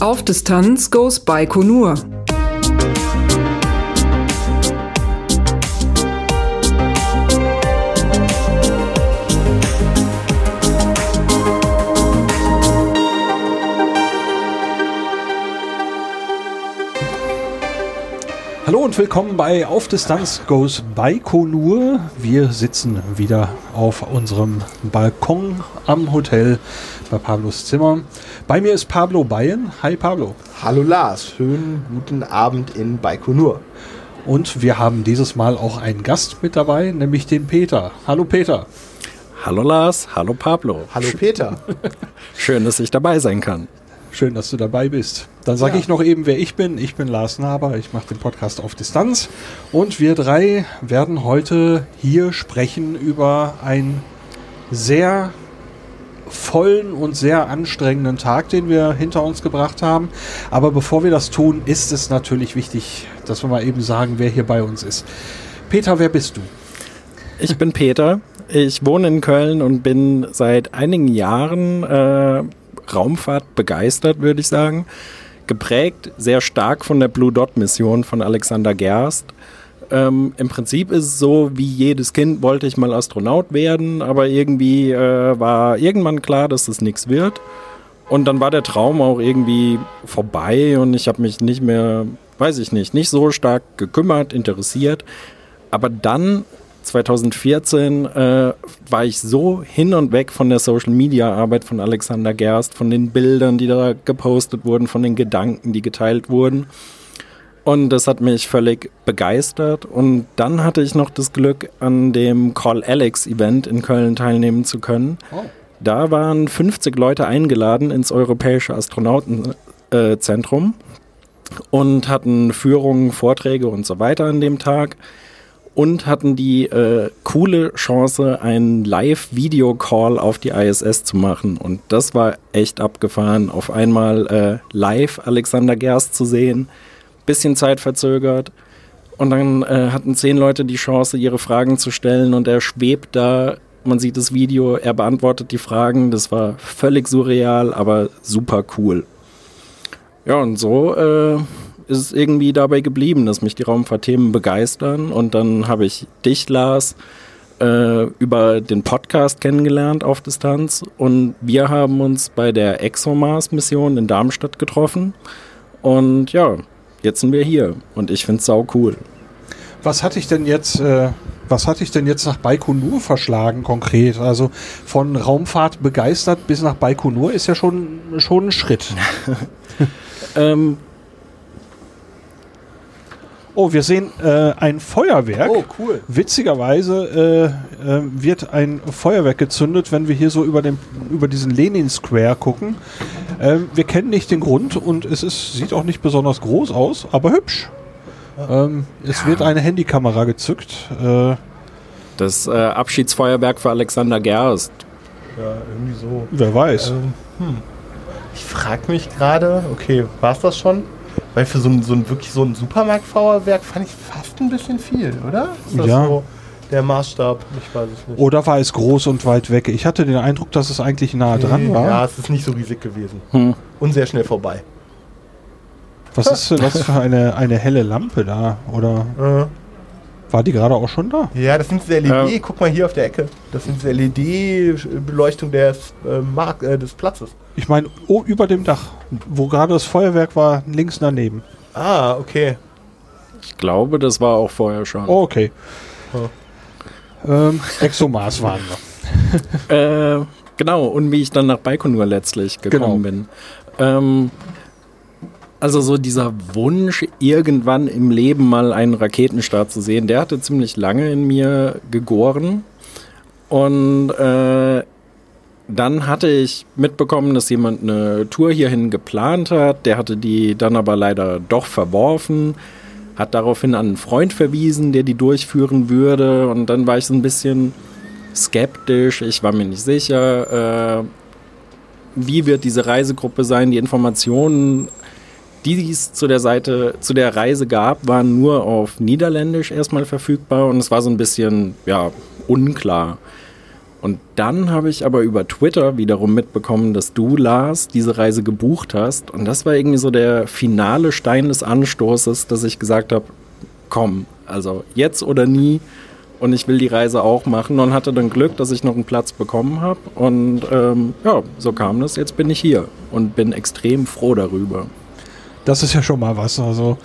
Auf Distanz goes Baikonur. Hallo und willkommen bei Auf Distanz Goes Baikonur. Wir sitzen wieder auf unserem Balkon am Hotel bei Pablos Zimmer. Bei mir ist Pablo Bayen. Hi Pablo. Hallo Lars, schönen guten Abend in Baikonur. Und wir haben dieses Mal auch einen Gast mit dabei, nämlich den Peter. Hallo Peter. Hallo Lars, hallo Pablo. Hallo Peter. Schön, dass ich dabei sein kann. Schön, dass du dabei bist. Dann sage Ja. ich noch eben, wer ich bin. Ich bin Lars Naber, ich mache den Podcast auf Distanz. Und wir drei werden heute hier sprechen über einen sehr vollen und sehr anstrengenden Tag, den wir hinter uns gebracht haben. Aber bevor wir das tun, ist es natürlich wichtig, dass wir mal eben sagen, wer hier bei uns ist. Peter, wer bist du? Ich bin Peter. Ich wohne in Köln und bin seit einigen Jahren äh, Raumfahrt begeistert, würde ich sagen. Geprägt sehr stark von der Blue Dot Mission von Alexander Gerst. Ähm, Im Prinzip ist es so, wie jedes Kind wollte ich mal Astronaut werden, aber irgendwie äh, war irgendwann klar, dass das nichts wird. Und dann war der Traum auch irgendwie vorbei und ich habe mich nicht mehr, weiß ich nicht, nicht so stark gekümmert, interessiert. Aber dann 2014 äh, war ich so hin und weg von der Social Media Arbeit von Alexander Gerst, von den Bildern, die da gepostet wurden, von den Gedanken, die geteilt wurden. Und das hat mich völlig begeistert. Und dann hatte ich noch das Glück, an dem Call Alex Event in Köln teilnehmen zu können. Da waren 50 Leute eingeladen ins Europäische Astronautenzentrum und hatten Führungen, Vorträge und so weiter an dem Tag und hatten die äh, coole Chance, einen Live-Video-Call auf die ISS zu machen. Und das war echt abgefahren, auf einmal äh, live Alexander Gerst zu sehen, bisschen Zeit verzögert. Und dann äh, hatten zehn Leute die Chance, ihre Fragen zu stellen und er schwebt da. Man sieht das Video, er beantwortet die Fragen. Das war völlig surreal, aber super cool. Ja, und so äh, ist es irgendwie dabei geblieben, dass mich die Raumfahrtthemen begeistern. Und dann habe ich dich, Lars, äh, über den Podcast kennengelernt auf Distanz. Und wir haben uns bei der ExoMars-Mission in Darmstadt getroffen. Und ja, jetzt sind wir hier. Und ich finde es sau cool. Was hatte ich denn jetzt, äh, was hatte ich denn jetzt nach Baikonur verschlagen konkret? Also von Raumfahrt begeistert bis nach Baikonur ist ja schon, schon ein Schritt. Ähm, Oh, wir sehen äh, ein Feuerwerk. Oh, cool. Witzigerweise äh, äh, wird ein Feuerwerk gezündet, wenn wir hier so über, den, über diesen Lenin Square gucken. Ähm, wir kennen nicht den Grund und es ist, sieht auch nicht besonders groß aus, aber hübsch. Ähm, es wird eine Handykamera gezückt. Äh, das äh, Abschiedsfeuerwerk für Alexander Gerst. Ja, irgendwie so. wer weiß. Ähm, hm. Ich frage mich gerade, okay, war es das schon? Weil für so ein, so ein wirklich so ein Supermarktfeuerwerk fand ich fast ein bisschen viel, oder? Ist das Ja. so der Maßstab? Ich weiß es nicht. Oder war es groß und weit weg? Ich hatte den Eindruck, dass es eigentlich nah dran war. Ja, es ist nicht so riesig gewesen. Hm. Und sehr schnell vorbei. Was ist denn das für eine, eine helle Lampe da? Oder Äh, war die gerade auch schon da? Ja, das sind diese LED, Ja. guck mal hier auf der Ecke. Das sind diese LED-Beleuchtung des, äh, Mark äh, des Platzes. Ich meine, oh, über dem Dach, wo gerade das Feuerwerk war, links daneben. Ah, okay. Ich glaube, das war auch vorher schon. Oh, okay. Oh. Ähm, Exomars waren wir. Äh, genau, und wie ich dann nach Baikonur letztlich gekommen bin. Ähm, also so dieser Wunsch, irgendwann im Leben mal einen Raketenstart zu sehen, der hatte ziemlich lange in mir gegoren. Und äh, dann hatte ich mitbekommen, dass jemand eine Tour hierhin geplant hat. Der hatte die dann aber leider doch verworfen. Hat daraufhin an einen Freund verwiesen, der die durchführen würde. Und dann war ich so ein bisschen skeptisch. Ich war mir nicht sicher, äh, wie wird diese Reisegruppe sein. Die Informationen, die es zu der Seite, zu der Reise gab, waren nur auf Niederländisch erstmal verfügbar und es war so ein bisschen, ja, unklar. Und dann habe ich aber über Twitter wiederum mitbekommen, dass du, Lars, diese Reise gebucht hast. Und das war irgendwie so der finale Stein des Anstoßes, dass ich gesagt habe, komm, also jetzt oder nie. Und ich will die Reise auch machen und hatte dann Glück, dass ich noch einen Platz bekommen habe. Und ähm, ja, so kam das. Jetzt bin ich hier und bin extrem froh darüber. Das ist ja schon mal was. Also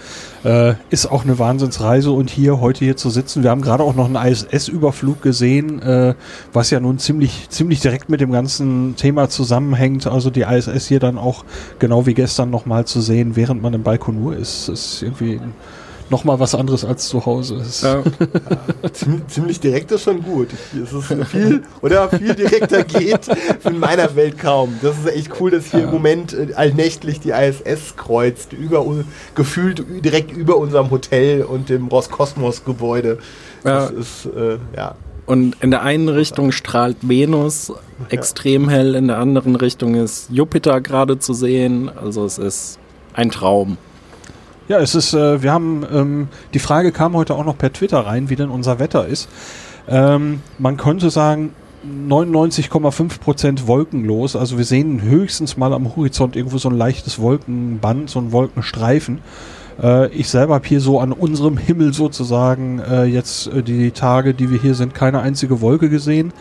äh, ist auch eine Wahnsinnsreise und hier heute hier zu sitzen. Wir haben gerade auch noch einen ISS-Überflug gesehen, äh, was ja nun ziemlich, ziemlich direkt mit dem ganzen Thema zusammenhängt. Also die ISS hier dann auch genau wie gestern nochmal zu sehen, während man im Baikonur ist, ist irgendwie noch mal was anderes als zu Hause ist. Ja. ziemlich, ziemlich, direkt ist schon gut. Es ist viel oder viel direkter geht in meiner Welt kaum. Das ist echt cool, dass hier ja. im Moment äh, allnächtlich die ISS kreuzt, über, gefühlt direkt über unserem Hotel und dem Roskosmos-Gebäude. Das ja. ist, äh, ja. Und in der einen Richtung strahlt Venus extrem hell, in der anderen Richtung ist Jupiter gerade zu sehen. Also es ist ein Traum. Ja, es ist, äh, wir haben, ähm, die Frage kam heute auch noch per Twitter rein, wie denn unser Wetter ist. Ähm, man könnte sagen, 99,5% wolkenlos. Also wir sehen höchstens mal am Horizont irgendwo so ein leichtes Wolkenband, so ein Wolkenstreifen. Äh, ich selber habe hier so an unserem Himmel sozusagen äh, jetzt äh, die Tage, die wir hier sind, keine einzige Wolke gesehen.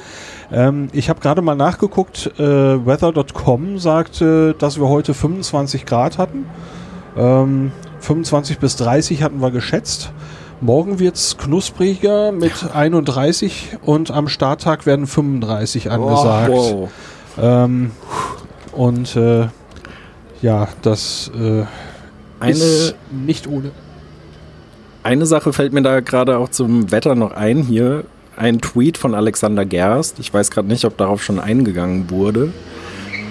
Ähm, ich habe gerade mal nachgeguckt, äh, weather.com sagte, dass wir heute 25 Grad hatten. Ähm, 25 bis 30 hatten wir geschätzt. Morgen wird es knuspriger mit ja. 31 und am Starttag werden 35 angesagt. Oh, wow. ähm, und äh, ja, das äh, eine, ist nicht ohne. Eine Sache fällt mir da gerade auch zum Wetter noch ein hier. Ein Tweet von Alexander Gerst. Ich weiß gerade nicht, ob darauf schon eingegangen wurde.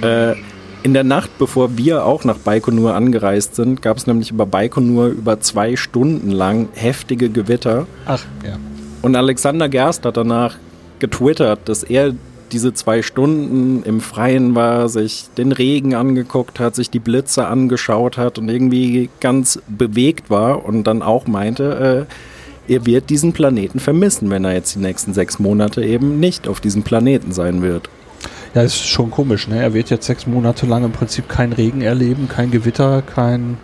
Äh, in der Nacht, bevor wir auch nach Baikonur angereist sind, gab es nämlich über Baikonur über zwei Stunden lang heftige Gewitter. Ach, ja. Und Alexander Gerst hat danach getwittert, dass er diese zwei Stunden im Freien war, sich den Regen angeguckt hat, sich die Blitze angeschaut hat und irgendwie ganz bewegt war und dann auch meinte, äh, er wird diesen Planeten vermissen, wenn er jetzt die nächsten sechs Monate eben nicht auf diesem Planeten sein wird. Ja, ist schon komisch, ne? Er wird jetzt sechs Monate lang im Prinzip kein Regen erleben, kein Gewitter, kein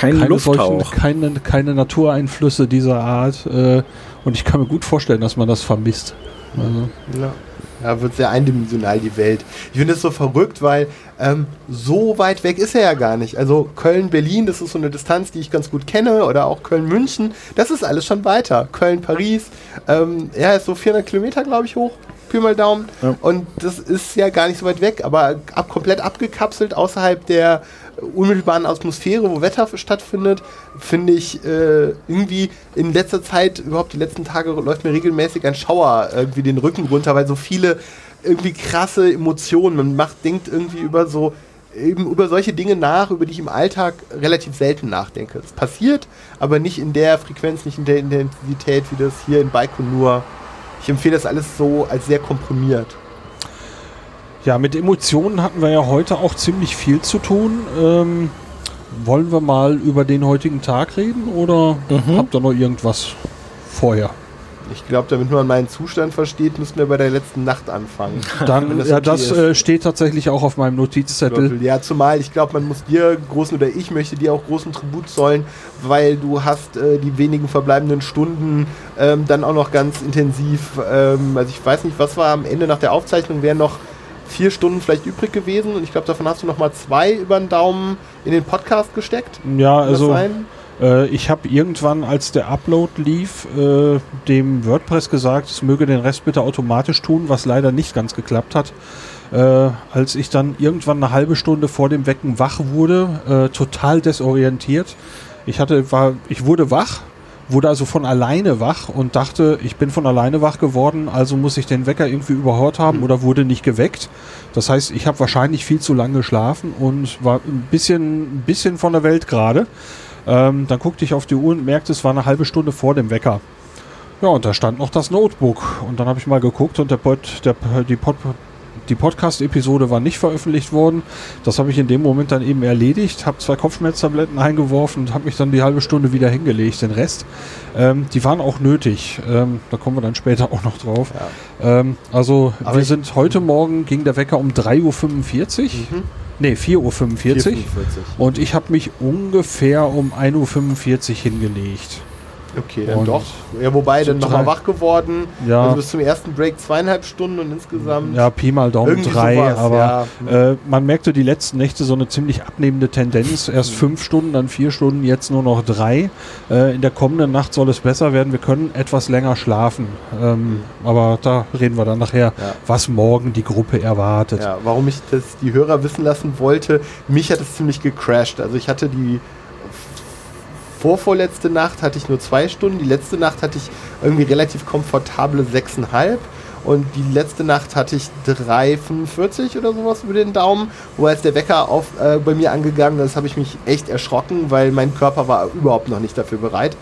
kein keine Lufthauch. Solchen, keine, keine Natureinflüsse dieser Art. Äh, und ich kann mir gut vorstellen, dass man das vermisst. Also. Ja. Ja, wird sehr eindimensional die Welt. Ich finde es so verrückt, weil ähm, so weit weg ist er ja gar nicht. Also Köln-Berlin, das ist so eine Distanz, die ich ganz gut kenne, oder auch Köln-München, das ist alles schon weiter. Köln-Paris, ähm, ja, ist so 400 Kilometer, glaube ich, hoch. Pi mal Daumen. Ja. Und das ist ja gar nicht so weit weg, aber ab, komplett abgekapselt außerhalb der unmittelbaren Atmosphäre, wo Wetter stattfindet, finde ich äh, irgendwie in letzter Zeit, überhaupt die letzten Tage, läuft mir regelmäßig ein Schauer irgendwie den Rücken runter, weil so viele irgendwie krasse Emotionen, man macht, denkt irgendwie über so eben über solche Dinge nach, über die ich im Alltag relativ selten nachdenke. Es passiert, aber nicht in der Frequenz, nicht in der Intensität, wie das hier in Baikonur ich empfehle das alles so als sehr komprimiert. Ja, mit Emotionen hatten wir ja heute auch ziemlich viel zu tun. Ähm, wollen wir mal über den heutigen Tag reden oder mhm. habt ihr noch irgendwas vorher? Ich glaube, damit man meinen Zustand versteht, müssen wir bei der letzten Nacht anfangen. Dann, das ja, okay das äh, steht tatsächlich auch auf meinem Notizzettel. Ja, zumal ich glaube, man muss dir großen oder ich möchte dir auch großen Tribut zollen, weil du hast äh, die wenigen verbleibenden Stunden ähm, dann auch noch ganz intensiv, ähm, also ich weiß nicht, was war am Ende nach der Aufzeichnung, wären noch vier Stunden vielleicht übrig gewesen und ich glaube, davon hast du noch mal zwei über den Daumen in den Podcast gesteckt. Ja, also äh, ich habe irgendwann, als der Upload lief, äh, dem WordPress gesagt, es möge den Rest bitte automatisch tun, was leider nicht ganz geklappt hat. Äh, als ich dann irgendwann eine halbe Stunde vor dem Wecken wach wurde, äh, total desorientiert. Ich hatte, war, ich wurde wach, wurde also von alleine wach und dachte, ich bin von alleine wach geworden, also muss ich den Wecker irgendwie überhört haben oder wurde nicht geweckt. Das heißt, ich habe wahrscheinlich viel zu lange geschlafen und war ein bisschen, ein bisschen von der Welt gerade. Ähm, dann guckte ich auf die Uhr und merkte, es war eine halbe Stunde vor dem Wecker. Ja, und da stand noch das Notebook. Und dann habe ich mal geguckt und der Pod, der, die Pod, die Podcast-Episode war nicht veröffentlicht worden. Das habe ich in dem Moment dann eben erledigt, habe zwei Kopfschmerztabletten eingeworfen und habe mich dann die halbe Stunde wieder hingelegt. Den Rest, ähm, die waren auch nötig. Ähm, da kommen wir dann später auch noch drauf. Ähm, also Aber wir sind heute Morgen, ging der Wecker um 3.45 Uhr. Mhm. Nee, 4.45 Uhr. 4,45. Und ich habe mich ungefähr um 1.45 Uhr hingelegt. Okay, dann Und doch. Ja, wobei, dann nochmal wach geworden. Ja. Also bis zum ersten Break zweieinhalb Stunden und insgesamt. Ja, Pi mal Daumen Irgendwie drei, sowas, aber ja. äh, man merkte die letzten Nächte so eine ziemlich abnehmende Tendenz. Erst fünf Stunden, dann vier Stunden, jetzt nur noch drei. Äh, in der kommenden Nacht soll es besser werden. Wir können etwas länger schlafen. Ähm, Aber da reden wir dann nachher, Ja. was morgen die Gruppe erwartet. Ja, warum ich das die Hörer wissen lassen wollte, mich hat es ziemlich gecrashed. Also ich hatte die vorvorletzte Nacht hatte ich nur zwei Stunden, die letzte Nacht hatte ich irgendwie relativ komfortable sechseinhalb und die letzte Nacht hatte ich 3,45 oder sowas über den Daumen, wo als der Wecker auf, äh, bei mir angegangen ist, habe ich mich echt erschrocken, weil mein Körper war überhaupt noch nicht dafür bereit.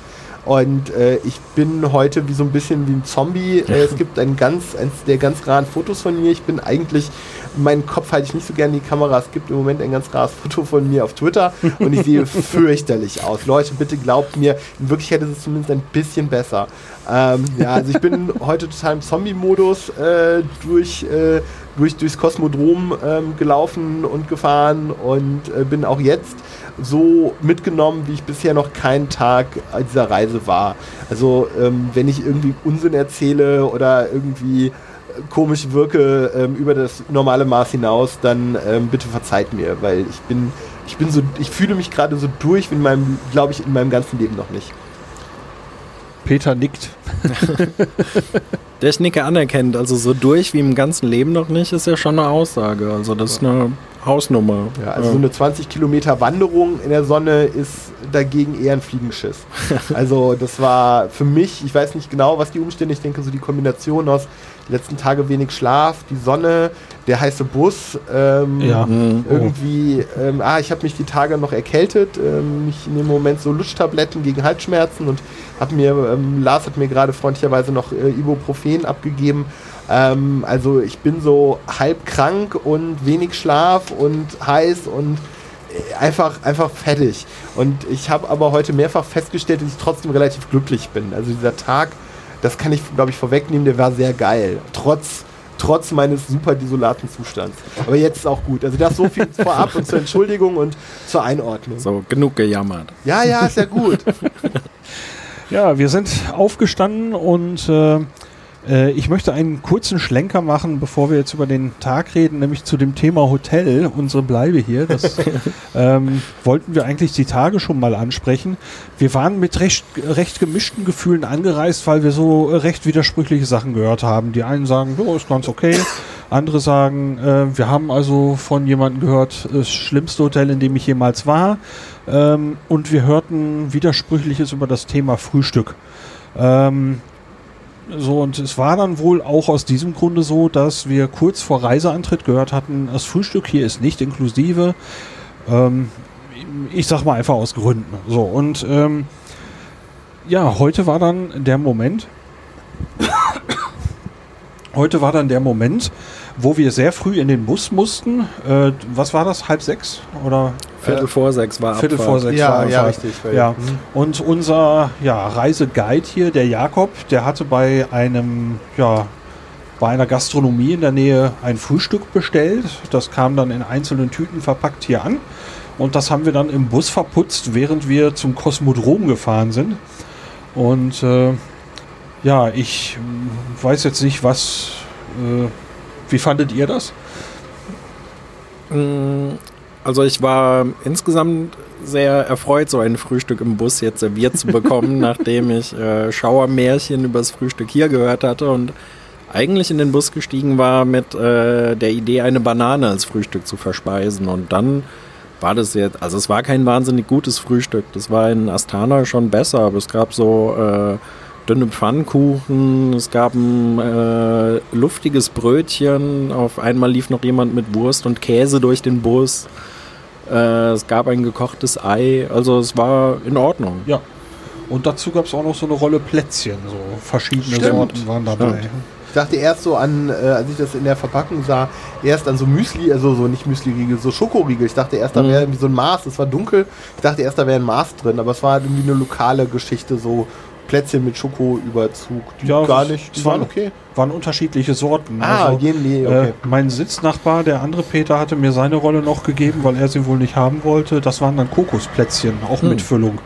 Und äh, ich bin heute wie so ein bisschen wie ein Zombie. Äh, es gibt ein ganz, eins der ganz raren Fotos von mir. Ich bin eigentlich, meinen Kopf halte ich nicht so gerne in die Kamera. Es gibt im Moment ein ganz rares Foto von mir auf Twitter und ich sehe fürchterlich aus. Leute, bitte glaubt mir, in Wirklichkeit ist es zumindest ein bisschen besser. Ähm, ja, also ich bin heute total im Zombie-Modus äh, durch, äh, durch, durchs Kosmodrom ähm, gelaufen und gefahren und äh, bin auch jetzt so mitgenommen, wie ich bisher noch keinen Tag dieser Reise war. Also ähm, wenn ich irgendwie Unsinn erzähle oder irgendwie äh, komisch wirke ähm, über das normale Maß hinaus, dann ähm, bitte verzeiht mir, weil ich bin, ich bin so, ich fühle mich gerade so durch wie in meinem, glaube ich, in meinem ganzen Leben noch nicht. Peter nickt. Der ich Nicke anerkennt, also so durch wie im ganzen Leben noch nicht, ist ja schon eine Aussage. Also das ist eine Hausnummer. Ja, also so eine 20 Kilometer Wanderung in der Sonne ist dagegen eher ein Fliegenschiss. Also das war für mich, ich weiß nicht genau, was die Umstände, ich denke so die Kombination aus die letzten Tage wenig Schlaf, die Sonne, der heiße Bus, ähm, Ja. Mhm. irgendwie, ähm, ah, ich habe mich die Tage noch erkältet, ähm, ich nehme im Moment so Lutschtabletten gegen Halsschmerzen und habe mir, ähm, Lars hat mir gerade freundlicherweise noch äh, Ibuprofen abgegeben. Ähm, also ich bin so halb krank und wenig Schlaf und heiß und äh, einfach, einfach fertig. Und ich habe aber heute mehrfach festgestellt, dass ich trotzdem relativ glücklich bin. Also dieser Tag, das kann ich, glaube ich, vorwegnehmen, der war sehr geil. Trotz, trotz meines super desolaten Zustands. Aber jetzt ist auch gut. Also das so viel vorab und zur Entschuldigung und zur Einordnung. So, genug gejammert. Ja, ja, ist ja gut. Ja, wir sind aufgestanden und äh, äh, ich möchte einen kurzen Schlenker machen, bevor wir jetzt über den Tag reden, nämlich zu dem Thema Hotel, unsere Bleibe hier. Das ähm, wollten wir eigentlich die Tage schon mal ansprechen. Wir waren mit recht, recht gemischten Gefühlen angereist, weil wir so äh, recht widersprüchliche Sachen gehört haben. Die einen sagen, oh, ist ganz okay. Andere sagen, äh, wir haben also von jemandem gehört, das schlimmste Hotel, in dem ich jemals war. Ähm, und wir hörten Widersprüchliches über das Thema Frühstück. Ähm, so, und es war dann wohl auch aus diesem Grunde so, dass wir kurz vor Reiseantritt gehört hatten, das Frühstück hier ist nicht inklusive. Ähm, ich sag mal einfach aus Gründen. So, und ähm, ja, heute war dann der Moment. Heute war dann der Moment, wo wir sehr früh in den Bus mussten. Äh, was war das? Halb sechs? Oder Viertel vor sechs war Viertel Abfahrt. vor sechs ja, war ja, richtig. Ja, Mhm. und unser ja, Reiseguide hier, der Jakob, der hatte bei einem, ja, bei einer Gastronomie in der Nähe ein Frühstück bestellt. Das kam dann in einzelnen Tüten verpackt hier an. Und das haben wir dann im Bus verputzt, während wir zum Kosmodrom gefahren sind. Und äh, ja, ich mm, weiß jetzt nicht, was. Äh, wie fandet ihr das? Mm, Also ich war insgesamt sehr erfreut, so ein Frühstück im Bus jetzt serviert zu bekommen, nachdem ich äh, Schauermärchen über das Frühstück hier gehört hatte und eigentlich in den Bus gestiegen war mit äh, der Idee, eine Banane als Frühstück zu verspeisen. Und dann war das jetzt, also es war kein wahnsinnig gutes Frühstück. Das war in Astana schon besser, aber es gab so äh, dünne Pfannkuchen, es gab ein äh, luftiges Brötchen, auf einmal lief noch jemand mit Wurst und Käse durch den Bus. Äh, es gab ein gekochtes Ei, also es war in Ordnung. Und dazu gab es auch noch so eine Rolle Plätzchen. So verschiedene Stimmt. Sorten waren dabei. Ich dachte erst so an, äh, als ich das in der Verpackung sah, erst an so Müsli, also so nicht Müsli-Riegel, so Schokoriegel. Ich dachte erst, da Mhm. wäre irgendwie so ein Maß, es war dunkel. Ich dachte erst, da wäre ein Maß drin, aber es war irgendwie eine lokale Geschichte, so Plätzchen mit Schokoüberzug. Die Ja, gar nicht, die waren waren- okay. Waren unterschiedliche Sorten. Ah, Also, je, nee, okay. äh, mein Sitznachbar, der andere Peter, hatte mir seine Rolle noch gegeben, weil er sie wohl nicht haben wollte. Das waren dann Kokosplätzchen, auch Hm. mit Füllung.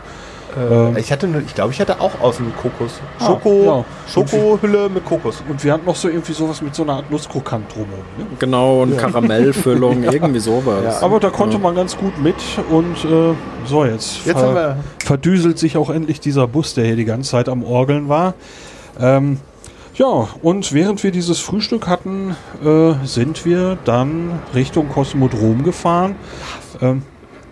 Äh, ähm, ich hatte, ne, ich glaube, ich hatte auch außen Kokos. Ah, Schoko, ja. Schokohülle mit Kokos. Und wir hatten noch so irgendwie sowas mit so einer Art Nusskrokant drumherum. Ne? Genau, und Karamellfüllung, irgendwie sowas. Ja. Aber da konnte man ganz gut mit und äh, so jetzt. Jetzt ver- haben wir verdüselt sich auch endlich dieser Bus, der hier die ganze Zeit am Orgeln war. Ähm, ja, und während wir dieses Frühstück hatten, äh, sind wir dann Richtung Kosmodrom gefahren. Ähm,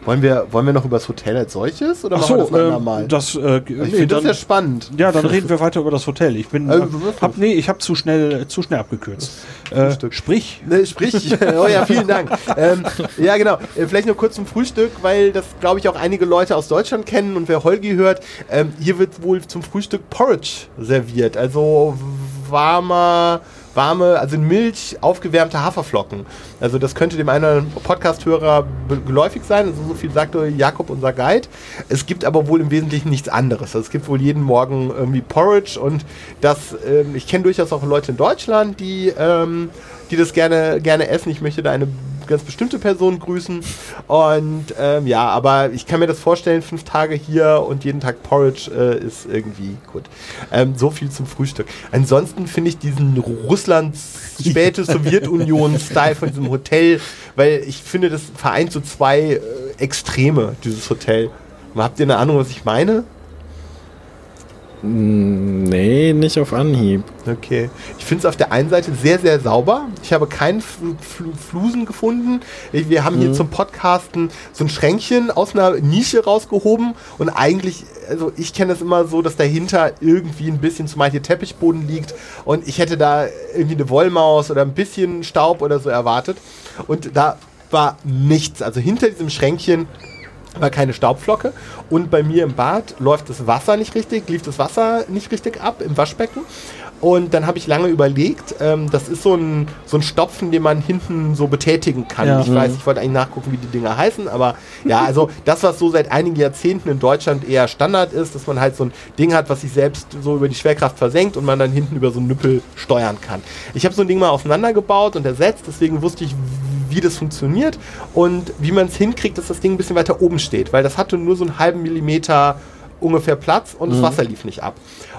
Wollen wir, wollen wir noch über das Hotel als solches oder ach machen wir so, das ähm, andermal? das, äh, ich nee, finde das ja spannend. ja, dann reden wir weiter über das Hotel. Ich bin, Äh, äh, hab, nee, ich habe zu schnell, zu schnell abgekürzt. Äh, Frühstück. sprich, Ne, sprich, oh ja, vielen Dank. ähm, ja, genau. Äh, Vielleicht nur kurz zum Frühstück, weil das, glaube ich, auch einige Leute aus Deutschland kennen und wer Holgi hört, ähm, hier wird wohl zum Frühstück Porridge serviert. Also warmer, warme, also in Milch aufgewärmte Haferflocken. Also das könnte dem einen Podcast-Hörer geläufig sein. Also so viel sagte Jakob, unser Guide. Es gibt aber wohl im Wesentlichen nichts anderes. Also es gibt wohl jeden Morgen irgendwie Porridge und das, ähm, ich kenne durchaus auch Leute in Deutschland, die, ähm, die das gerne, gerne essen. Ich möchte da eine ganz bestimmte Person grüßen. Und ähm, ja, aber ich kann mir das vorstellen, fünf Tage hier und jeden Tag Porridge äh, ist irgendwie gut. Ähm, so viel zum Frühstück. Ansonsten finde ich diesen Russlands späte Sowjetunion-Style von diesem Hotel, weil ich finde, das vereint so zwei äh, Extreme, dieses Hotel. Habt ihr eine Ahnung, was ich meine? Nee, nicht auf Anhieb. Okay. Ich finde es auf der einen Seite sehr, sehr sauber. Ich habe keinen Fl Fl Flusen gefunden. Wir haben hier zum Podcasten so ein Schränkchen aus einer Nische rausgehoben und eigentlich, also ich kenne es immer so, dass dahinter irgendwie ein bisschen zumal hier Teppichboden liegt und ich hätte da irgendwie eine Wollmaus oder ein bisschen Staub oder so erwartet und da war nichts. Also hinter diesem Schränkchen war keine Staubflocke. Und bei mir im Bad läuft das Wasser nicht richtig, lief das Wasser nicht richtig ab im Waschbecken. Und dann habe ich lange überlegt, ähm, das ist so ein, so ein Stopfen, den man hinten so betätigen kann. Ja. Ich weiß, ich wollte eigentlich nachgucken, wie die Dinger heißen, aber ja, also das, was so seit einigen Jahrzehnten in Deutschland eher Standard ist, dass man halt so ein Ding hat, was sich selbst so über die Schwerkraft versenkt und man dann hinten über so einen Nüppel steuern kann. Ich habe so ein Ding mal auseinandergebaut und ersetzt, deswegen wusste ich, wie das funktioniert und wie man es hinkriegt, dass das Ding ein bisschen weiter oben steht, weil das hatte nur so einen halben Millimeter ungefähr Platz und das Wasser lief nicht ab.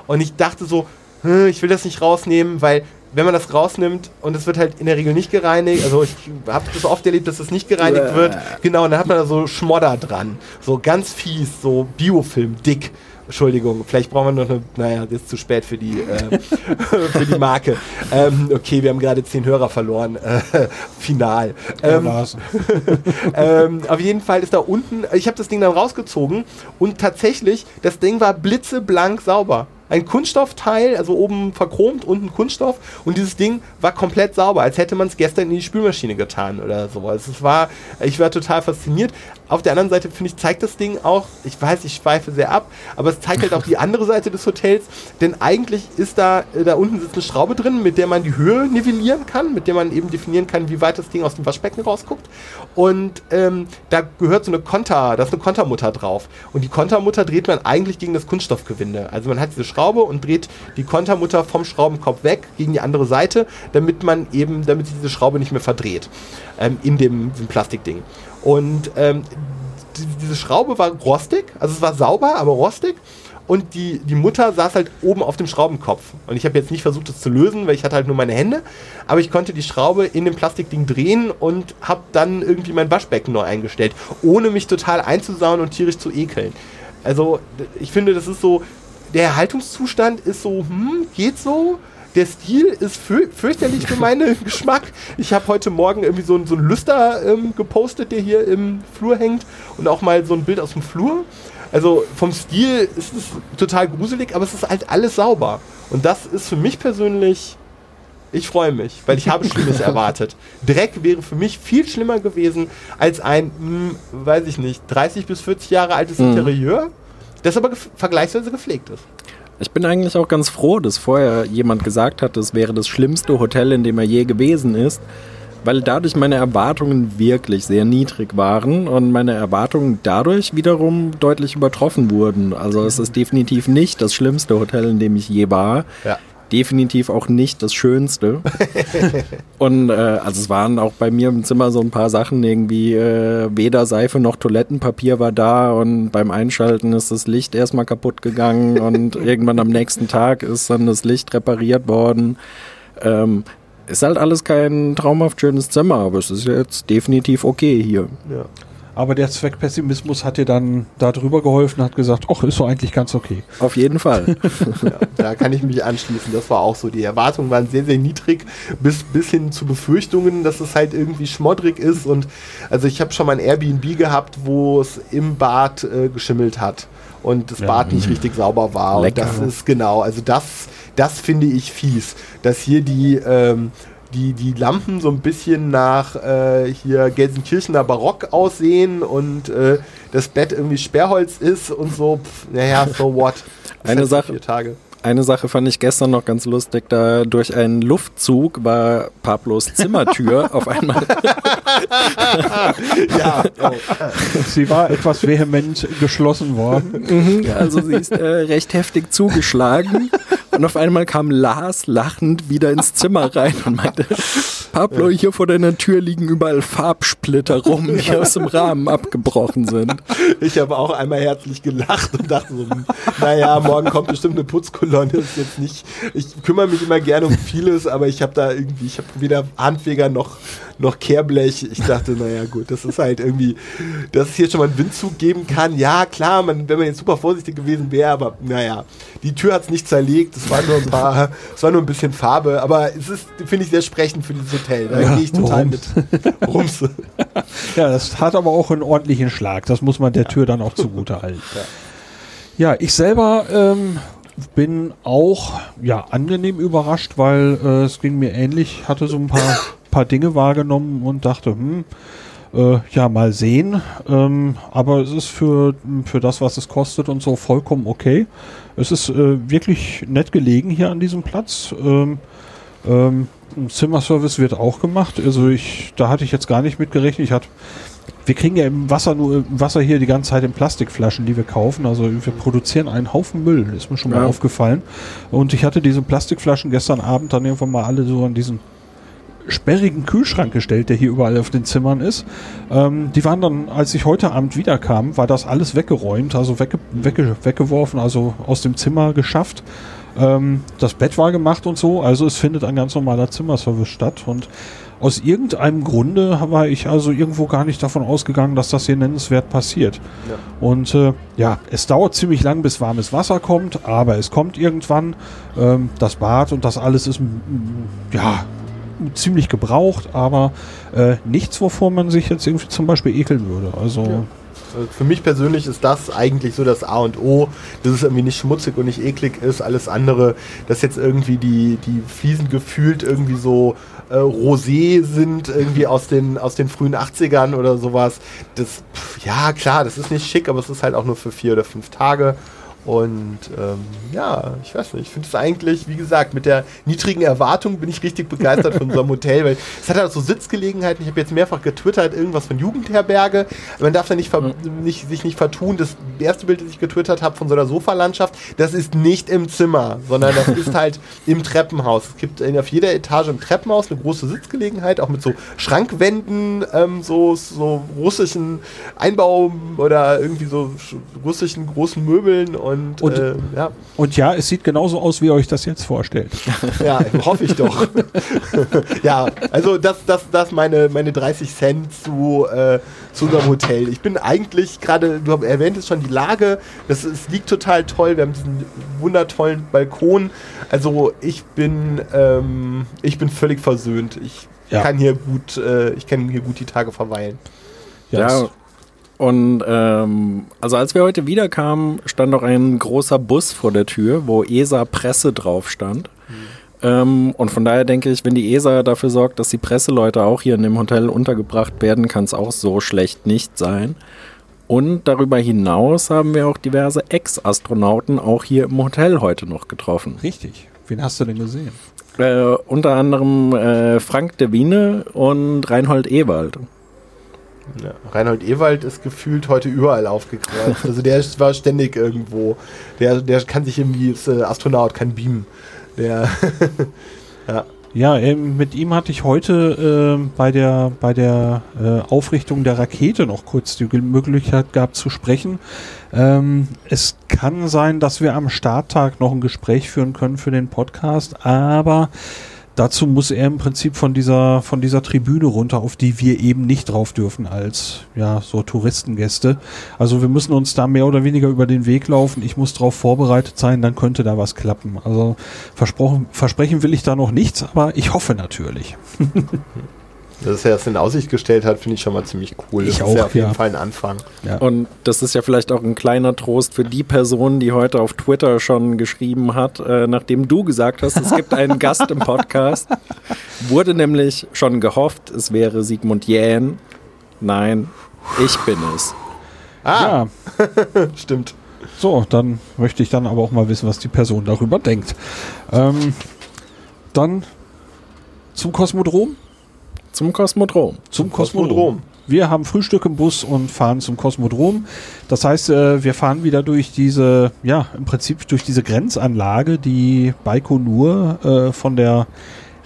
Und ich dachte so, hm, ich will das nicht rausnehmen, weil wenn man das rausnimmt und es wird halt in der Regel nicht gereinigt, also ich habe das oft erlebt, dass es nicht gereinigt wird, genau, und dann hat man da so Schmodder dran, so ganz fies, so Biofilm, dick. Entschuldigung, vielleicht brauchen wir noch eine, naja, das ist zu spät für die, äh, für die Marke. Ähm, okay, wir haben gerade zehn Hörer verloren. Äh, final. Ähm, war's. ähm, auf jeden Fall ist da unten, ich habe das Ding dann rausgezogen und tatsächlich, das Ding war blitzeblank sauber. Ein Kunststoffteil, also oben verchromt, unten Kunststoff und dieses Ding war komplett sauber, als hätte man es gestern in die Spülmaschine getan oder sowas. Es war, ich war total fasziniert. Auf der anderen Seite, finde ich, zeigt das Ding auch, ich weiß, ich schweife sehr ab, aber es zeigt halt auch die andere Seite des Hotels, denn eigentlich ist da, äh, da unten sitzt eine Schraube drin, mit der man die Höhe nivellieren kann, mit der man eben definieren kann, wie weit das Ding aus dem Waschbecken rausguckt. Und ähm, da gehört so eine Konter, da ist eine Kontermutter drauf. Und die Kontermutter dreht man eigentlich gegen das Kunststoffgewinde. Also man hat diese Schraube und dreht die Kontermutter vom Schraubenkopf weg gegen die andere Seite, damit man eben, damit sich diese Schraube nicht mehr verdreht ähm, in dem, diesem Plastikding. Und ähm, die, diese Schraube war rostig, also es war sauber, aber rostig. Und die, die Mutter saß halt oben auf dem Schraubenkopf. Und ich habe jetzt nicht versucht, das zu lösen, weil ich hatte halt nur meine Hände. Aber ich konnte die Schraube in dem Plastikding drehen und habe dann irgendwie mein Waschbecken neu eingestellt, ohne mich total einzusauen und tierisch zu ekeln. Also ich finde, das ist so, der Erhaltungszustand ist so, hm, geht so. Der Stil ist fü fürchterlich für meinen Geschmack. Ich habe heute Morgen irgendwie so, ein- so ein Lüster ähm, gepostet, der hier im Flur hängt und auch mal so ein Bild aus dem Flur. Also vom Stil ist es total gruselig, aber es ist halt alles sauber. Und das ist für mich persönlich, ich freue mich, weil ich habe Schlimmes erwartet. Dreck wäre für mich viel schlimmer gewesen als ein, hm, weiß ich nicht, 30 bis 40 Jahre altes Interieur, das aber gef vergleichsweise gepflegt ist. Ich bin eigentlich auch ganz froh, dass vorher jemand gesagt hat, es wäre das schlimmste Hotel, in dem er je gewesen ist, weil dadurch meine Erwartungen wirklich sehr niedrig waren und meine Erwartungen dadurch wiederum deutlich übertroffen wurden. Also es ist definitiv nicht das schlimmste Hotel, in dem ich je war. Ja. Definitiv auch nicht das Schönste. und äh, also es waren auch bei mir im Zimmer so ein paar Sachen, irgendwie äh, weder Seife noch Toilettenpapier war da und beim Einschalten ist das Licht erstmal kaputt gegangen und irgendwann am nächsten Tag ist dann das Licht repariert worden. Ähm, ist halt alles kein traumhaft schönes Zimmer, aber es ist jetzt definitiv okay hier. Ja. Aber der Zweckpessimismus hat dir dann da drüber geholfen, hat gesagt, ach, ist so eigentlich ganz okay. Auf jeden Fall. Ja, da kann ich mich anschließen. Das war auch so. Die Erwartungen waren sehr, sehr niedrig, bis, bis hin zu Befürchtungen, dass es halt irgendwie schmoddrig ist. Und also ich habe schon mal ein Airbnb gehabt, wo es im Bad äh, geschimmelt hat und das Ja. Bad nicht richtig sauber war. Lecker. Und das ist genau, also das, das finde ich fies, dass hier die, ähm, die, die Lampen so ein bisschen nach äh, hier Gelsenkirchener Barock aussehen und äh, das Bett irgendwie Sperrholz ist und so, pff, naja, so what. Das Eine Sache- Vier Tage. Eine Sache fand ich gestern noch ganz lustig, da durch einen Luftzug war Pablos Zimmertür auf einmal Ja, oh. Sie war etwas vehement geschlossen worden. Mhm, Also sie ist äh, recht heftig zugeschlagen und auf einmal kam Lars lachend wieder ins Zimmer rein und meinte, Pablo, hier vor deiner Tür liegen überall Farbsplitter rum, die aus dem Rahmen abgebrochen sind. Ich habe auch einmal herzlich gelacht und dachte so, naja, morgen kommt bestimmt eine Putzkolonne. Ist jetzt nicht, ich kümmere mich immer gerne um vieles, aber ich habe da irgendwie, ich habe weder Handfeger noch, noch Kehrblech. Ich dachte, naja, gut, das ist halt irgendwie, dass es hier schon mal einen Windzug geben kann. Ja, klar, man, wenn man jetzt super vorsichtig gewesen wäre, aber naja, die Tür hat es nicht zerlegt. Es war nur ein paar, es war nur ein bisschen Farbe, aber es ist, finde ich, sehr sprechend für dieses Hotel. Da Ja, gehe ich total Rums. mit. Rums. Ja, das hat aber auch einen ordentlichen Schlag. Das muss man der Tür dann auch zugute halten. Ja, ich selber ähm, bin auch ja, angenehm überrascht, weil äh, es ging mir ähnlich, hatte so ein paar, paar Dinge wahrgenommen und dachte, hm, äh, ja, mal sehen. Ähm, aber es ist für, für das, was es kostet und so vollkommen okay. Es ist äh, wirklich nett gelegen hier an diesem Platz. Ähm, ähm, Zimmerservice wird auch gemacht. Also ich, da hatte ich jetzt gar nicht mit gerechnet. Ich hatte, wir kriegen ja im Wasser nur im Wasser hier die ganze Zeit in Plastikflaschen, die wir kaufen. Also wir produzieren einen Haufen Müll, ist mir schon mal Ja. aufgefallen. Und ich hatte diese Plastikflaschen gestern Abend dann irgendwann mal alle so an diesen sperrigen Kühlschrank gestellt, der hier überall auf den Zimmern ist. Ähm, die waren dann, als ich heute Abend wiederkam, war das alles weggeräumt, also wegge wegge weggeworfen, also aus dem Zimmer geschafft. Ähm, das Bett war gemacht und so, also es findet ein ganz normaler Zimmerservice statt und aus irgendeinem Grunde war ich also irgendwo gar nicht davon ausgegangen, dass das hier nennenswert passiert. Ja. Und äh, ja, es dauert ziemlich lang, bis warmes Wasser kommt, aber es kommt irgendwann. Ähm, das Bad und das alles ist ja ziemlich gebraucht, aber äh, nichts, wovor man sich jetzt irgendwie zum Beispiel ekeln würde. Also Ja. Also Für mich persönlich ist das eigentlich so das A und O, dass es irgendwie nicht schmutzig und nicht eklig ist. Alles andere, dass jetzt irgendwie die, die Fliesen gefühlt irgendwie so äh, rosé sind, irgendwie aus den, aus den frühen 80ern oder sowas. Das, pff, ja, klar, das ist nicht schick, aber es ist halt auch nur für vier oder fünf Tage. Und ähm, ja, ich weiß nicht, ich finde es eigentlich, wie gesagt, mit der niedrigen Erwartung bin ich richtig begeistert von unserem Hotel, weil es hat halt so Sitzgelegenheiten. Ich habe jetzt mehrfach getwittert, irgendwas von Jugendherberge. Man darf da nicht, ver nicht sich nicht vertun. Das erste Bild, das ich getwittert habe von so einer Sofalandschaft, das ist nicht im Zimmer, sondern das ist halt im Treppenhaus. Es gibt in, auf jeder Etage im Treppenhaus eine große Sitzgelegenheit, auch mit so Schrankwänden, ähm, so, so russischen Einbau oder irgendwie so sch- russischen großen Möbeln und, Und- äh, ja, und ja, es sieht genauso aus, wie ihr euch das jetzt vorstellt. ja, hoffe ich doch. ja, also das, das, das meine, meine 30 Cent zu, äh, zu unserem Hotel. Ich bin eigentlich gerade, du erwähntest schon die Lage, das es liegt total toll. Wir haben diesen wundertollen Balkon. Also ich bin, ähm, ich bin völlig versöhnt. Ich Ja. kann hier gut, äh, ich kann hier gut die Tage verweilen. Ja, es- und ähm, also als wir heute wiederkamen, stand noch ein großer Bus vor der Tür, wo ESA Presse drauf stand. Ähm, und von daher denke ich, wenn die ESA dafür sorgt, dass die Presseleute auch hier in dem Hotel untergebracht werden, kann es auch so schlecht nicht sein. Und darüber hinaus haben wir auch diverse Ex-Astronauten auch hier im Hotel heute noch getroffen. Richtig. Wen hast du denn gesehen? Äh, unter anderem äh, Frank de Wiene und Reinhold Ewald. Ja. Reinhold Ewald ist gefühlt heute überall aufgekreuzt. Also der ist- war ständig irgendwo. Der, der kann sich irgendwie, ist äh, Astronaut, kann beamen. Der, ja. Ja, ähm, mit ihm hatte ich heute ähm, bei der, bei der äh, Aufrichtung der Rakete noch kurz die Möglichkeit gehabt zu sprechen. Ähm, es kann sein, dass wir am Starttag noch ein Gespräch führen können für den Podcast, aber dazu muss er im Prinzip von dieser, von dieser Tribüne runter, auf die wir eben nicht drauf dürfen als ja, so Touristengäste. Also wir müssen uns da mehr oder weniger über den Weg laufen. Ich muss darauf vorbereitet sein, dann könnte da was klappen. Also versprochen, versprechen will ich da noch nichts, aber ich hoffe natürlich. Dass er das in Aussicht gestellt hat, finde ich schon mal ziemlich cool. Ich das auch, ist ja auf jeden ja. Fall ein Anfang. Und das ist ja vielleicht auch ein kleiner Trost für die Person, die heute auf Twitter schon geschrieben hat, äh, nachdem du gesagt hast, es gibt einen Gast im Podcast. Wurde nämlich schon gehofft, es wäre Sigmund Jähn. Nein, ich bin es. Ah, Ja, stimmt. so, dann möchte ich dann aber auch mal wissen, was die Person darüber denkt. Ähm, dann zum Kosmodrom. Zum Kosmodrom. Zum Kosmodrom. Kosmodrom. Wir haben Frühstück im Bus und fahren zum Kosmodrom. Das heißt, äh, wir fahren wieder durch diese, ja, im Prinzip durch diese Grenzanlage, die Baikonur äh, von der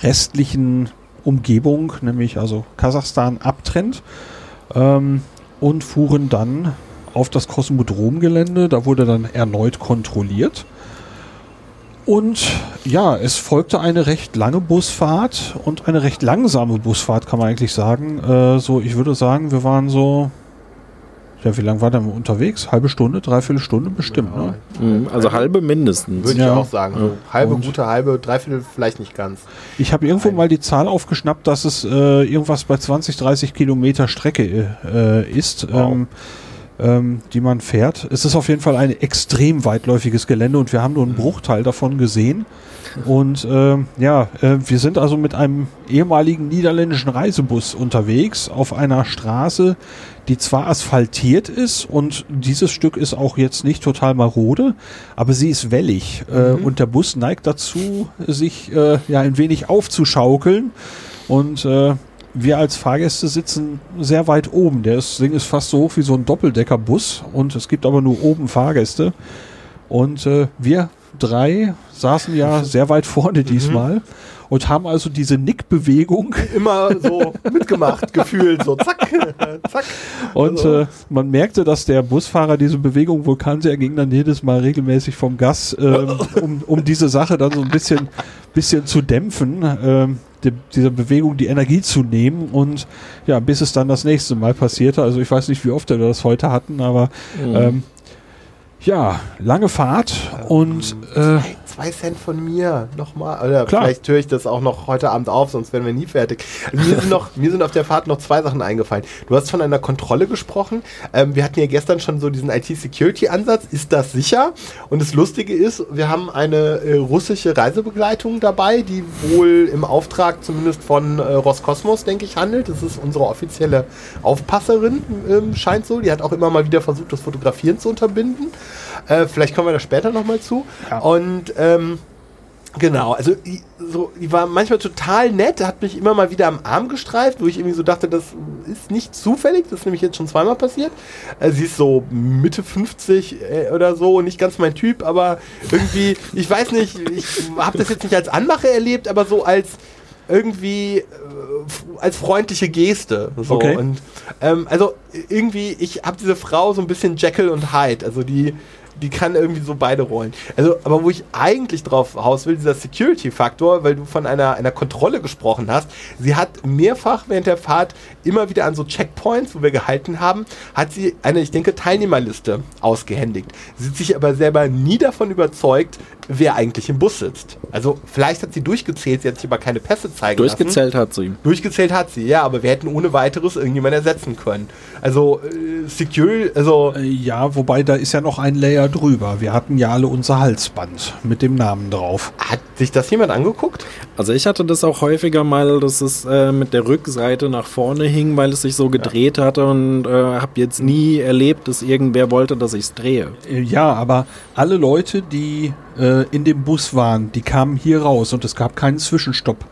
restlichen Umgebung, nämlich also Kasachstan, abtrennt. Ähm, und fuhren dann auf das Kosmodromgelände. Da wurde dann erneut kontrolliert. Und ja, es folgte eine recht lange Busfahrt und eine recht langsame Busfahrt, kann man eigentlich sagen. Äh, so, ich würde sagen, wir waren so. Ja, wie lange waren wir unterwegs? Halbe Stunde, dreiviertel Stunde bestimmt, ne? Mhm, Also halbe mindestens. Würde Ja. ich auch sagen. So halbe, Und- gute halbe, dreiviertel vielleicht nicht ganz. Ich habe irgendwo Ein- mal die Zahl aufgeschnappt, dass es äh, irgendwas bei 20, 30 Kilometer Strecke äh, ist, Wow. ähm, ähm, die man fährt. Es ist auf jeden Fall ein extrem weitläufiges Gelände und wir haben nur einen Bruchteil davon gesehen. Und ähm, ja, äh, wir sind also mit einem ehemaligen niederländischen Reisebus unterwegs auf einer Straße, die zwar asphaltiert ist und dieses Stück ist auch jetzt nicht total marode, aber sie ist wellig äh, und der Bus neigt dazu, sich äh, ja ein wenig aufzuschaukeln und äh, wir als Fahrgäste sitzen sehr weit oben. Das Ding ist fast so hoch wie so ein Doppeldeckerbus und es gibt aber nur oben Fahrgäste. Und äh, wir drei saßen ja sehr weit vorne diesmal und haben also diese Nickbewegung Immer so mitgemacht, gefühlt. So zack, zack. und Also- äh, man merkte, dass der Busfahrer diese Bewegung wohl kannte. Er ging dann jedes Mal regelmäßig vom Gas, ähm, um, um diese Sache dann so ein bisschen, bisschen zu dämpfen, ähm, die, dieser Bewegung die Energie zu nehmen und ja, bis es dann das nächste Mal passierte. Also ich weiß nicht, wie oft wir das heute hatten, aber Mhm. ähm, ja, lange Fahrt und äh, zwei Cent von mir nochmal. Oder Klar. vielleicht höre ich das auch noch heute Abend auf, sonst werden wir nie fertig. Also mir, sind noch, mir sind auf der Fahrt noch zwei Sachen eingefallen. Du hast von einer Kontrolle gesprochen. Ähm, wir hatten ja gestern schon so diesen IT-Security-Ansatz. Ist das sicher? Und das Lustige ist, wir haben eine äh, russische Reisebegleitung dabei, die wohl im Auftrag zumindest von äh, Roskosmos, denke ich, handelt. Das ist unsere offizielle Aufpasserin, ähm, scheint so. Die hat auch immer mal wieder versucht, das Fotografieren zu unterbinden. Äh, vielleicht kommen wir da später nochmal zu. Ja. Und ähm, genau, also die, so, die war manchmal total nett, hat mich immer mal wieder am Arm gestreift, wo ich irgendwie so dachte, das ist nicht zufällig, das ist nämlich jetzt schon zweimal passiert. Äh, sie ist so Mitte 50 äh, oder so und nicht ganz mein Typ, aber irgendwie, ich weiß nicht, ich habe das jetzt nicht als Anmache erlebt, aber so als irgendwie äh, als freundliche Geste. So. Okay. Und ähm, also irgendwie, ich habe diese Frau so ein bisschen Jekyll und Hyde, also die die kann irgendwie so beide Rollen. Also, aber wo ich eigentlich drauf raus will, dieser Security-Faktor, weil du von einer, einer Kontrolle gesprochen hast. Sie hat mehrfach während der Fahrt immer wieder an so Checkpoints, wo wir gehalten haben, hat sie eine, ich denke, Teilnehmerliste ausgehändigt. Sie hat sich aber selber nie davon überzeugt, wer eigentlich im Bus sitzt. Also, vielleicht hat sie durchgezählt, sie hat sich aber keine Pässe zeigen lassen. Durchgezählt hat sie. Durchgezählt hat sie, ja, aber wir hätten ohne weiteres irgendjemand ersetzen können. Also, äh, Secure, also, äh, ja, wobei da ist ja noch ein Layer ja drüber. Wir hatten ja alle unser Halsband mit dem Namen drauf. Hat sich das jemand angeguckt? Also ich hatte das auch häufiger mal, dass es äh, mit der Rückseite nach vorne hing, weil es sich so gedreht hatte und äh, habe jetzt nie erlebt, dass irgendwer wollte, dass ich es drehe. Äh, Ja, aber alle Leute, die äh, in dem Bus waren, die kamen hier raus und es gab keinen Zwischenstopp.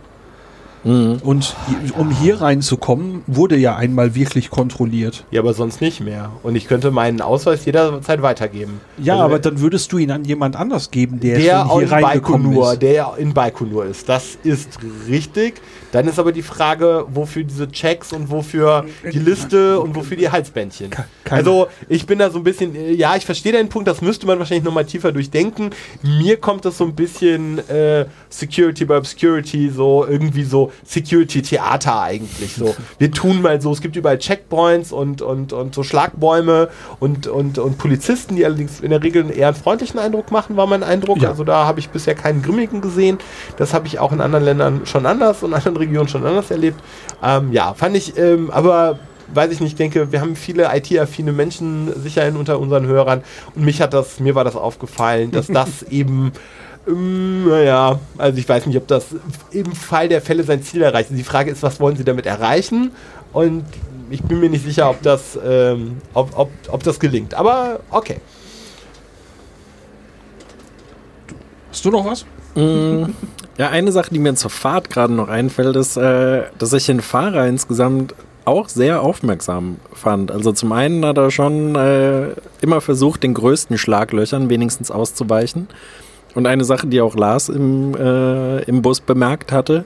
Mhm. Und um hier reinzukommen, wurde ja einmal wirklich kontrolliert. Ja, aber sonst nicht mehr. Und ich könnte meinen Ausweis jederzeit weitergeben. Ja, Also, aber dann würdest du ihn an jemand anders geben, der, der schon hier in reingekommen Baikonur, ist. der in Baikonur ist. Das ist richtig. Dann ist aber die Frage, wofür diese Checks und wofür die Liste und wofür die Halsbändchen. Ke- keine- Also ich bin da so ein bisschen, äh, ja, ich verstehe deinen Punkt, das müsste man wahrscheinlich nochmal tiefer durchdenken. Mir kommt das so ein bisschen äh, Security by Obscurity, so irgendwie so Security-Theater eigentlich. So, wir tun mal so, es gibt überall Checkpoints und, und, und so Schlagbäume und, und, und Polizisten, die allerdings in der Regel eher einen freundlichen Eindruck machen, war mein Eindruck. Ja. Also da habe ich bisher keinen grimmigen gesehen. Das habe ich auch in anderen Ländern schon anders und in anderen Regionen schon anders erlebt. Ähm, ja, fand ich, ähm, aber weiß ich nicht, denke, wir haben viele IT-affine Menschen sicher in, unter unseren Hörern und mich hat das, mir war das aufgefallen, dass das eben naja, also ich weiß nicht, ob das im Fall der Fälle sein Ziel erreicht. Die Frage ist, was wollen sie damit erreichen? Und ich bin mir nicht sicher, ob das, ähm, ob, ob, ob das gelingt. Aber okay. Hast du noch was? Mm, Ja, eine Sache, die mir zur Fahrt gerade noch einfällt, ist, äh, dass ich den Fahrer insgesamt auch sehr aufmerksam fand. Also zum einen hat er schon äh, immer versucht, den größten Schlaglöchern wenigstens auszuweichen. Und eine Sache, die auch Lars im, äh, im Bus bemerkt hatte,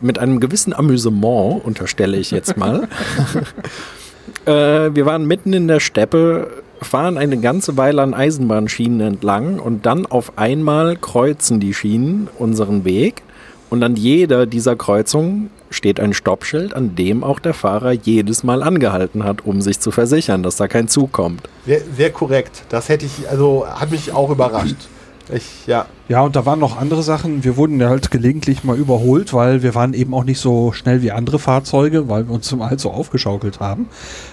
mit einem gewissen Amüsement, unterstelle ich jetzt mal. äh, wir waren mitten in der Steppe, fahren eine ganze Weile an Eisenbahnschienen entlang und dann auf einmal kreuzen die Schienen unseren Weg und an jeder dieser Kreuzungen steht ein Stoppschild, an dem auch der Fahrer jedes Mal angehalten hat, um sich zu versichern, dass da kein Zug kommt. Sehr, sehr korrekt. Das hätte ich, also hat mich auch überrascht. Ich, ja. Ja, und da waren noch andere Sachen. Wir wurden ja halt gelegentlich mal überholt, weil wir waren eben auch nicht so schnell wie andere Fahrzeuge, weil wir uns zum halt so aufgeschaukelt haben.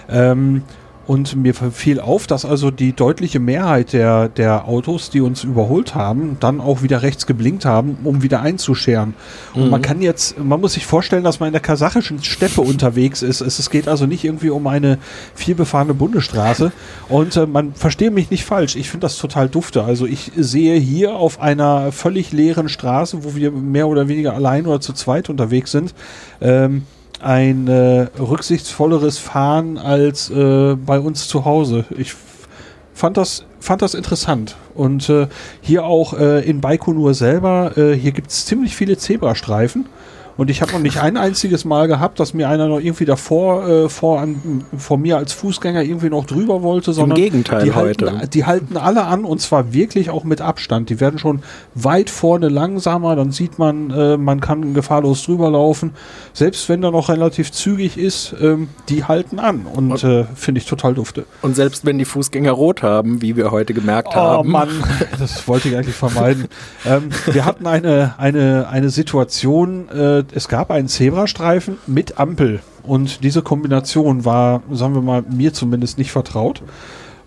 Ähm, und mir fiel auf, dass also die deutliche Mehrheit der, der Autos, die uns überholt haben, dann auch wieder rechts geblinkt haben, um wieder einzuscheren. Und man kann jetzt, man muss sich vorstellen, dass man in der kasachischen Steppe unterwegs ist. Es, es geht also nicht irgendwie um eine vielbefahrene Bundesstraße. Und äh, man verstehe mich nicht falsch. Ich finde das total dufte. Also ich sehe hier auf einer völlig leeren Straße, wo wir mehr oder weniger allein oder zu zweit unterwegs sind, ähm, ein äh, rücksichtsvolleres Fahren als äh, bei uns zu Hause. Ich fand das, fand das interessant. Und äh, hier auch äh, in Baikonur selber, äh, hier gibt es ziemlich viele Zebrastreifen. Und ich habe noch nicht ein einziges Mal gehabt, dass mir einer noch irgendwie davor äh, vor, an, vor mir als Fußgänger irgendwie noch drüber wollte, sondern Gegenteil die halten, heute. die halten alle an und zwar wirklich auch mit Abstand. Die werden schon weit vorne langsamer, dann sieht man, äh, man kann gefahrlos drüber laufen. Selbst wenn er noch relativ zügig ist, ähm, die halten an und äh, finde ich total dufte. Und selbst wenn die Fußgänger rot haben, wie wir heute gemerkt Oh haben, Mann, das wollte ich eigentlich vermeiden. ähm, wir hatten eine, eine, eine Situation, äh, es gab einen Zebrastreifen mit Ampel und diese Kombination war, sagen wir mal, mir zumindest nicht vertraut.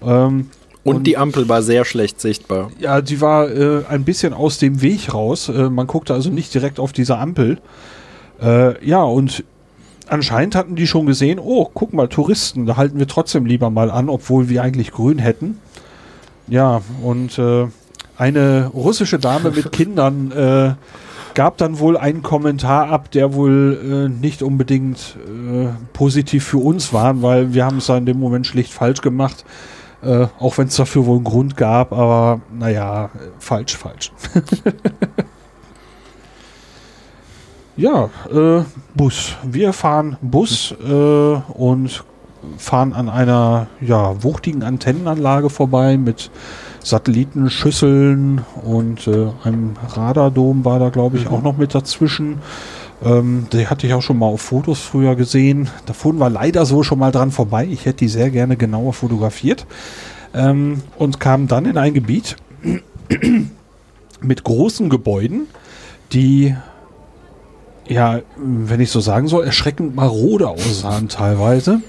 Ähm, und die Ampel war sehr schlecht sichtbar. Ja, die war äh, ein bisschen aus dem Weg raus. Äh, man guckte also nicht direkt auf diese Ampel. Äh, ja, und anscheinend hatten die schon gesehen, oh, guck mal, Touristen, da halten wir trotzdem lieber mal an, obwohl wir eigentlich grün hätten. Ja, und äh, eine russische Dame mit Kindern äh, gab dann wohl einen Kommentar ab, der wohl äh, nicht unbedingt äh, positiv für uns war, weil wir haben es in dem Moment schlicht falsch gemacht. Äh, auch wenn es dafür wohl einen Grund gab, aber naja, falsch, falsch. ja, äh, Bus. Wir fahren Bus äh, und fahren an einer ja, wuchtigen Antennenanlage vorbei mit Satellitenschüsseln und äh, einem Radardom war da, glaube ich, auch noch mit dazwischen. Ähm, die hatte ich auch schon mal auf Fotos früher gesehen. Da fuhren wir leider so schon mal dran vorbei. Ich hätte die sehr gerne genauer fotografiert. Ähm, und kamen dann in ein Gebiet mit großen Gebäuden, die, ja, wenn ich so sagen soll, erschreckend marode aussahen teilweise.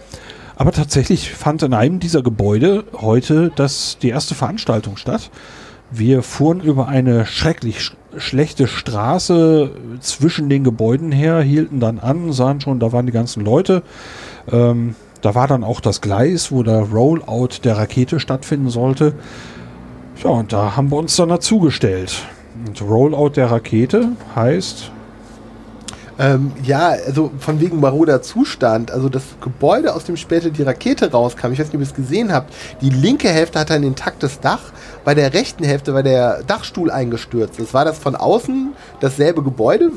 Aber tatsächlich fand in einem dieser Gebäude heute das, die erste Veranstaltung statt. Wir fuhren über eine schrecklich sch schlechte Straße zwischen den Gebäuden her, hielten dann an, sahen schon, da waren die ganzen Leute. Ähm, da war dann auch das Gleis, wo der Rollout der Rakete stattfinden sollte. Ja, und da haben wir uns dann dazugestellt. Und Rollout der Rakete heißt, Ähm, ja, also von wegen maroder Zustand. Also das Gebäude, aus dem später die Rakete rauskam, ich weiß nicht, ob ihr es gesehen habt, die linke Hälfte hatte ein intaktes Dach, bei der rechten Hälfte war der Dachstuhl eingestürzt. Das war das von außen dasselbe Gebäude,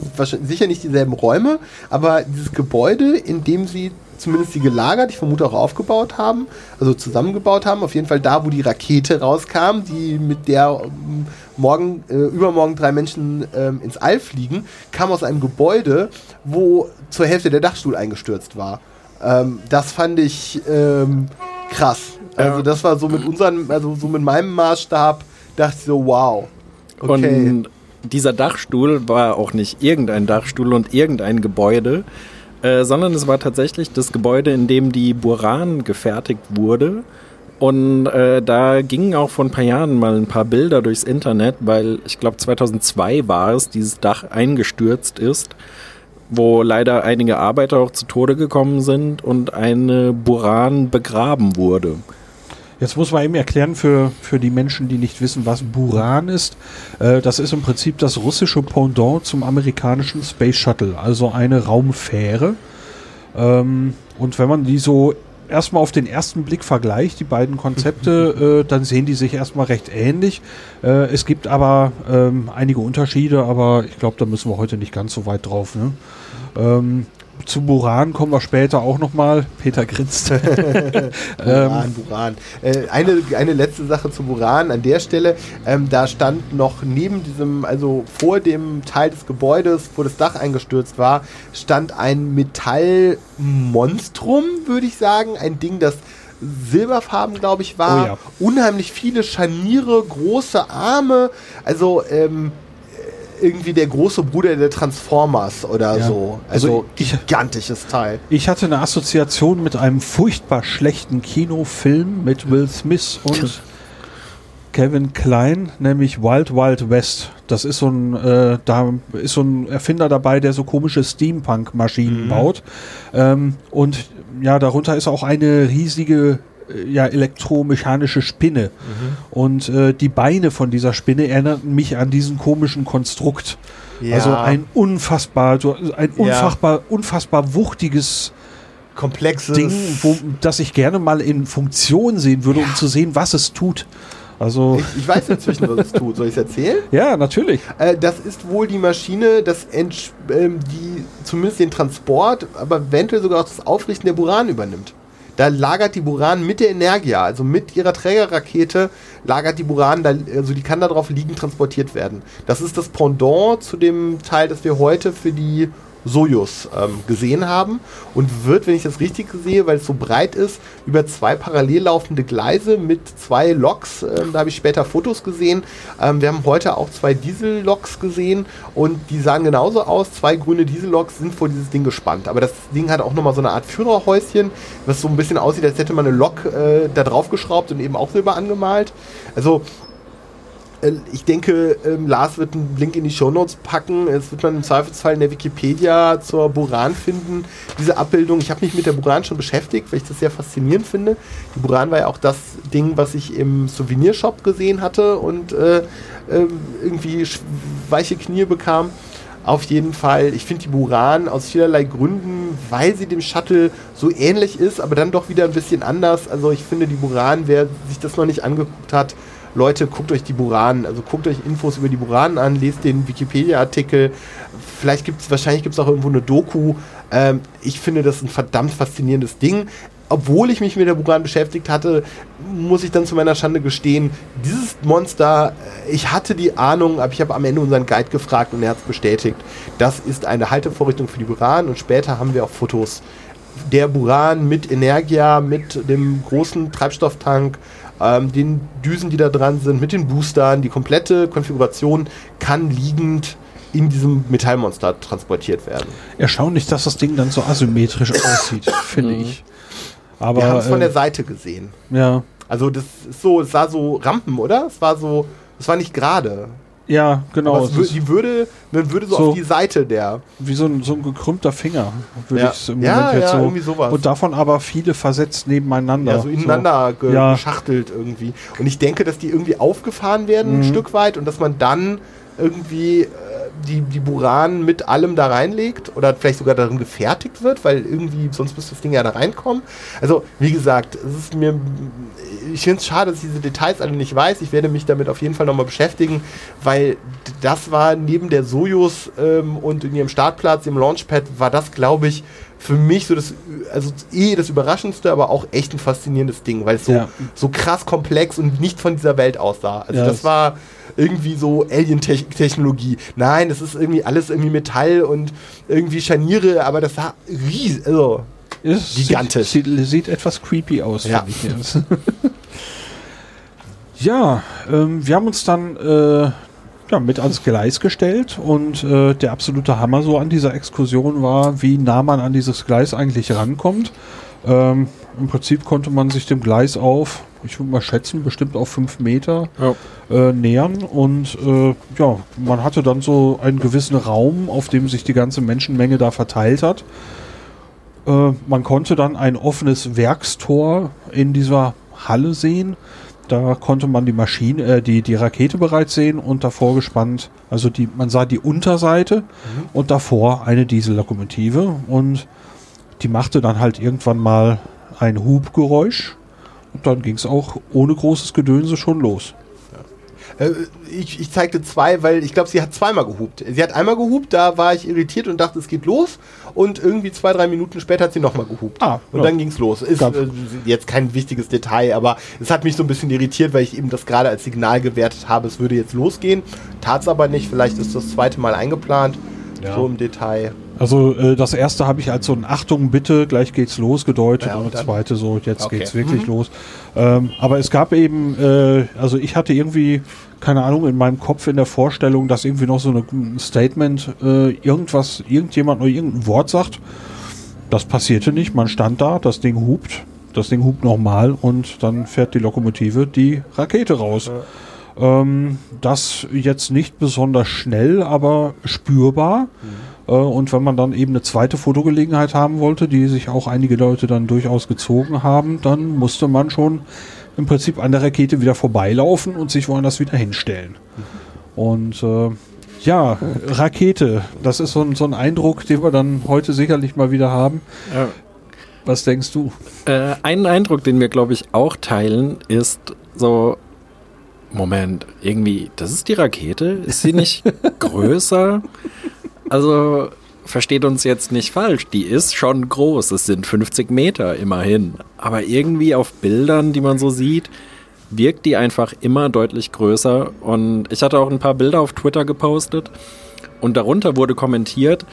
sicher nicht dieselben Räume, aber dieses Gebäude, in dem sie zumindest sie gelagert, ich vermute auch aufgebaut haben, also zusammengebaut haben, auf jeden Fall da, wo die Rakete rauskam, die mit der ähm, morgen, äh, übermorgen drei Menschen ähm, ins All fliegen, kam aus einem Gebäude, wo zur Hälfte der Dachstuhl eingestürzt war. Ähm, das fand ich ähm, krass. Also das war so mit unseren, also so mit meinem Maßstab, dachte ich so, wow. Okay. Und dieser Dachstuhl war auch nicht irgendein Dachstuhl und irgendein Gebäude, äh, sondern es war tatsächlich das Gebäude, in dem die Buran gefertigt wurde. Und äh, da gingen auch vor ein paar Jahren mal ein paar Bilder durchs Internet, weil ich glaube 2002 war es, dieses Dach eingestürzt ist, wo leider einige Arbeiter auch zu Tode gekommen sind und eine Buran begraben wurde. Jetzt muss man eben erklären für, für die Menschen, die nicht wissen, was Buran ist. Äh, das ist im Prinzip das russische Pendant zum amerikanischen Space Shuttle, also eine Raumfähre. Ähm, und wenn man die so erstmal auf den ersten Blick vergleicht, die beiden Konzepte, äh, dann sehen die sich erstmal recht ähnlich. Äh, es gibt aber ähm, einige Unterschiede, aber ich glaube, da müssen wir heute nicht ganz so weit drauf. Ne? Ähm, zu Buran kommen wir später auch nochmal. Peter grinst. ähm, Buran, Buran. Äh, eine, eine letzte Sache zu Buran an der Stelle. Ähm, da stand noch neben diesem, also vor dem Teil des Gebäudes, wo das Dach eingestürzt war, stand ein Metallmonstrum, würde ich sagen. Ein Ding, das silberfarben, glaube ich, war. Oh ja. Unheimlich viele Scharniere, große Arme. Also, ähm, irgendwie der große Bruder der Transformers oder Ja. so. Also Also, ich- gigantisches Teil. Ich hatte eine Assoziation mit einem furchtbar schlechten Kinofilm mit Will Smith und Kevin Klein, nämlich Wild Wild West. Das ist so ein, äh, da ist so ein Erfinder dabei, der so komische Steampunk-Maschinen baut. Ähm, und ja, darunter ist auch eine riesige ja, elektromechanische Spinne. Und äh, die Beine von dieser Spinne erinnerten mich an diesen komischen Konstrukt. Also ein unfassbar, ein Ja. unfassbar, unfassbar wuchtiges komplexes Ding, wo, das ich gerne mal in Funktion sehen würde, um zu sehen, was es tut. Also, Ich, ich weiß inzwischen, was es tut. Soll ich es erzählen? ja, natürlich. Äh, das ist wohl die Maschine, das Entsch ähm, die zumindest den Transport, aber eventuell sogar auch das Aufrichten der Buran übernimmt. Da lagert die Buran mit der Energia, also mit ihrer Trägerrakete, lagert die Buran, da, also die kann da drauf liegen, transportiert werden. Das ist das Pendant zu dem Teil, das wir heute für die Sojus ähm, gesehen haben und wird, wenn ich das richtig sehe, weil es so breit ist, über zwei parallel laufende Gleise mit zwei Loks, ähm, da habe ich später Fotos gesehen. Ähm, wir haben heute auch zwei Dieselloks gesehen und die sahen genauso aus. Zwei grüne Dieselloks sind vor dieses Ding gespannt. Aber das Ding hat auch nochmal so eine Art Führerhäuschen, was so ein bisschen aussieht, als hätte man eine Lok äh, da drauf geschraubt und eben auch silber angemalt. Also ich denke, ähm, Lars wird einen Link in die Shownotes packen. Es wird man im Zweifelsfall in der Wikipedia zur Buran finden. Diese Abbildung, ich habe mich mit der Buran schon beschäftigt, weil ich das sehr faszinierend finde. Die Buran war ja auch das Ding, was ich im Souvenirshop gesehen hatte und äh, ähm, irgendwie weiche Knie bekam. Auf jeden Fall, ich finde die Buran aus vielerlei Gründen, weil sie dem Shuttle so ähnlich ist, aber dann doch wieder ein bisschen anders. Also ich finde die Buran, wer sich das noch nicht angeguckt hat, Leute, guckt euch die Buran, also guckt euch Infos über die Buran an, lest den Wikipedia-Artikel. Vielleicht gibt es, wahrscheinlich gibt es auch irgendwo eine Doku. Ähm, ich finde das ein verdammt faszinierendes Ding. Obwohl ich mich mit der Buran beschäftigt hatte, muss ich dann zu meiner Schande gestehen, dieses Monster, äh, ich hatte die Ahnung, aber ich habe am Ende unseren Guide gefragt und er hat es bestätigt. Das ist eine Haltevorrichtung für die Buran und später haben wir auch Fotos der Buran mit Energia, mit dem großen Treibstofftank, ähm, den Düsen, die da dran sind, mit den Boostern. Die komplette Konfiguration kann liegend in diesem Metallmonster transportiert werden. Erstaunlich, dass das Ding dann so asymmetrisch aussieht, finde ich. Aber Wir haben es von äh, der Seite gesehen. ja, Also das ist so, es sah so Rampen, oder? Es war so, es war nicht gerade. Ja, genau. Es die würde, man würde so, So. auf die Seite der. wie so ein, so ein gekrümmter Finger, würde Ja. ich es im Ja, Moment jetzt ja, so. irgendwie sowas. Und davon aber viele versetzt nebeneinander. Ja, so ineinander ge Ja. geschachtelt irgendwie. Und ich denke, dass die irgendwie aufgefahren werden, ein Mhm. Stück weit, und dass man dann irgendwie äh, die, die Buran mit allem da reinlegt oder vielleicht sogar darin gefertigt wird, weil irgendwie sonst müsste das Ding ja da reinkommen. Also, wie gesagt, es ist mir. Ich finde es schade, dass ich diese Details alle nicht weiß. Ich werde mich damit auf jeden Fall nochmal beschäftigen, weil das war neben der Sojus ähm, und in ihrem Startplatz, im Launchpad, war das, glaube ich, für mich so das, also eh das Überraschendste, aber auch echt ein faszinierendes Ding, weil es so, Ja. so krass komplex und nicht von dieser Welt aussah. Also Ja, das das- war irgendwie so Alien-Technologie. Nein, das ist irgendwie alles irgendwie Metall und irgendwie Scharniere, aber das sah riesig, also Ist, Gigantisch. Sieht, sieht, sieht etwas creepy aus, Ja. finde ich jetzt. ja, ähm, wir haben uns dann äh, ja, mit ans Gleis gestellt und äh, der absolute Hammer so an dieser Exkursion war, wie nah man an dieses Gleis eigentlich rankommt. Ähm, Im Prinzip konnte man sich dem Gleis auf, ich würde mal schätzen, bestimmt auf fünf Meter äh, nähern und äh, ja, man hatte dann so einen gewissen Raum, auf dem sich die ganze Menschenmenge da verteilt hat. Äh, man konnte dann ein offenes Werkstor in dieser Halle sehen. Da konnte man die Maschine, äh, die, die Rakete bereits sehen und davor gespannt, also die, man sah die Unterseite und davor eine Diesellokomotive. Und die machte dann halt irgendwann mal ein Hubgeräusch. Und dann ging es auch ohne großes Gedönse schon los. Äh, ich, ich zeigte zwei, weil ich glaube, sie hat zweimal gehupt. Sie hat einmal gehupt, da war ich irritiert und dachte, es geht los. Und irgendwie zwei, drei Minuten später hat sie nochmal gehupt. Ah, und ja. dann ging es los. Ist äh, jetzt kein wichtiges Detail, aber es hat mich so ein bisschen irritiert, weil ich eben das gerade als Signal gewertet habe, es würde jetzt losgehen. Tat es aber nicht. Vielleicht ist das zweite Mal eingeplant. Ja. So im Detail. Also äh, das erste habe ich als so ein Achtung bitte, gleich geht's los gedeutet Ja, und und das zweite so, jetzt Okay. geht's wirklich los. Ähm, aber es gab eben, äh, also ich hatte irgendwie, keine Ahnung, in meinem Kopf in der Vorstellung, dass irgendwie noch so ein Statement, äh, irgendwas, irgendjemand nur irgendein Wort sagt. Das passierte nicht, man stand da, das Ding hupt, das Ding hupt nochmal und dann fährt die Lokomotive die Rakete raus. Ähm, das jetzt nicht besonders schnell, aber spürbar. Äh, und wenn man dann eben eine zweite Fotogelegenheit haben wollte, die sich auch einige Leute dann durchaus gezogen haben, dann musste man schon im Prinzip an der Rakete wieder vorbeilaufen und sich woanders wieder hinstellen. Und äh, ja, Rakete, das ist so ein, so ein Eindruck, den wir dann heute sicherlich mal wieder haben. Ja. Was denkst du? Äh, ein Eindruck, den wir, glaube ich, auch teilen, ist so, Moment, irgendwie, das ist die Rakete? Ist sie nicht größer? Also, versteht uns jetzt nicht falsch, die ist schon groß, es sind 50 Meter immerhin. Aber irgendwie auf Bildern, die man so sieht, wirkt die einfach immer deutlich größer. Und ich hatte auch ein paar Bilder auf Twitter gepostet und darunter wurde kommentiert,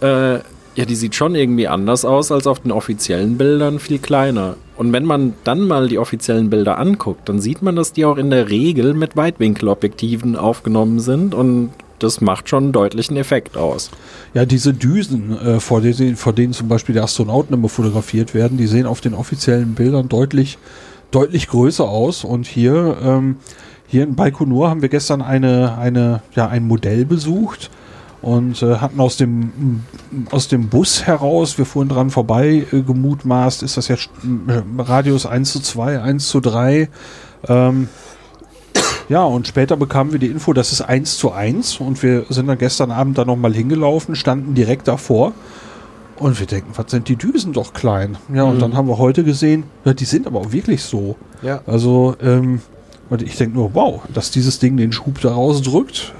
äh, ja, die sieht schon irgendwie anders aus als auf den offiziellen Bildern, viel kleiner. Und wenn man dann mal die offiziellen Bilder anguckt, dann sieht man, dass die auch in der Regel mit Weitwinkelobjektiven aufgenommen sind und das macht schon einen deutlichen Effekt aus. Ja, diese Düsen, äh, vor, denen, vor denen zum Beispiel die Astronauten immer fotografiert werden, die sehen auf den offiziellen Bildern deutlich, deutlich größer aus. Und hier, ähm, hier in Baikonur haben wir gestern eine, eine, ja, ein Modell besucht und äh, hatten aus dem, aus dem Bus heraus, wir fuhren dran vorbei, äh, gemutmaßt, ist das jetzt äh, Radius 1 zu 2, 1 zu 3. Ähm, ja, und später bekamen wir die Info, das ist 1 zu 1 und wir sind dann gestern Abend da nochmal hingelaufen, standen direkt davor und wir denken, was sind die Düsen doch klein. Ja, und dann haben wir heute gesehen, ja, die sind aber auch wirklich so. Ja. Also, ähm, und ich denke nur, wow, dass dieses Ding den Schub da rausdrückt.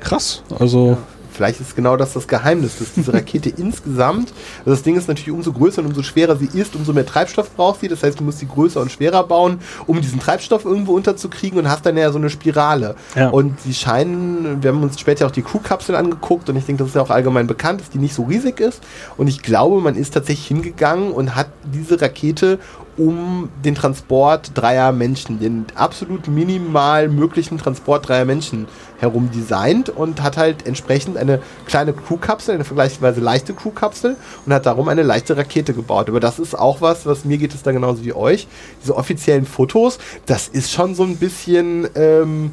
Krass. Also, Vielleicht ist genau das das Geheimnis, dass diese Rakete insgesamt, also das Ding ist natürlich umso größer und umso schwerer sie ist, umso mehr Treibstoff braucht sie. Das heißt, du musst sie größer und schwerer bauen, um diesen Treibstoff irgendwo unterzukriegen und hast dann ja so eine Spirale. Ja. Und sie scheinen, wir haben uns später auch die Crew-Kapsel angeguckt und ich denke, das ist ja auch allgemein bekannt, dass die nicht so riesig ist. Und ich glaube, man ist tatsächlich hingegangen und hat diese Rakete um den Transport dreier Menschen, den absolut minimal möglichen Transport dreier Menschen herum designt und hat halt entsprechend eine kleine Crewkapsel, eine vergleichsweise leichte Crewkapsel und hat darum eine leichte Rakete gebaut. Aber das ist auch was, was mir geht es da genauso wie euch. Diese offiziellen Fotos, das ist schon so ein bisschen, ähm,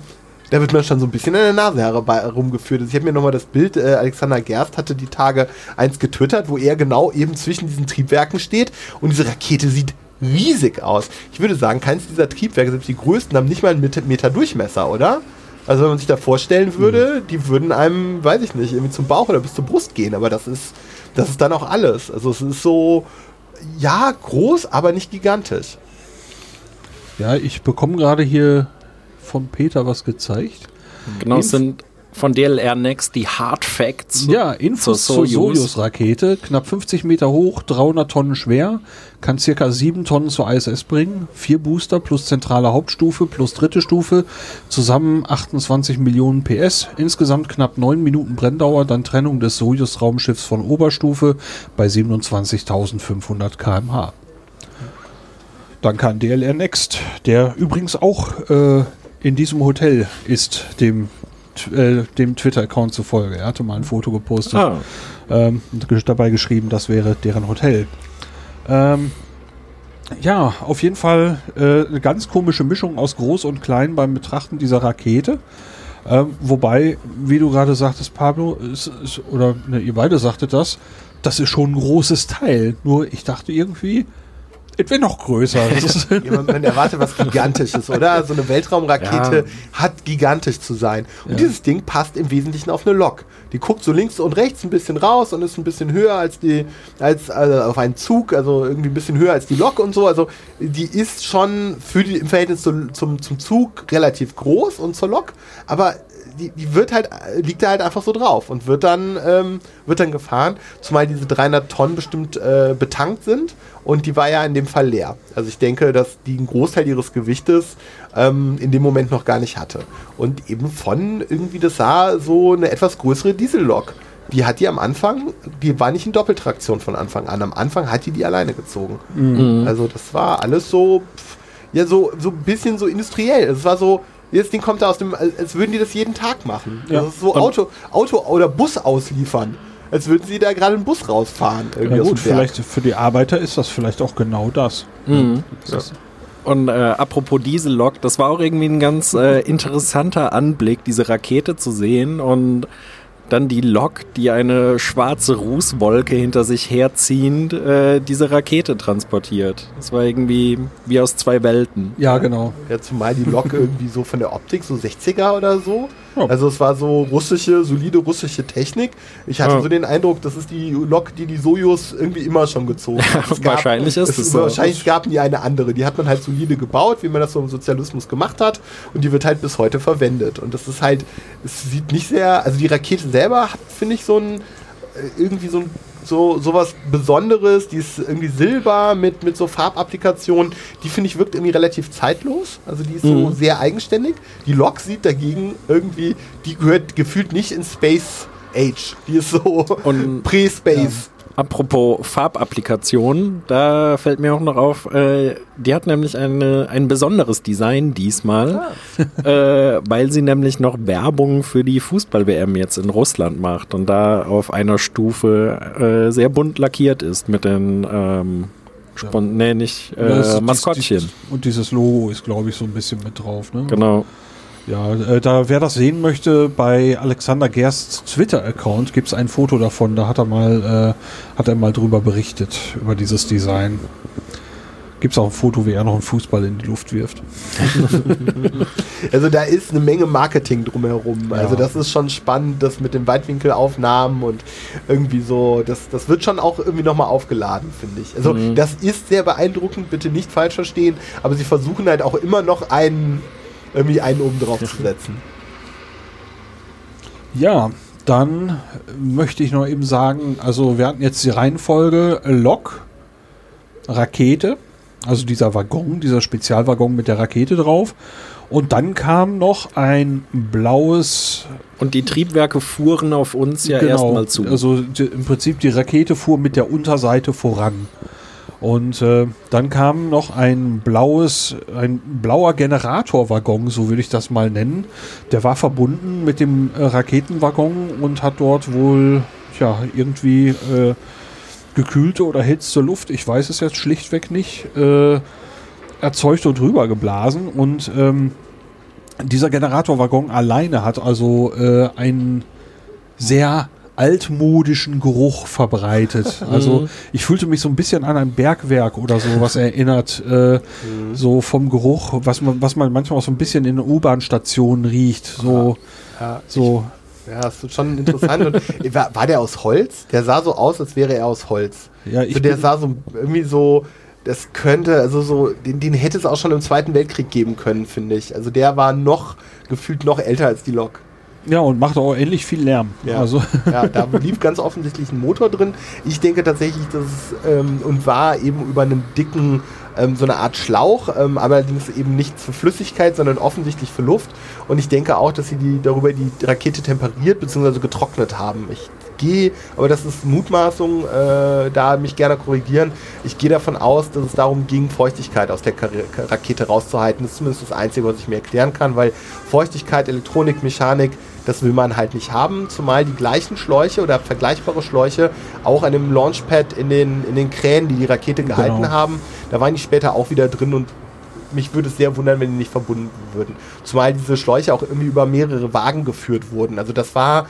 da wird mir schon so ein bisschen an der Nase herumgeführt. Also ich habe mir nochmal das Bild, äh, Alexander Gerst hatte die Tage eins getwittert, wo er genau eben zwischen diesen Triebwerken steht und diese Rakete sieht riesig aus. Ich würde sagen, keins dieser Triebwerke, selbst die größten, haben nicht mal einen Meter Durchmesser, oder? Also wenn man sich da vorstellen würde, mhm. die würden einem, weiß ich nicht, irgendwie zum Bauch oder bis zur Brust gehen, aber das ist, das ist dann auch alles. Also es ist so, ja, groß, aber nicht gigantisch. Ja, ich bekomme gerade hier von Peter was gezeigt. Genau, es sind von DLR Next die Hard Facts. Ja, Infos zur Soyuz-Rakete. Knapp 50 Meter hoch, 300 Tonnen schwer, kann circa 7 Tonnen zur ISS bringen. Vier Booster plus zentrale Hauptstufe plus dritte Stufe. Zusammen 28 Millionen PS. Insgesamt knapp 9 Minuten Brenndauer. Dann Trennung des Soyuz-Raumschiffs von Oberstufe bei 27.500 kmh. Dann kann DLR Next, der übrigens auch äh, in diesem Hotel ist, dem äh, dem Twitter-Account zufolge. Er hatte mal ein Foto gepostet ah. ähm, und dabei geschrieben, das wäre deren Hotel. Ähm, ja, auf jeden Fall äh, eine ganz komische Mischung aus groß und klein beim Betrachten dieser Rakete. Ähm, wobei, wie du gerade sagtest, Pablo, ist, ist, oder ne, ihr beide sagtet das, das ist schon ein großes Teil. Nur ich dachte irgendwie, es wäre noch größer. ja, man, man, erwartet was Gigantisches, oder? So eine Weltraumrakete ja. hat gigantisch zu sein. Und ja. dieses Ding passt im Wesentlichen auf eine Lok. Die guckt so links und rechts ein bisschen raus und ist ein bisschen höher als die, als also auf einen Zug, also irgendwie ein bisschen höher als die Lok und so. Also die ist schon für die, im Verhältnis zu, zum, zum Zug relativ groß und zur Lok, aber die, die wird halt, liegt da halt einfach so drauf und wird dann, ähm, wird dann gefahren, zumal diese 300 Tonnen bestimmt äh, betankt sind und die war ja in dem Fall leer. Also ich denke, dass die einen Großteil ihres Gewichtes ähm, in dem Moment noch gar nicht hatte. Und eben von irgendwie, das sah so eine etwas größere Diesellok. Die hat die am Anfang, die war nicht in Doppeltraktion von Anfang an. Am Anfang hat die die alleine gezogen. Mhm. Also das war alles so, ja, so, so ein bisschen so industriell. Es war so, das Ding kommt da aus dem, als würden die das jeden Tag machen. Ja. Das ist so Auto, Auto oder Bus ausliefern als würden sie da gerade einen Bus rausfahren. Ja gut, vielleicht für die Arbeiter ist das vielleicht auch genau das. Mhm. das und äh, apropos Diesellok, das war auch irgendwie ein ganz äh, interessanter Anblick, diese Rakete zu sehen und dann die Lok, die eine schwarze Rußwolke hinter sich herziehend äh, diese Rakete transportiert. Das war irgendwie wie aus zwei Welten. Ja, genau. Ja, zumal die Lok irgendwie so von der Optik so 60er oder so. Oh. Also es war so russische, solide russische Technik. Ich hatte oh. so den Eindruck, das ist die Lok, die die Sojus irgendwie immer schon gezogen hat. gab, wahrscheinlich ist es, es so. Wahrscheinlich gab die eine andere. Die hat man halt solide gebaut, wie man das so im Sozialismus gemacht hat. Und die wird halt bis heute verwendet. Und das ist halt, es sieht nicht sehr, also die Rakete selber hat, finde ich, so ein, äh, irgendwie so ein so sowas Besonderes, die ist irgendwie silber mit, mit so Farbapplikationen, die finde ich wirkt irgendwie relativ zeitlos. Also die ist mhm. so sehr eigenständig. Die Lok sieht dagegen irgendwie, die gehört gefühlt nicht in Space Age. Die ist so Pre-Space. Apropos Farbapplikation, da fällt mir auch noch auf, äh, die hat nämlich eine, ein besonderes Design diesmal, ah. äh, weil sie nämlich noch Werbung für die Fußball-WM jetzt in Russland macht und da auf einer Stufe äh, sehr bunt lackiert ist mit den ähm, Spon ja. nee, nicht äh, Maskottchen. und dieses Logo ist, glaube ich, so ein bisschen mit drauf. Ne? Genau. Ja, äh, da wer das sehen möchte, bei Alexander Gersts Twitter-Account gibt es ein Foto davon. Da hat er mal, äh, hat er mal drüber berichtet, über dieses Design. Gibt es auch ein Foto, wie er noch einen Fußball in die Luft wirft. also da ist eine Menge Marketing drumherum. Ja. Also das ist schon spannend, das mit den Weitwinkelaufnahmen und irgendwie so, das, das wird schon auch irgendwie nochmal aufgeladen, finde ich. Also mhm. das ist sehr beeindruckend, bitte nicht falsch verstehen, aber sie versuchen halt auch immer noch einen irgendwie einen oben drauf zu setzen. Ja, dann möchte ich noch eben sagen, also wir hatten jetzt die Reihenfolge Lok, Rakete, also dieser Waggon, dieser Spezialwaggon mit der Rakete drauf. Und dann kam noch ein blaues. Und die Triebwerke fuhren auf uns ja genau, erstmal zu. Also die, im Prinzip die Rakete fuhr mit der Unterseite voran. Und äh, dann kam noch ein blaues, ein blauer Generatorwaggon, so würde ich das mal nennen. Der war verbunden mit dem äh, Raketenwaggon und hat dort wohl ja irgendwie äh, gekühlte oder erhitzte Luft, ich weiß es jetzt schlichtweg nicht, äh, erzeugt und rüber geblasen. Und ähm, dieser Generatorwaggon alleine hat also äh, einen sehr altmodischen Geruch verbreitet. Also ich fühlte mich so ein bisschen an ein Bergwerk oder sowas erinnert, äh, so vom Geruch, was man, was man manchmal auch so ein bisschen in U-Bahn-Stationen riecht. So, Ja, so. Ja, das ist schon interessant. Und, war, war der aus Holz? Der sah so aus, als wäre er aus Holz. Ja, ich also der sah so irgendwie so, das könnte, also so, den, den hätte es auch schon im Zweiten Weltkrieg geben können, finde ich. Also der war noch, gefühlt noch älter als die Lok. Ja, und macht auch ähnlich viel Lärm. Ja. Also, Ja, da lief ganz offensichtlich ein Motor drin. Ich denke tatsächlich, dass es, ähm, und war eben über einen dicken, ähm, so eine Art Schlauch, ähm, allerdings eben nicht für Flüssigkeit, sondern offensichtlich für Luft. Und ich denke auch, dass sie die darüber die Rakete temperiert bzw. getrocknet haben. Ich gehe, aber das ist Mutmaßung, äh, da mich gerne korrigieren. Ich gehe davon aus, dass es darum ging, Feuchtigkeit aus der Kar Rakete rauszuhalten. Das ist zumindest das Einzige, was ich mir erklären kann, weil Feuchtigkeit, Elektronik, Mechanik, das will man halt nicht haben, zumal die gleichen Schläuche oder vergleichbare Schläuche auch an dem Launchpad in den, in den Krähen, die die Rakete gehalten Genau. haben, da waren die später auch wieder drin und mich würde es sehr wundern, wenn die nicht verbunden würden. Zumal diese Schläuche auch irgendwie über mehrere Wagen geführt wurden. Also das war,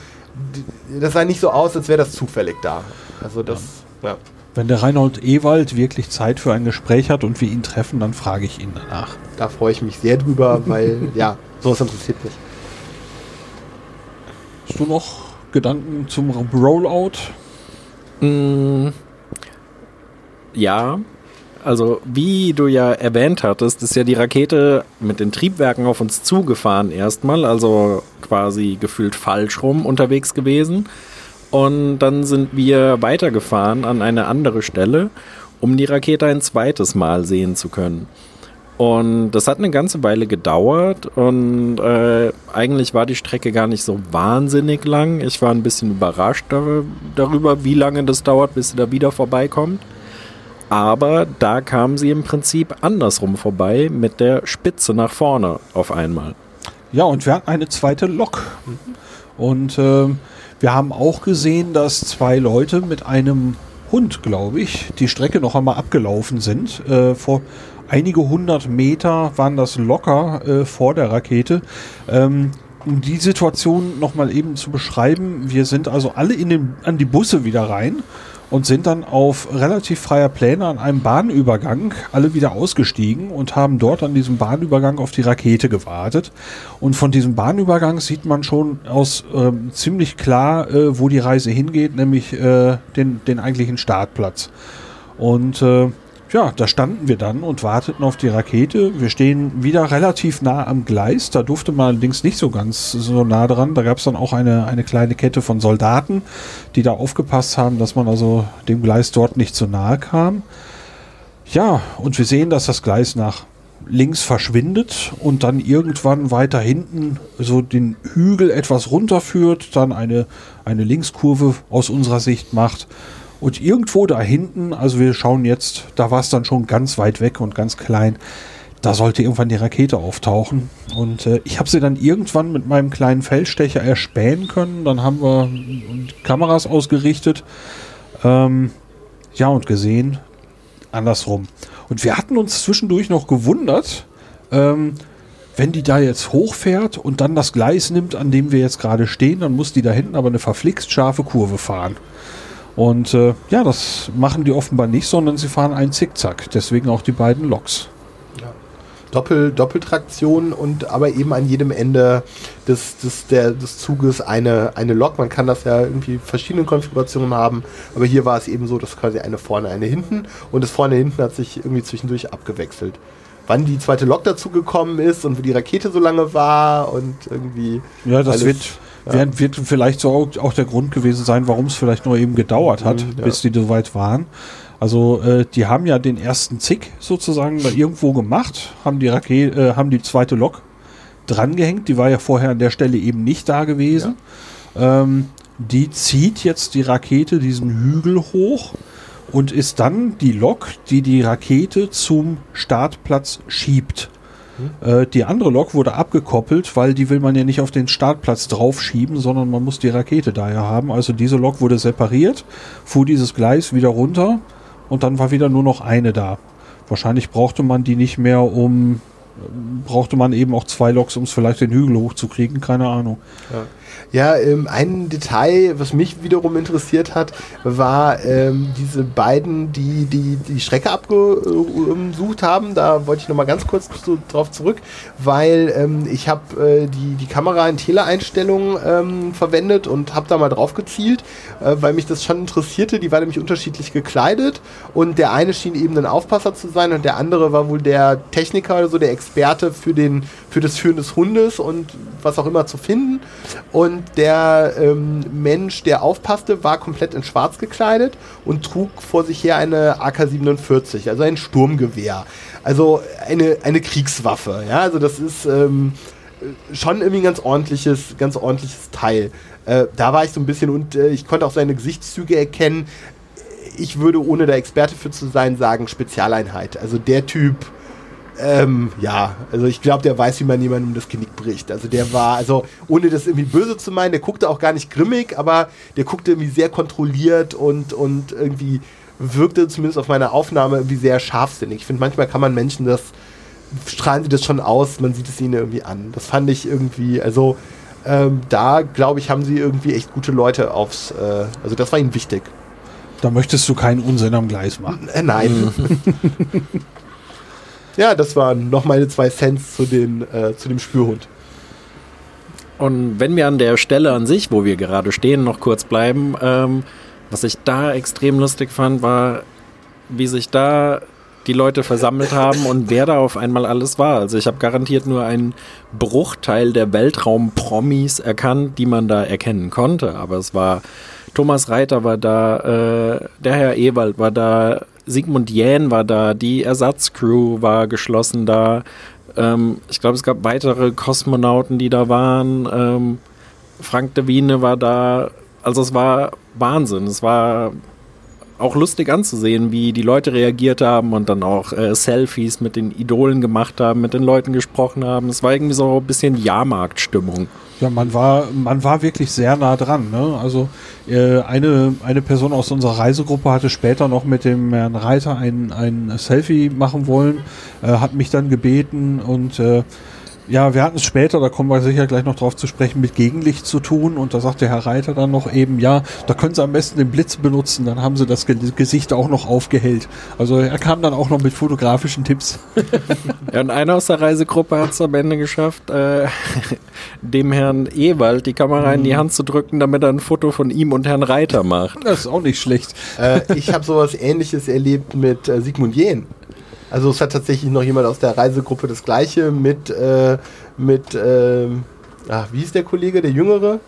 das sah nicht so aus, als wäre das zufällig da. Also das, ja. wenn der Reinhold Ewald wirklich Zeit für ein Gespräch hat und wir ihn treffen, dann frage ich ihn danach. da freue ich mich sehr drüber, weil, ja, sowas interessiert mich. Hast du noch Gedanken zum Rollout? Mm, ja, also wie du ja erwähnt hattest, ist ja die Rakete mit den Triebwerken auf uns zugefahren erstmal, also quasi gefühlt falsch rum unterwegs gewesen. Und dann sind wir weitergefahren an eine andere Stelle, um die Rakete ein zweites Mal sehen zu können. Und das hat eine ganze Weile gedauert und äh, eigentlich war die Strecke gar nicht so wahnsinnig lang. Ich war ein bisschen überrascht dar darüber, wie lange das dauert, bis sie da wieder vorbeikommt. Aber da kam sie im Prinzip andersrum vorbei mit der Spitze nach vorne auf einmal. Ja, und wir hatten eine zweite Lok. Und ähm, wir haben auch gesehen, dass zwei Leute mit einem Hund, glaube ich, die Strecke noch einmal abgelaufen sind. Äh, vor einige hundert Meter waren das locker äh, vor der Rakete. Ähm, um die Situation nochmal eben zu beschreiben, wir sind also alle in den, an die Busse wieder rein und sind dann auf relativ freier Pläne an einem Bahnübergang alle wieder ausgestiegen und haben dort an diesem Bahnübergang auf die Rakete gewartet. Und von diesem Bahnübergang sieht man schon aus ähm, ziemlich klar, äh, wo die Reise hingeht, nämlich äh, den, den eigentlichen Startplatz. Und äh, ja, da standen wir dann und warteten auf die Rakete. Wir stehen wieder relativ nah am Gleis. Da durfte man allerdings nicht so ganz so nah dran. Da gab es dann auch eine, eine kleine Kette von Soldaten, die da aufgepasst haben, dass man also dem Gleis dort nicht zu nahe kam. Ja, und wir sehen, dass das Gleis nach links verschwindet und dann irgendwann weiter hinten so den Hügel etwas runterführt, dann eine, eine Linkskurve aus unserer Sicht macht. Und irgendwo da hinten, also wir schauen jetzt, da war es dann schon ganz weit weg und ganz klein, da sollte irgendwann die Rakete auftauchen. Und äh, ich habe sie dann irgendwann mit meinem kleinen Feldstecher erspähen können. Dann haben wir Kameras ausgerichtet. Ähm, ja, und gesehen, andersrum. Und wir hatten uns zwischendurch noch gewundert, ähm, wenn die da jetzt hochfährt und dann das Gleis nimmt, an dem wir jetzt gerade stehen, dann muss die da hinten aber eine verflixt scharfe Kurve fahren. Und äh, ja, das machen die offenbar nicht, sondern sie fahren einen Zickzack. Deswegen auch die beiden Loks. Doppel, Doppeltraktion und aber eben an jedem Ende des, des, der, des Zuges eine, eine Lok. Man kann das ja irgendwie verschiedene Konfigurationen haben, aber hier war es eben so, dass quasi eine vorne, eine hinten und das vorne hinten hat sich irgendwie zwischendurch abgewechselt. Wann die zweite Lok dazu gekommen ist und wie die Rakete so lange war und irgendwie. Ja, das wird, ja. wird, vielleicht so auch, der Grund gewesen sein, warum es vielleicht nur eben gedauert hat, Mhm, ja. bis die so weit waren. Also äh, die haben ja den ersten Zick sozusagen da irgendwo gemacht, haben die Rakete, äh, haben die zweite Lok drangehängt, die war ja vorher an der Stelle eben nicht da gewesen. Ähm, die zieht jetzt die Rakete diesen Hügel hoch und ist dann die Lok, die die Rakete zum Startplatz schiebt. Äh, die andere Lok wurde abgekoppelt, weil die will man ja nicht auf den Startplatz draufschieben, sondern man muss die Rakete daher haben. Also diese Lok wurde separiert, fuhr dieses Gleis wieder runter und dann war wieder nur noch eine da. Wahrscheinlich brauchte man die nicht mehr, um brauchte man eben auch zwei Loks, um es vielleicht den Hügel hochzukriegen, keine Ahnung. Ja. Ja, ähm, ein Detail, was mich wiederum interessiert hat, war ähm, diese beiden, die die, die Strecke abgesucht haben. Da wollte ich nochmal ganz kurz so drauf zurück, weil ähm, ich habe äh, die, die Kamera in Teleeinstellungen ähm, verwendet und habe da mal drauf gezielt, äh, weil mich das schon interessierte. Die war nämlich unterschiedlich gekleidet und der eine schien eben ein Aufpasser zu sein und der andere war wohl der Techniker, also der Experte für, den, für das Führen des Hundes und was auch immer zu finden. Und der ähm, Mensch, der aufpasste, war komplett in schwarz gekleidet und trug vor sich her eine AK-47, also ein Sturmgewehr. Also eine, eine Kriegswaffe. Ja, also das ist ähm, schon irgendwie ein ganz ordentliches, ganz ordentliches Teil. Äh, da war ich so ein bisschen und äh, ich konnte auch seine Gesichtszüge erkennen. Ich würde, ohne da Experte für zu sein, sagen Spezialeinheit. Also der Typ, ähm, ja, also ich glaube, der weiß, wie man jemandem das Genick bricht. Also der war, also ohne das irgendwie böse zu meinen, der guckte auch gar nicht grimmig, aber der guckte irgendwie sehr kontrolliert und, und irgendwie wirkte zumindest auf meiner Aufnahme irgendwie sehr scharfsinnig. Ich finde, manchmal kann man Menschen das, strahlen sie das schon aus, man sieht es ihnen irgendwie an. Das fand ich irgendwie, also ähm, da glaube ich, haben sie irgendwie echt gute Leute aufs, äh, also das war ihnen wichtig. Da möchtest du keinen Unsinn am Gleis machen. Äh, nein. Ja, das waren noch meine zwei Cents zu, den, äh, zu dem Spürhund. Und wenn wir an der Stelle an sich, wo wir gerade stehen, noch kurz bleiben, ähm, was ich da extrem lustig fand, war, wie sich da die Leute versammelt haben und wer da auf einmal alles war. Also ich habe garantiert nur einen Bruchteil der Weltraum-Promis erkannt, die man da erkennen konnte. Aber es war Thomas Reiter war da, äh, der Herr Ewald war da, Sigmund Jähn war da, die Ersatzcrew war geschlossen da. Ähm, ich glaube, es gab weitere Kosmonauten, die da waren. Ähm, Frank de Wiene war da. Also es war Wahnsinn. Es war auch lustig anzusehen, wie die Leute reagiert haben und dann auch äh, Selfies mit den Idolen gemacht haben, mit den Leuten gesprochen haben. Es war irgendwie so ein bisschen Jahrmarktstimmung. Ja, man war, man war wirklich sehr nah dran. Ne? Also äh, eine, eine Person aus unserer Reisegruppe hatte später noch mit dem Herrn Reiter ein, ein Selfie machen wollen, äh, hat mich dann gebeten und äh, ja, wir hatten es später, da kommen wir sicher gleich noch drauf zu sprechen, mit Gegenlicht zu tun. Und da sagte Herr Reiter dann noch eben, ja, da können Sie am besten den Blitz benutzen, dann haben Sie das Ge Gesicht auch noch aufgehellt. Also er kam dann auch noch mit fotografischen Tipps. ja, und einer aus der Reisegruppe hat es am Ende geschafft, äh, dem Herrn Ewald die Kamera in die Hand zu drücken, damit er ein Foto von ihm und Herrn Reiter macht. Das ist auch nicht schlecht. Äh, ich habe sowas ähnliches erlebt mit äh, Sigmund Jähn. Also es hat tatsächlich noch jemand aus der Reisegruppe das gleiche mit, äh, mit äh, ach, wie ist der Kollege, der Jüngere?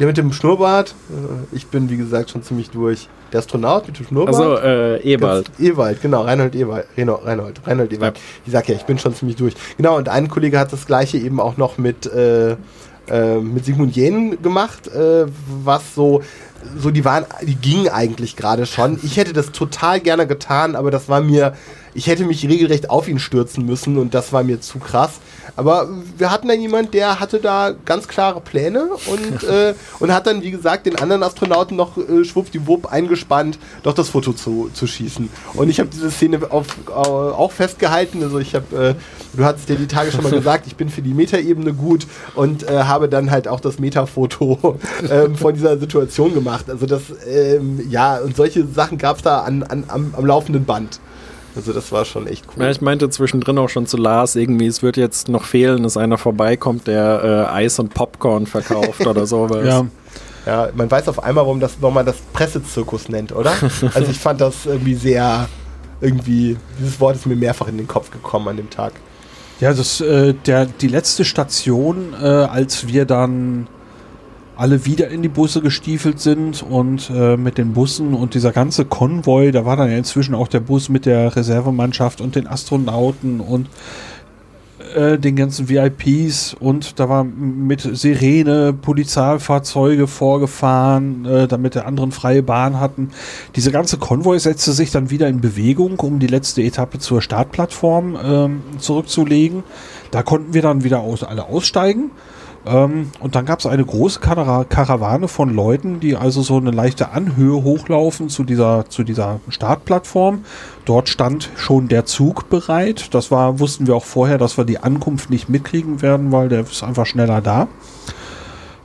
Der mit dem Schnurrbart. Äh, ich bin, wie gesagt, schon ziemlich durch. Der Astronaut mit dem Schnurrbart. Also äh, Ewald. Ganz, Ewald, genau. Reinhold Ewald. Reinhold, Reinhold, Reinhold Ewald. Ja. Ich sag ja, ich bin schon ziemlich durch. Genau, und ein Kollege hat das gleiche eben auch noch mit, äh, äh, mit Sigmund Jähn gemacht, äh, was so so, die waren, die gingen eigentlich gerade schon. Ich hätte das total gerne getan, aber das war mir, ich hätte mich regelrecht auf ihn stürzen müssen und das war mir zu krass. Aber wir hatten da jemand, der hatte da ganz klare Pläne und, äh, und hat dann, wie gesagt, den anderen Astronauten noch äh, schwuppdiwupp eingespannt, doch das Foto zu, zu schießen. Und ich habe diese Szene auf, äh, auch festgehalten. Also ich habe, äh, du hattest ja die Tage schon mal gesagt, ich bin für die Metaebene gut und äh, habe dann halt auch das Metafoto ähm, von dieser Situation gemacht. Also das, ähm, ja, und solche Sachen gab es da an, an, am, am laufenden Band. Also das war schon echt cool. Ja, ich meinte zwischendrin auch schon zu Lars, irgendwie, es wird jetzt noch fehlen, dass einer vorbeikommt, der äh, Eis und Popcorn verkauft oder sowas. Ja. Ja, man weiß auf einmal, warum das nochmal das Pressezirkus nennt, oder? Also ich fand das irgendwie sehr, irgendwie, dieses Wort ist mir mehrfach in den Kopf gekommen an dem Tag. Ja, das, äh, der, die letzte Station, äh, als wir dann alle wieder in die Busse gestiefelt sind und äh, mit den Bussen und dieser ganze Konvoi, da war dann ja inzwischen auch der Bus mit der Reservemannschaft und den Astronauten und äh, den ganzen VIPs und da war mit Sirene Polizeifahrzeuge vorgefahren, äh, damit der anderen freie Bahn hatten. Diese ganze Konvoi setzte sich dann wieder in Bewegung, um die letzte Etappe zur Startplattform ähm, zurückzulegen. Da konnten wir dann wieder aus, alle aussteigen. Ähm, und dann gab es eine große Kara Karawane von Leuten, die also so eine leichte Anhöhe hochlaufen zu dieser, zu dieser Startplattform. Dort stand schon der Zug bereit. Das war, wussten wir auch vorher, dass wir die Ankunft nicht mitkriegen werden, weil der ist einfach schneller da.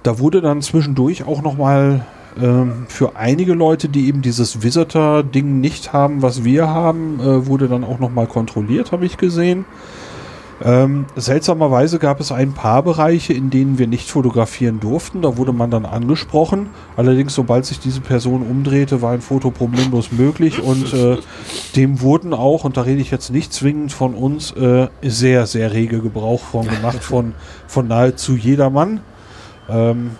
Da wurde dann zwischendurch auch nochmal ähm, für einige Leute, die eben dieses Visitor-Ding nicht haben, was wir haben, äh, wurde dann auch nochmal kontrolliert, habe ich gesehen. Ähm, seltsamerweise gab es ein paar Bereiche, in denen wir nicht fotografieren durften. Da wurde man dann angesprochen. Allerdings, sobald sich diese Person umdrehte, war ein Foto problemlos möglich und äh, dem wurden auch, und da rede ich jetzt nicht zwingend von uns, äh, sehr, sehr rege Gebrauch von gemacht, von, von nahezu jedermann. Ähm,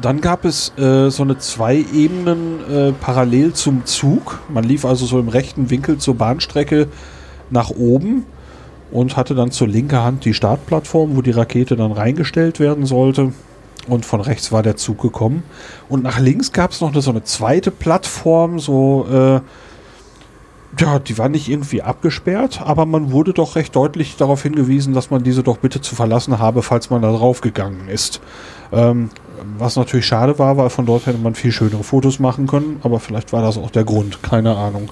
dann gab es äh, so eine zwei Ebenen äh, parallel zum Zug. Man lief also so im rechten Winkel zur Bahnstrecke nach oben und hatte dann zur linken Hand die Startplattform, wo die Rakete dann reingestellt werden sollte. Und von rechts war der Zug gekommen. Und nach links gab es noch eine, so eine zweite Plattform, so, äh, ja, die war nicht irgendwie abgesperrt, aber man wurde doch recht deutlich darauf hingewiesen, dass man diese doch bitte zu verlassen habe, falls man da drauf gegangen ist. Ähm, was natürlich schade war, weil von dort hätte man viel schönere Fotos machen können, aber vielleicht war das auch der Grund, keine Ahnung.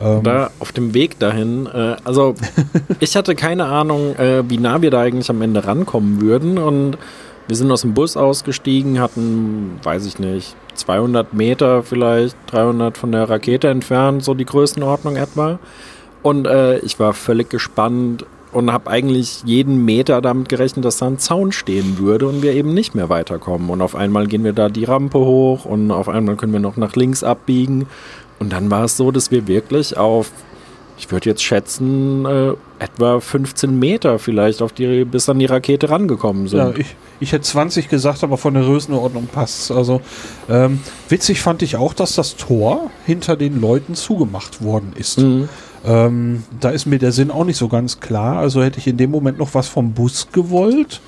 Ähm da auf dem Weg dahin, äh, also ich hatte keine Ahnung, äh, wie nah wir da eigentlich am Ende rankommen würden und wir sind aus dem Bus ausgestiegen, hatten, weiß ich nicht, 200 Meter vielleicht, 300 von der Rakete entfernt, so die Größenordnung etwa. Und äh, ich war völlig gespannt und habe eigentlich jeden Meter damit gerechnet, dass da ein Zaun stehen würde und wir eben nicht mehr weiterkommen. Und auf einmal gehen wir da die Rampe hoch und auf einmal können wir noch nach links abbiegen und dann war es so, dass wir wirklich auf, ich würde jetzt schätzen, äh, etwa 15 Meter vielleicht auf die, bis an die Rakete rangekommen sind. Ja, ich, ich hätte 20 gesagt, aber von der Größenordnung passt Also ähm, witzig fand ich auch, dass das Tor hinter den Leuten zugemacht worden ist. Mhm. Ähm, da ist mir der Sinn auch nicht so ganz klar. Also hätte ich in dem Moment noch was vom Bus gewollt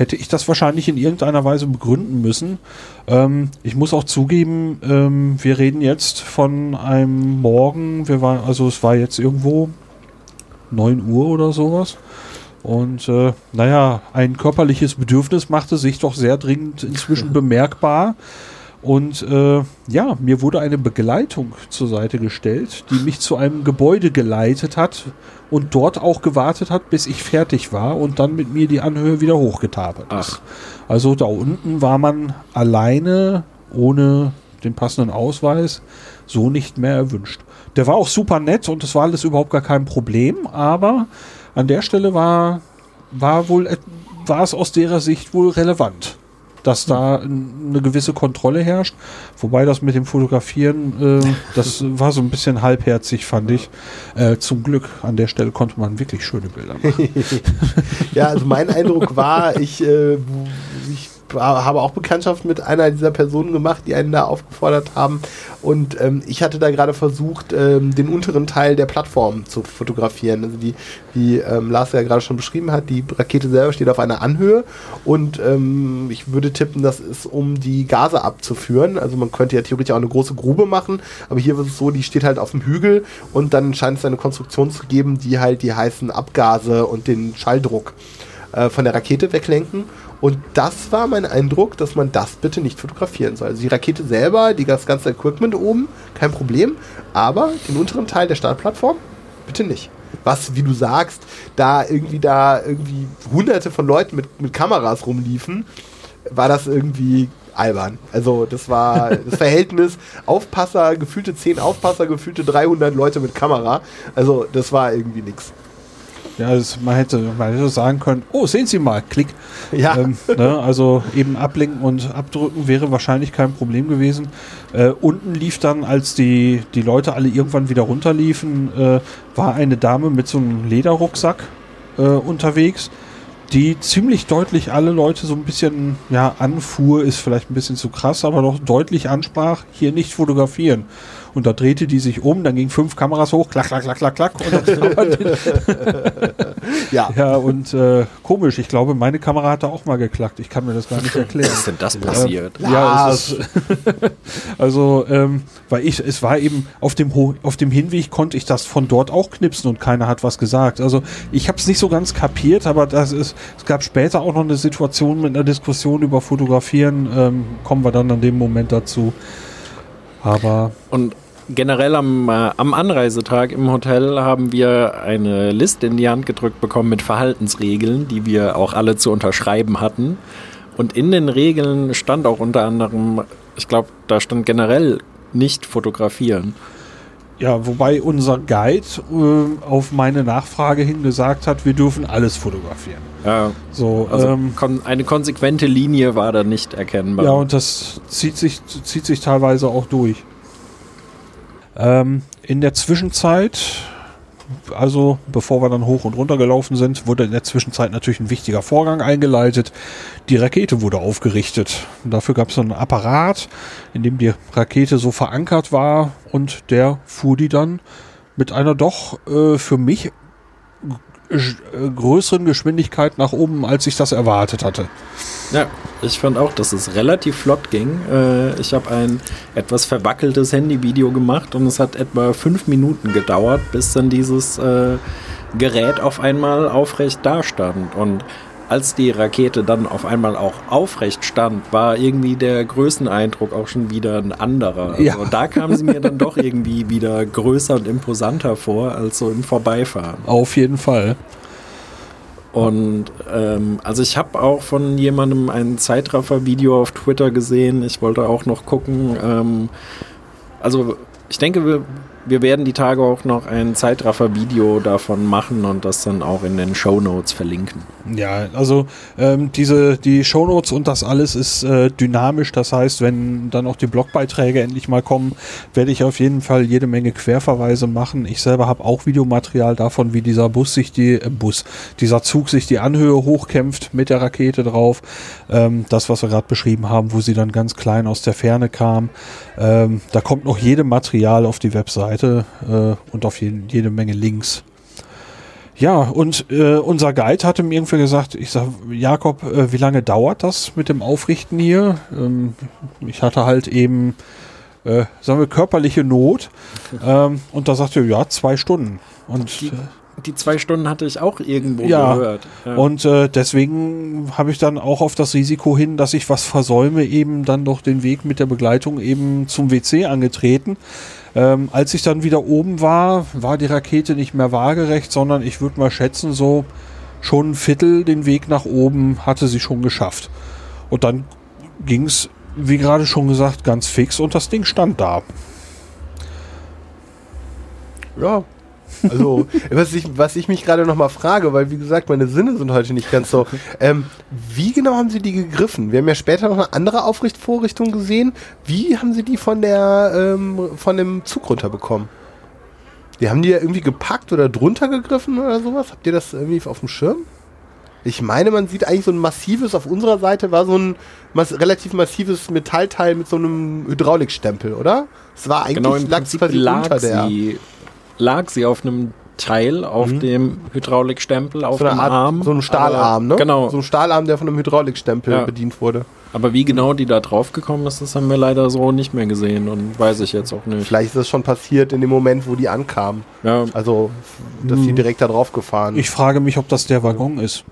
hätte ich das wahrscheinlich in irgendeiner Weise begründen müssen. Ähm, ich muss auch zugeben, ähm, wir reden jetzt von einem Morgen, wir waren, also es war jetzt irgendwo 9 Uhr oder sowas. Und äh, naja, ein körperliches Bedürfnis machte sich doch sehr dringend inzwischen bemerkbar. Und äh, ja, mir wurde eine Begleitung zur Seite gestellt, die mich zu einem Gebäude geleitet hat und dort auch gewartet hat, bis ich fertig war und dann mit mir die Anhöhe wieder hochgetapert ist. Also da unten war man alleine, ohne den passenden Ausweis, so nicht mehr erwünscht. Der war auch super nett und das war alles überhaupt gar kein Problem, aber an der Stelle war, war wohl, war es aus derer Sicht wohl relevant dass da eine gewisse Kontrolle herrscht. Wobei das mit dem Fotografieren, äh, das war so ein bisschen halbherzig, fand ich. Äh, zum Glück an der Stelle konnte man wirklich schöne Bilder machen. ja, also mein Eindruck war, ich, äh, ich habe auch Bekanntschaft mit einer dieser Personen gemacht, die einen da aufgefordert haben. Und ähm, ich hatte da gerade versucht, ähm, den unteren Teil der Plattform zu fotografieren. Also die, wie ähm, Lars ja gerade schon beschrieben hat, die Rakete selber steht auf einer Anhöhe und ähm, ich würde tippen, das ist, um die Gase abzuführen. Also man könnte ja theoretisch auch eine große Grube machen, aber hier ist es so, die steht halt auf dem Hügel und dann scheint es eine Konstruktion zu geben, die halt die heißen Abgase und den Schalldruck äh, von der Rakete weglenken. Und das war mein Eindruck, dass man das bitte nicht fotografieren soll. Also die Rakete selber, die, das ganze Equipment oben, kein Problem. Aber den unteren Teil der Startplattform, bitte nicht. Was, wie du sagst, da irgendwie da irgendwie hunderte von Leuten mit, mit Kameras rumliefen, war das irgendwie albern. Also das war das Verhältnis Aufpasser, gefühlte 10 Aufpasser, gefühlte 300 Leute mit Kamera. Also das war irgendwie nichts. Ja, das, man, hätte, man hätte sagen können, oh, sehen Sie mal, klick. Ja. Ähm, ne, also eben ablenken und abdrücken wäre wahrscheinlich kein Problem gewesen. Äh, unten lief dann, als die, die Leute alle irgendwann wieder runterliefen, äh, war eine Dame mit so einem Lederrucksack äh, unterwegs, die ziemlich deutlich alle Leute so ein bisschen, ja, anfuhr, ist vielleicht ein bisschen zu krass, aber doch deutlich ansprach, hier nicht fotografieren. Und da drehte die sich um, dann gingen fünf Kameras hoch, klack, klack, klack, klack, klack. Und dann Ja. ja, und äh, komisch, ich glaube, meine Kamera hat da auch mal geklackt. Ich kann mir das gar nicht erklären. Was ist denn das passiert? Ja, es ist, also, ähm, weil ich, es war eben auf dem, Ho auf dem Hinweg konnte ich das von dort auch knipsen und keiner hat was gesagt. Also, ich habe es nicht so ganz kapiert, aber das ist, es gab später auch noch eine Situation mit einer Diskussion über Fotografieren. Ähm, kommen wir dann an dem Moment dazu. Aber Und generell am, äh, am Anreisetag im Hotel haben wir eine Liste in die Hand gedrückt bekommen mit Verhaltensregeln, die wir auch alle zu unterschreiben hatten. Und in den Regeln stand auch unter anderem, ich glaube, da stand generell nicht fotografieren. Ja, wobei unser Guide äh, auf meine Nachfrage hin gesagt hat, wir dürfen alles fotografieren. Ja, So, also ähm, kon eine konsequente Linie war da nicht erkennbar. Ja, und das zieht sich, zieht sich teilweise auch durch. Ähm, in der Zwischenzeit, also bevor wir dann hoch und runter gelaufen sind, wurde in der Zwischenzeit natürlich ein wichtiger Vorgang eingeleitet. Die Rakete wurde aufgerichtet. Dafür gab es so einen Apparat, in dem die Rakete so verankert war und der fuhr die dann mit einer doch äh, für mich größeren Geschwindigkeit nach oben, als ich das erwartet hatte. Ja, ich fand auch, dass es relativ flott ging. Äh, ich habe ein etwas verwackeltes Handyvideo gemacht und es hat etwa fünf Minuten gedauert, bis dann dieses äh, Gerät auf einmal aufrecht dastand. Und als die Rakete dann auf einmal auch aufrecht stand, war irgendwie der Größeneindruck auch schon wieder ein anderer. Also Ja. da kam sie mir dann doch irgendwie wieder größer und imposanter vor als so im Vorbeifahren. Auf jeden Fall. Und ähm, also ich habe auch von jemandem ein Zeitraffer-Video auf Twitter gesehen. Ich wollte auch noch gucken. Ähm, also ich denke, wir, wir werden die Tage auch noch ein Zeitraffer-Video davon machen und das dann auch in den Show Notes verlinken. Ja, also ähm, diese die Shownotes und das alles ist äh, dynamisch. Das heißt, wenn dann auch die Blogbeiträge endlich mal kommen, werde ich auf jeden Fall jede Menge Querverweise machen. Ich selber habe auch Videomaterial davon, wie dieser Bus sich die äh, Bus, dieser Zug sich die Anhöhe hochkämpft mit der Rakete drauf. Ähm, das, was wir gerade beschrieben haben, wo sie dann ganz klein aus der Ferne kam. Ähm, da kommt noch jede Material auf die Webseite äh, und auf jeden, jede Menge Links. Ja, und äh, unser Guide hatte mir irgendwie gesagt, ich sag, Jakob, äh, wie lange dauert das mit dem Aufrichten hier? Ähm, ich hatte halt eben, äh, sagen wir, körperliche Not. Ähm, und da sagte er, ja, zwei Stunden. Und, Die, zwei Stunden hatte ich auch irgendwo Ja. gehört. Ja. und äh, deswegen habe ich dann auch auf das Risiko hin, dass ich was versäume, eben dann doch den Weg mit der Begleitung eben zum WC angetreten. Ähm, als ich dann wieder oben war, war die Rakete nicht mehr waagerecht, sondern ich würde mal schätzen, so schon ein Viertel den Weg nach oben hatte sie schon geschafft. Und dann ging es, wie gerade schon gesagt, ganz fix und das Ding stand da. Ja. Also, was ich, was ich mich gerade noch mal frage, weil wie gesagt, meine Sinne sind heute nicht ganz so. Ähm, wie genau haben Sie die gegriffen? Wir haben ja später noch eine andere Aufrichtvorrichtung gesehen. Wie haben Sie die von der ähm, von dem Zug runterbekommen? Die haben die ja irgendwie gepackt oder drunter gegriffen oder sowas? Habt ihr das irgendwie auf dem Schirm? Ich meine, man sieht eigentlich so ein massives, auf unserer Seite war so ein mas relativ massives Metallteil mit so einem Hydraulikstempel, oder? Es war eigentlich genau im lag Prinzip quasi lag unter der. sie, lag sie auf einem Teil auf dem Hydraulikstempel auf so dem Art, Arm. so ein Stahlarm, ne? Genau. So ein Stahlarm, der von einem Hydraulikstempel Ja. bedient wurde. Aber wie genau die da drauf gekommen ist, das haben wir leider so nicht mehr gesehen und weiß ich jetzt auch nicht. Vielleicht ist das schon passiert in dem Moment, wo die ankamen. Ja, Also, dass Hm. die direkt da drauf gefahren, Ich frage mich, ob das der Waggon ist.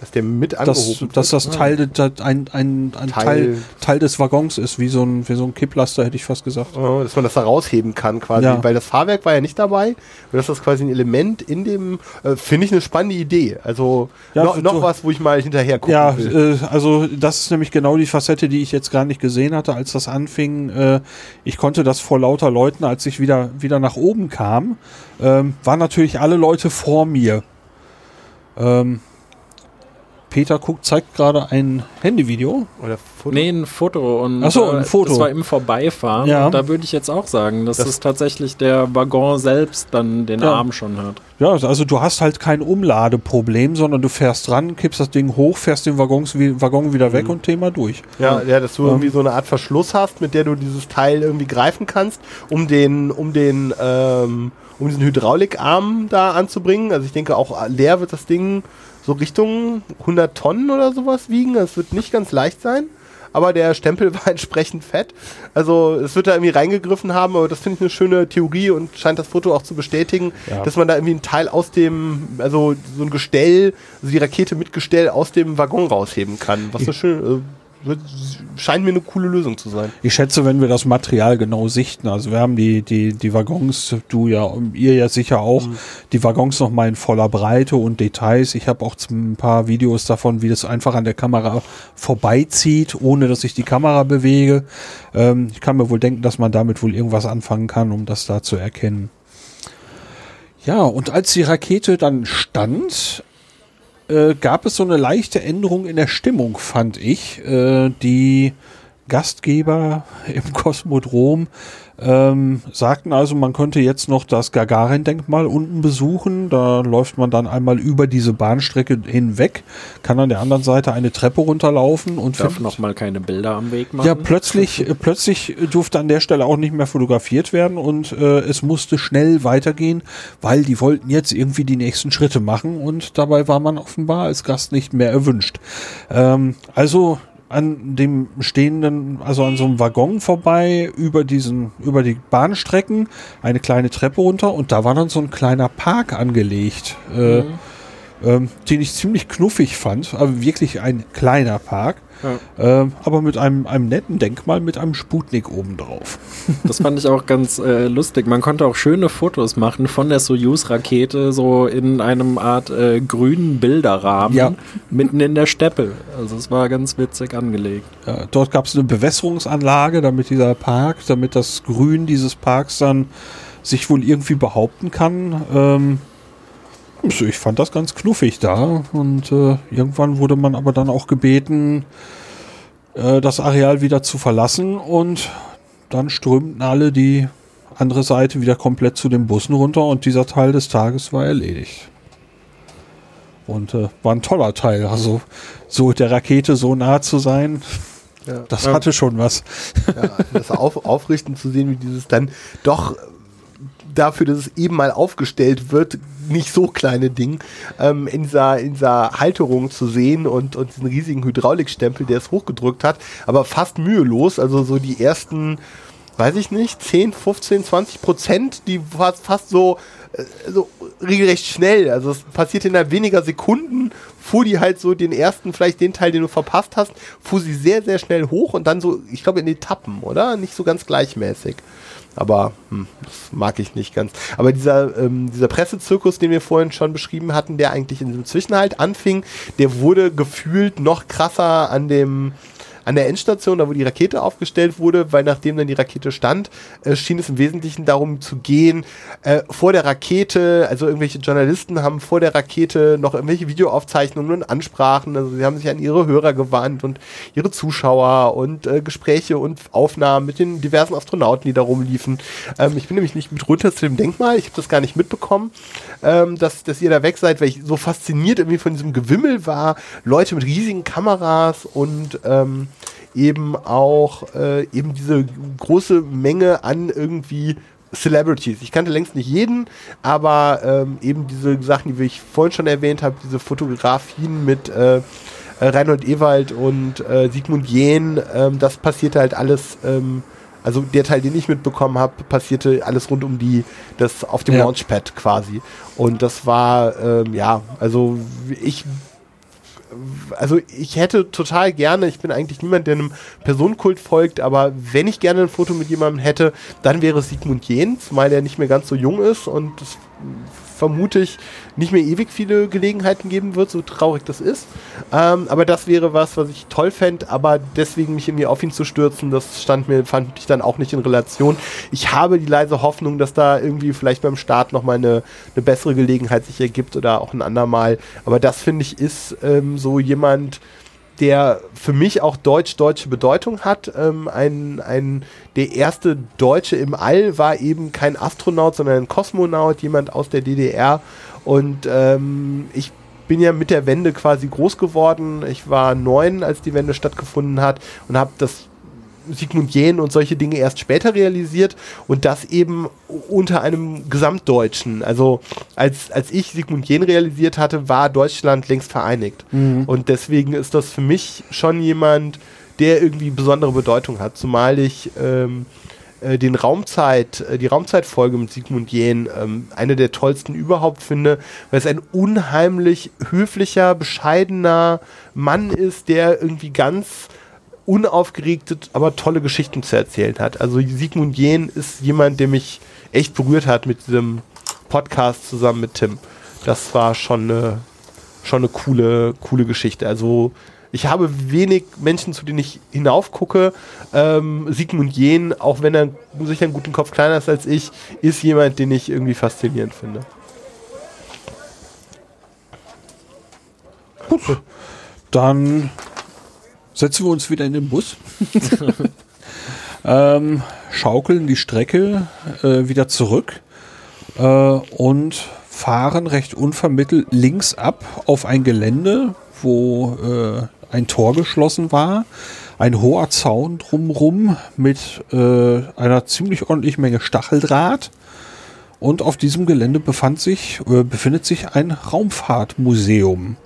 Dass der mit dass, angehoben dass wird. das Teil, de- ein, ein, ein Teil. Teil- Teil, des Waggons ist, wie so ein, wie so ein Kipplaster, hätte ich fast gesagt. Oh, dass man das da rausheben kann quasi, Ja. weil das Fahrwerk war ja nicht dabei. Und das ist quasi ein Element in dem, äh, finde ich eine spannende Idee. Also Ja, noch, für- noch was, wo ich mal hinterher gucken Ja, will. äh, also das ist nämlich genau die Facette, die ich jetzt gar nicht gesehen hatte, als das anfing. Äh, ich konnte das vor lauter Leuten, als ich wieder, wieder nach oben kam, ähm, waren natürlich alle Leute vor mir. Ähm, Peter guckt, zeigt gerade ein Handyvideo. Oder Foto. Nee, ein Foto. Und, Ach so, ein äh, Foto. Das war im Vorbeifahren. Ja. Und da würde ich jetzt auch sagen, dass Das- es tatsächlich der Waggon selbst dann den Ja. Arm schon hat. Ja, also du hast halt kein Umladeproblem, sondern du fährst ran, kippst das Ding hoch, fährst den Waggons, Waggon wieder weg und Thema durch. Ja, ja, dass du irgendwie so eine Art Verschluss hast, mit der du dieses Teil irgendwie greifen kannst, um den, um den, ähm, um diesen Hydraulikarm da anzubringen. Also ich denke auch leer wird das Ding so Richtung 100 Tonnen oder sowas wiegen. Das wird nicht ganz leicht sein. Aber der Stempel war entsprechend fett. Also es wird da irgendwie reingegriffen haben, aber das finde ich eine schöne Theorie und scheint das Foto auch zu bestätigen, Ja. dass man da irgendwie ein Teil aus dem, also so ein Gestell, also die Rakete mit Gestell aus dem Waggon rausheben kann. Was eine schöne, äh, scheint mir eine coole Lösung zu sein. Ich schätze, wenn wir das Material genau sichten, also wir haben die, die, die Waggons, du ja, ihr ja sicher auch, die Waggons noch mal in voller Breite und Details. Ich habe auch ein paar Videos davon, wie das einfach an der Kamera vorbeizieht, ohne dass ich die Kamera bewege. Ähm, ich kann mir wohl denken, dass man damit wohl irgendwas anfangen kann, um das da zu erkennen. Ja, und als die Rakete dann stand, äh, gab es so eine leichte Änderung in der Stimmung, fand ich. Äh, die Gastgeber im Kosmodrom ähm, sagten also, man könnte jetzt noch das Gagarin-Denkmal unten besuchen. Da läuft man dann einmal über diese Bahnstrecke hinweg, kann an der anderen Seite eine Treppe runterlaufen und Darf noch mal keine Bilder am Weg machen. ja, plötzlich, plötzlich durfte an der Stelle auch nicht mehr fotografiert werden und äh, es musste schnell weitergehen, weil die wollten jetzt irgendwie die nächsten Schritte machen und dabei war man offenbar als Gast nicht mehr erwünscht. Ähm, also an dem stehenden, also an so einem Waggon vorbei, über diesen, über die Bahnstrecken, eine kleine Treppe runter und da war dann so ein kleiner Park angelegt. Äh, ähm, den ich ziemlich knuffig fand, aber wirklich ein kleiner Park, ähm, aber mit einem, einem netten Denkmal mit einem Sputnik obendrauf. Das fand ich auch ganz äh, lustig. Man konnte auch schöne Fotos machen von der Soyuz-Rakete, so in einem Art äh, grünen Bilderrahmen, Ja. mitten in der Steppe. Also es war ganz witzig angelegt. Ja, dort gab es eine Bewässerungsanlage, damit dieser Park, damit das Grün dieses Parks dann sich wohl irgendwie behaupten kann. Ähm, ich fand das ganz knuffig da und äh, irgendwann wurde man aber dann auch gebeten, äh, das Areal wieder zu verlassen und dann strömten alle die andere Seite wieder komplett zu den Bussen runter und dieser Teil des Tages war erledigt. Und äh, war ein toller Teil, also so der Rakete so nah zu sein, Ja. das hatte schon was. Ja, das auf, aufrichten zu sehen, wie dieses dann doch dafür, dass es eben mal aufgestellt wird, nicht so kleine Ding, ähm, in, dieser, in dieser Halterung zu sehen und, und diesen riesigen Hydraulikstempel, der es hochgedrückt hat, aber fast mühelos, also so die ersten, weiß ich nicht, 10, 15, 20 Prozent, die fast, fast so, äh, so regelrecht schnell, also es passiert innerhalb weniger Sekunden, fuhr die halt so den ersten, vielleicht den Teil, den du verpasst hast, fuhr sie sehr, sehr schnell hoch und dann so, ich glaube in Etappen, oder? Nicht so ganz gleichmäßig. Aber hm, das mag ich nicht ganz. Aber dieser, ähm, dieser Pressezirkus, den wir vorhin schon beschrieben hatten, der eigentlich in diesem Zwischenhalt anfing, der wurde gefühlt noch krasser an dem an der Endstation, da wo die Rakete aufgestellt wurde, weil nachdem dann die Rakete stand, äh, schien es im Wesentlichen darum zu gehen, äh, vor der Rakete, also irgendwelche Journalisten haben vor der Rakete noch irgendwelche Videoaufzeichnungen und Ansprachen, also sie haben sich an ihre Hörer gewandt und ihre Zuschauer und äh, Gespräche und Aufnahmen mit den diversen Astronauten, die da rumliefen. Ähm, ich bin nämlich nicht mit runter zu dem Denkmal, ich habe das gar nicht mitbekommen, ähm, dass, dass ihr da weg seid, weil ich so fasziniert irgendwie von diesem Gewimmel war, Leute mit riesigen Kameras und ähm, eben auch äh, eben diese große Menge an irgendwie Celebrities. Ich kannte längst nicht jeden, aber ähm, eben diese Sachen, die ich vorhin schon erwähnt habe, diese Fotografien mit äh, Reinhold Ewald und äh, Sigmund Jähn, ähm, das passierte halt alles, ähm, also der Teil, den ich mitbekommen habe, passierte alles rund um die, das auf dem Ja. Launchpad quasi. Und das war, ähm, ja, also ich also ich hätte total gerne, ich bin eigentlich niemand, der einem Personenkult folgt, aber wenn ich gerne ein Foto mit jemandem hätte, dann wäre es Sigmund Jähn, zumal der nicht mehr ganz so jung ist und das vermute ich nicht mehr ewig viele Gelegenheiten geben wird, so traurig das ist. Ähm, aber das wäre was, was ich toll fände, aber deswegen mich irgendwie auf ihn zu stürzen, das stand mir, fand ich dann auch nicht in Relation. Ich habe die leise Hoffnung, dass da irgendwie vielleicht beim Start nochmal eine, eine bessere Gelegenheit sich ergibt oder auch ein andermal. Aber das finde ich ist ähm, so jemand, der für mich auch deutsch-deutsche Bedeutung hat. Ähm, ein, ein, der erste Deutsche im All war eben kein Astronaut, sondern ein Kosmonaut, jemand aus der DDR. Und ähm, ich bin ja mit der Wende quasi groß geworden. Ich war neun, als die Wende stattgefunden hat und habe das Sigmund Jähn und solche Dinge erst später realisiert und das eben unter einem Gesamtdeutschen. Also als, als ich Sigmund Jähn realisiert hatte, war Deutschland längst vereinigt. Mhm. Und deswegen ist das für mich schon jemand, der irgendwie besondere Bedeutung hat. Zumal ich ähm, äh, den Raumzeit, äh, die Raumzeitfolge mit Sigmund Jähn ähm, eine der tollsten überhaupt finde, weil es ein unheimlich höflicher, bescheidener Mann ist, der irgendwie ganz unaufgeregte, aber tolle Geschichten zu erzählen hat. Also Sigmund Jähn ist jemand, der mich echt berührt hat mit diesem Podcast zusammen mit Tim. Das war schon eine, schon eine coole, coole Geschichte. Also ich habe wenig Menschen, zu denen ich hinaufgucke. Ähm, Sigmund Jähn, auch wenn er sicher einen guten Kopf kleiner ist als ich, ist jemand, den ich irgendwie faszinierend finde. Gut. Dann setzen wir uns wieder in den Bus, ähm, schaukeln die Strecke äh, wieder zurück äh, und fahren recht unvermittelt links ab auf ein Gelände, wo äh, ein Tor geschlossen war, ein hoher Zaun drumrum mit äh, einer ziemlich ordentlichen Menge Stacheldraht. Und auf diesem Gelände befand sich, äh, befindet sich ein Raumfahrtmuseum.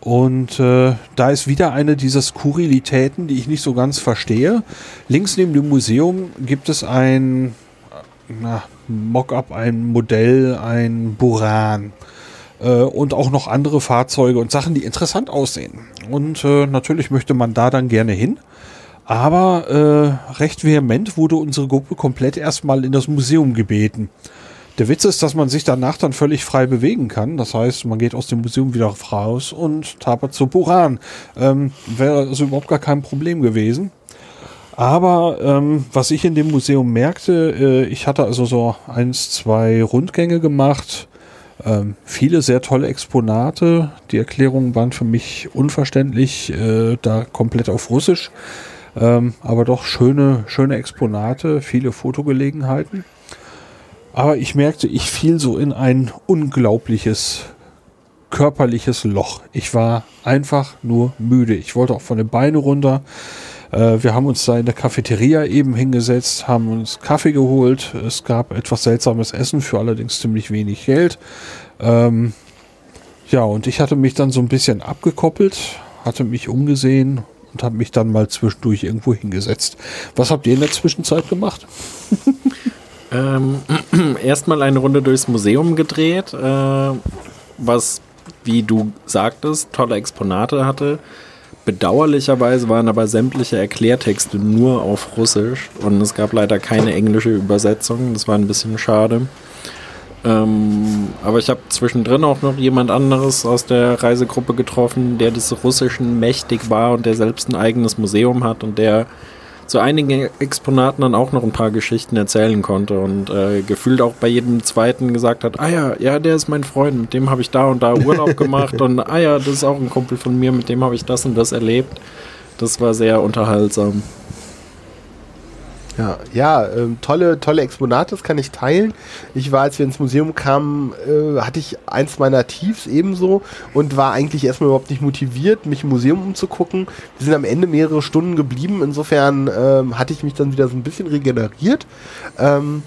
Und äh, da ist wieder eine dieser Skurrilitäten, die ich nicht so ganz verstehe. Links neben dem Museum gibt es ein Mock-up, ein Modell, ein Buran. Äh, und auch noch andere Fahrzeuge und Sachen, die interessant aussehen. Und äh, natürlich möchte man da dann gerne hin. Aber äh, recht vehement wurde unsere Gruppe komplett erstmal in das Museum gebeten. Der Witz ist, dass man sich danach dann völlig frei bewegen kann. Das heißt, man geht aus dem Museum wieder raus und tapert zu Buran. Ähm, Wäre also überhaupt gar kein Problem gewesen. Aber ähm, was ich in dem Museum merkte, äh, ich hatte also so eins, zwei Rundgänge gemacht, ähm, viele sehr tolle Exponate. Die Erklärungen waren für mich unverständlich, äh, da komplett auf Russisch. Ähm, aber doch schöne, schöne Exponate, viele Fotogelegenheiten. Aber ich merkte, ich fiel so in ein unglaubliches körperliches Loch. Ich war einfach nur müde. Ich wollte auch von den Beinen runter. Äh, wir haben uns da in der Cafeteria eben hingesetzt, haben uns Kaffee geholt. Es gab etwas seltsames Essen für allerdings ziemlich wenig Geld. Ähm, ja, und ich hatte mich dann so ein bisschen abgekoppelt, hatte mich umgesehen und habe mich dann mal zwischendurch irgendwo hingesetzt. Was habt ihr in der Zwischenzeit gemacht? Ähm, erstmal eine Runde durchs Museum gedreht, äh, was, wie du sagtest, tolle Exponate hatte. Bedauerlicherweise waren aber sämtliche Erklärtexte nur auf Russisch und es gab leider keine englische Übersetzung. Das war ein bisschen schade. Ähm, aber ich habe zwischendrin auch noch jemand anderes aus der Reisegruppe getroffen, der des Russischen mächtig war und der selbst ein eigenes Museum hat und der zu einigen Exponaten dann auch noch ein paar Geschichten erzählen konnte und äh, gefühlt auch bei jedem zweiten gesagt hat, ah ja, ja, der ist mein Freund, mit dem habe ich da und da Urlaub gemacht und ah ja, das ist auch ein Kumpel von mir, mit dem habe ich das und das erlebt. Das war sehr unterhaltsam. Ja, ja ähm, tolle, tolle Exponate, das kann ich teilen. Ich war, als wir ins Museum kamen, äh, hatte ich eins meiner Tiefs ebenso und war eigentlich erstmal überhaupt nicht motiviert, mich im Museum umzugucken. Wir sind am Ende mehrere Stunden geblieben, insofern ähm, hatte ich mich dann wieder so ein bisschen regeneriert. Ähm,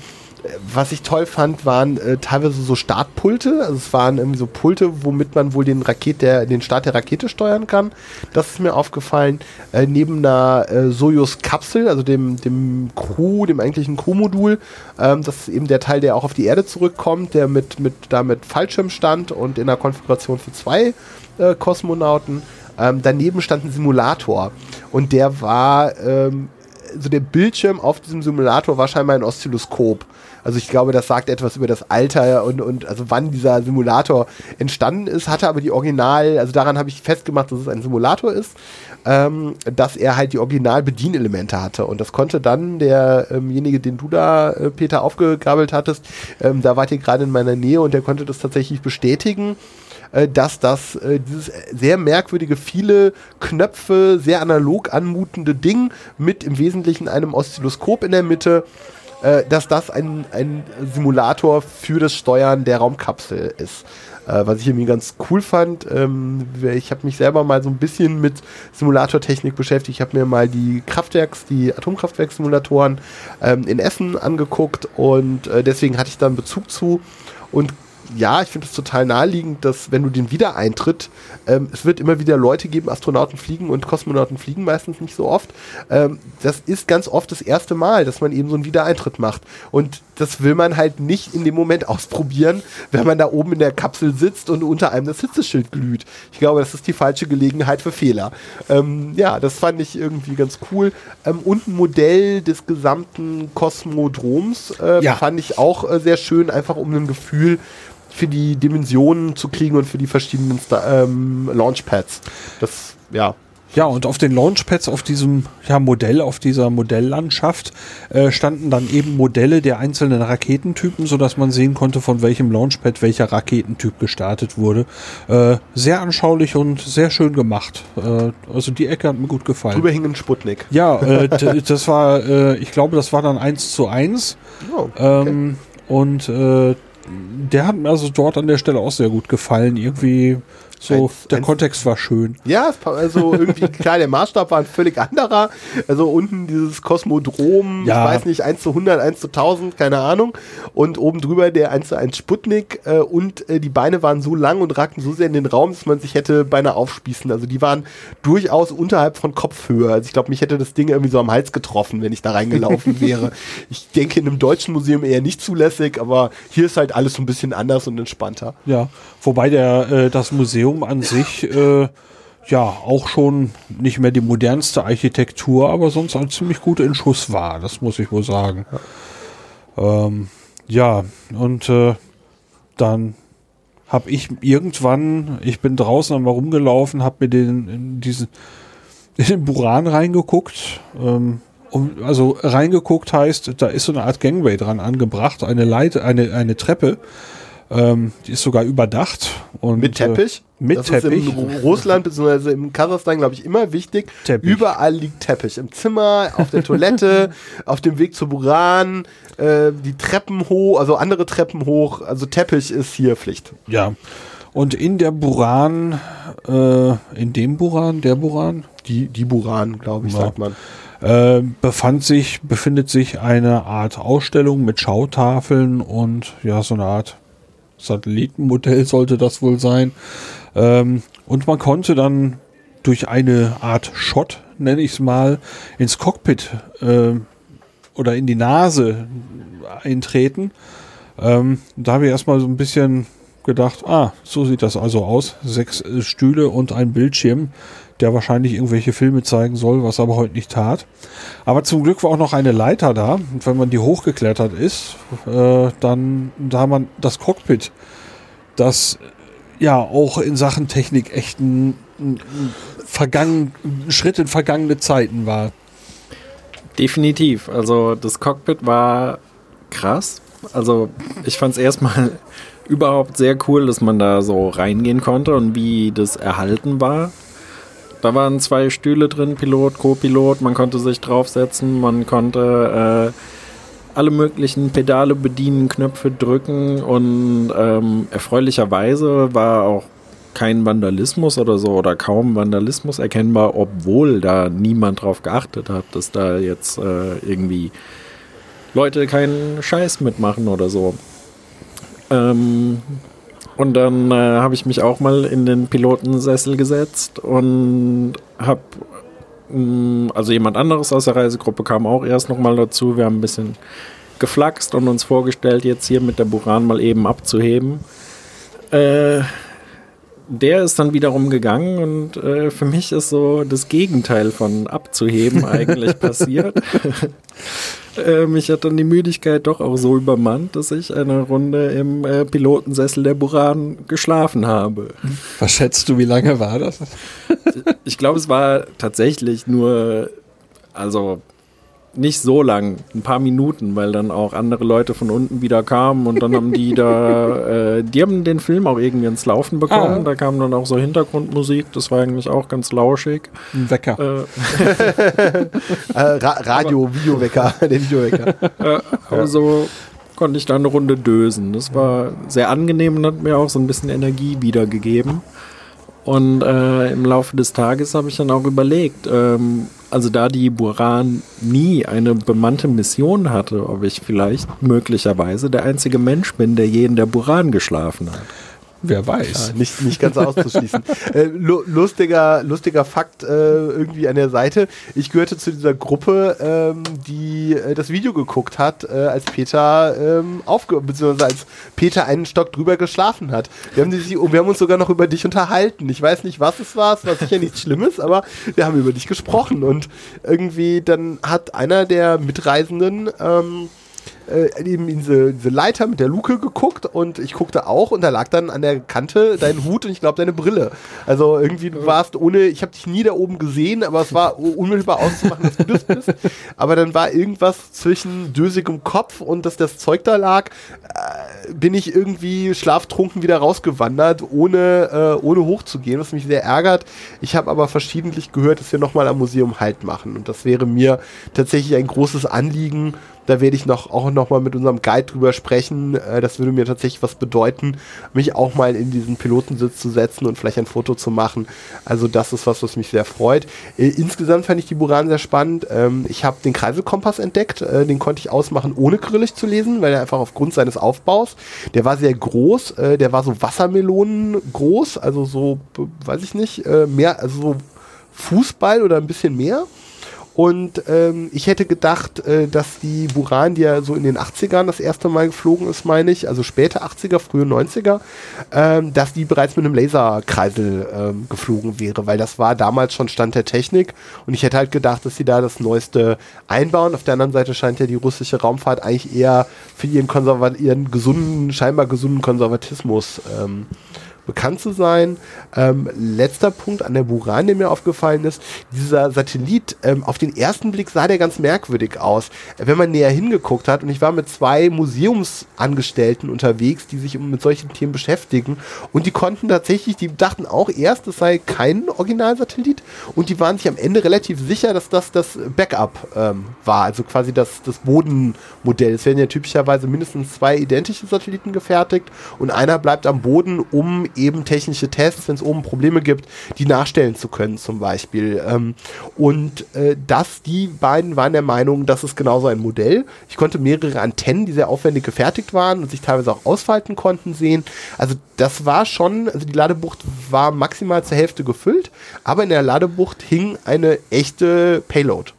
was ich toll fand, waren äh, teilweise so Startpulte. Also es waren irgendwie so Pulte, womit man wohl den Raket der, den Start der Rakete steuern kann. Das ist mir aufgefallen. Äh, neben einer äh, Soyuz-Kapsel, also dem, dem Crew, dem eigentlichen Crew-Modul. Ähm, das ist eben der Teil, der auch auf die Erde zurückkommt, der mit, mit, da mit Fallschirm stand und in einer Konfiguration für zwei äh, Kosmonauten. Ähm, daneben stand ein Simulator. Und der war, ähm, so der Bildschirm auf diesem Simulator war scheinbar ein Oszilloskop Also ich glaube, das sagt etwas über das Alter und, und also wann dieser Simulator entstanden ist, hatte aber die Original, also daran habe ich festgemacht, dass es ein Simulator ist, ähm, dass er halt die Original-Bedienelemente hatte. Und das konnte dann derjenige, ähm den du da, äh, Peter, aufgegabelt hattest, ähm, da wart ihr gerade in meiner Nähe und der konnte das tatsächlich bestätigen äh, dass das äh, dieses sehr merkwürdige, viele Knöpfe, sehr analog anmutende Ding mit im Wesentlichen einem Oszilloskop in der Mitte, äh, dass das ein, ein Simulator für das Steuern der Raumkapsel ist. Äh, was ich irgendwie ganz cool fand, ähm, ich habe mich selber mal so ein bisschen mit Simulatortechnik beschäftigt. Ich habe mir mal die Kraftwerks, die Atomkraftwerkssimulatoren ähm, in Essen angeguckt und äh, deswegen hatte ich da einen Bezug zu und ja, ich finde es total naheliegend, dass wenn du den Wiedereintritt, ähm, es wird immer wieder Leute geben, Astronauten fliegen und Kosmonauten fliegen meistens nicht so oft. Ähm, das ist ganz oft das erste Mal, dass man eben so einen Wiedereintritt macht. Und das will man halt nicht in dem Moment ausprobieren, wenn man da oben in der Kapsel sitzt und unter einem das Hitzeschild glüht. Ich glaube, das ist die falsche Gelegenheit für Fehler. Ähm, ja, das fand ich irgendwie ganz cool. Ähm, und ein Modell des gesamten Kosmodroms äh, ja. fand ich auch äh, sehr schön, einfach um ein Gefühl für die Dimensionen zu kriegen und für die verschiedenen ähm, Launchpads. Das, ja. Ja, und auf den Launchpads, auf diesem ja, Modell, auf dieser Modelllandschaft, äh, standen dann eben Modelle der einzelnen Raketentypen, sodass man sehen konnte, von welchem Launchpad welcher Raketentyp gestartet wurde. Äh, sehr anschaulich und sehr schön gemacht. Äh, also die Ecke hat mir gut gefallen. Drüber hing ein Sputnik. Ja, äh, das war, äh, ich glaube, das war dann eins zu eins. Oh, okay. ähm, und äh, der hat mir also dort an der Stelle auch sehr gut gefallen. Irgendwie so, eins, der eins, Kontext war schön. Ja, also irgendwie, klar, der Maßstab war ein völlig anderer. Also unten dieses Kosmodrom, ja. ich weiß nicht, 1 zu 100, 1 zu 1000, keine Ahnung. Und oben drüber der 1 zu 1 Sputnik. Äh, und äh, die Beine waren so lang und ragten so sehr in den Raum, dass man sich hätte beinahe aufspießen. Also die waren durchaus unterhalb von Kopfhöhe. Also ich glaube, mich hätte das Ding irgendwie so am Hals getroffen, wenn ich da reingelaufen wäre. Ich denke, in einem deutschen Museum eher nicht zulässig, aber hier ist halt alles so ein bisschen anders und entspannter. Ja, wobei der, äh, das Museum an sich äh, ja auch schon nicht mehr die modernste Architektur, aber sonst auch ziemlich gut in Schuss war, das muss ich wohl sagen. Ja, ähm, ja und äh, dann habe ich irgendwann, ich bin draußen einmal rumgelaufen, habe mir den in diesen in den Buran reingeguckt. Ähm, um, also reingeguckt heißt, da ist so eine Art Gangway dran angebracht, eine Leite, eine, eine Treppe. Ähm, die ist sogar überdacht. Und, mit Teppich? Äh, mit das Teppich. Ist in Russland bzw. im Kasachstan, glaube ich, immer wichtig. Teppich. Überall liegt Teppich. Im Zimmer, auf der Toilette, auf dem Weg zu Buran, äh, die Treppen hoch, also andere Treppen hoch. Also Teppich ist hier Pflicht. Ja. Und in der Buran, äh, in dem Buran, der Buran? Die, die Buran, glaube ich, ja. sagt man. Äh, befand sich, befindet sich eine Art Ausstellung mit Schautafeln und ja, so eine Art Satellitenmodell sollte das wohl sein. Ähm, und man konnte dann durch eine Art Shot, nenne ich es mal, ins Cockpit äh, oder in die Nase eintreten. Ähm, da habe ich erstmal so ein bisschen gedacht, ah, so sieht das also aus. Sechs äh, Stühle und ein Bildschirm der wahrscheinlich irgendwelche Filme zeigen soll, was aber heute nicht tat. Aber zum Glück war auch noch eine Leiter da. Und wenn man die hochgeklettert ist, äh, dann da man das Cockpit, das ja auch in Sachen Technik echt ein, ein, vergangen, ein Schritt in vergangene Zeiten war. Definitiv. Also das Cockpit war krass. Also ich fand es erstmal überhaupt sehr cool, dass man da so reingehen konnte und wie das erhalten war. Da waren zwei Stühle drin, Pilot, Co-Pilot. Man konnte sich draufsetzen, man konnte äh, alle möglichen Pedale bedienen, Knöpfe drücken und ähm, erfreulicherweise war auch kein Vandalismus oder so oder kaum Vandalismus erkennbar, obwohl da niemand drauf geachtet hat, dass da jetzt äh, irgendwie Leute keinen Scheiß mitmachen oder so. Ähm, und dann äh, habe ich mich auch mal in den Pilotensessel gesetzt und habe, mm, also jemand anderes aus der Reisegruppe kam auch erst nochmal dazu. Wir haben ein bisschen geflaxt und uns vorgestellt, jetzt hier mit der Buran mal eben abzuheben. Äh, der ist dann wiederum gegangen und äh, für mich ist so das Gegenteil von abzuheben eigentlich passiert. Äh, mich hat dann die Müdigkeit doch auch so übermannt, dass ich eine Runde im äh, Pilotensessel der Buran geschlafen habe. Was schätzt du, wie lange war das? Ich glaube, es war tatsächlich nur, also nicht so lang, ein paar Minuten, weil dann auch andere Leute von unten wieder kamen und dann haben die da, äh, die haben den Film auch irgendwie ins Laufen bekommen. Ah. Da kam dann auch so Hintergrundmusik, das war eigentlich auch ganz lauschig. Ein Wecker. Äh, Äh, Ra Radio, Videowecker, der Videowecker. äh, aber so konnte ich da eine Runde dösen. Das war sehr angenehm und hat mir auch so ein bisschen Energie wiedergegeben. Und äh, im Laufe des Tages habe ich dann auch überlegt, ähm, also da die Buran nie eine bemannte Mission hatte, ob ich vielleicht möglicherweise der einzige Mensch bin, der je in der Buran geschlafen hat. Wer weiß. Ja, nicht, nicht ganz auszuschließen. äh, lu lustiger, lustiger Fakt äh, irgendwie an der Seite. Ich gehörte zu dieser Gruppe, ähm, die äh, das Video geguckt hat, äh, als Peter ähm, aufge beziehungsweise als Peter einen Stock drüber geschlafen hat. Wir haben, die, wir haben uns sogar noch über dich unterhalten. Ich weiß nicht, was es war. Es war sicher nichts Schlimmes, aber wir haben über dich gesprochen. Und irgendwie dann hat einer der Mitreisenden ähm, äh, eben in diese, diese Leiter mit der Luke geguckt und ich guckte auch und da lag dann an der Kante dein Hut und ich glaube deine Brille. Also irgendwie du warst ohne, ich habe dich nie da oben gesehen, aber es war unmittelbar auszumachen, dass du das bist. Aber dann war irgendwas zwischen dösigem Kopf und dass das Zeug da lag, äh, bin ich irgendwie schlaftrunken wieder rausgewandert, ohne, äh, ohne hochzugehen, was mich sehr ärgert. Ich habe aber verschiedentlich gehört, dass wir nochmal am Museum Halt machen und das wäre mir tatsächlich ein großes Anliegen, da werde ich noch, auch noch mal mit unserem Guide drüber sprechen. Äh, das würde mir tatsächlich was bedeuten, mich auch mal in diesen Pilotensitz zu setzen und vielleicht ein Foto zu machen. Also das ist was, was mich sehr freut. Äh, insgesamt fand ich die Buran sehr spannend. Ähm, ich habe den Kreiselkompass entdeckt. Äh, den konnte ich ausmachen, ohne Krillig zu lesen, weil er einfach aufgrund seines Aufbaus, der war sehr groß. Äh, der war so Wassermelonen groß, also so, weiß ich nicht, äh, mehr, also so Fußball oder ein bisschen mehr. Und ähm, ich hätte gedacht, äh, dass die Buran, die ja so in den 80ern das erste Mal geflogen ist, meine ich, also späte 80er, frühe 90er, ähm, dass die bereits mit einem Laserkreisel ähm, geflogen wäre, weil das war damals schon Stand der Technik. Und ich hätte halt gedacht, dass sie da das Neueste einbauen. Auf der anderen Seite scheint ja die russische Raumfahrt eigentlich eher für ihren, ihren gesunden, scheinbar gesunden Konservatismus ähm, bekannt zu sein. Ähm, letzter Punkt an der Buran, der mir aufgefallen ist, dieser Satellit, ähm, auf den ersten Blick sah der ganz merkwürdig aus. Wenn man näher hingeguckt hat, und ich war mit zwei Museumsangestellten unterwegs, die sich mit solchen Themen beschäftigen, und die konnten tatsächlich, die dachten auch erst, es sei kein Originalsatellit, und die waren sich am Ende relativ sicher, dass das das Backup ähm, war, also quasi das, das Bodenmodell. Es werden ja typischerweise mindestens zwei identische Satelliten gefertigt, und einer bleibt am Boden, um eben technische Tests, wenn es oben Probleme gibt, die nachstellen zu können zum Beispiel. Ähm, und äh, das, die beiden waren der Meinung, das ist genauso ein Modell. Ich konnte mehrere Antennen, die sehr aufwendig gefertigt waren und sich teilweise auch ausfalten konnten, sehen. Also das war schon, also die Ladebucht war maximal zur Hälfte gefüllt, aber in der Ladebucht hing eine echte Payload.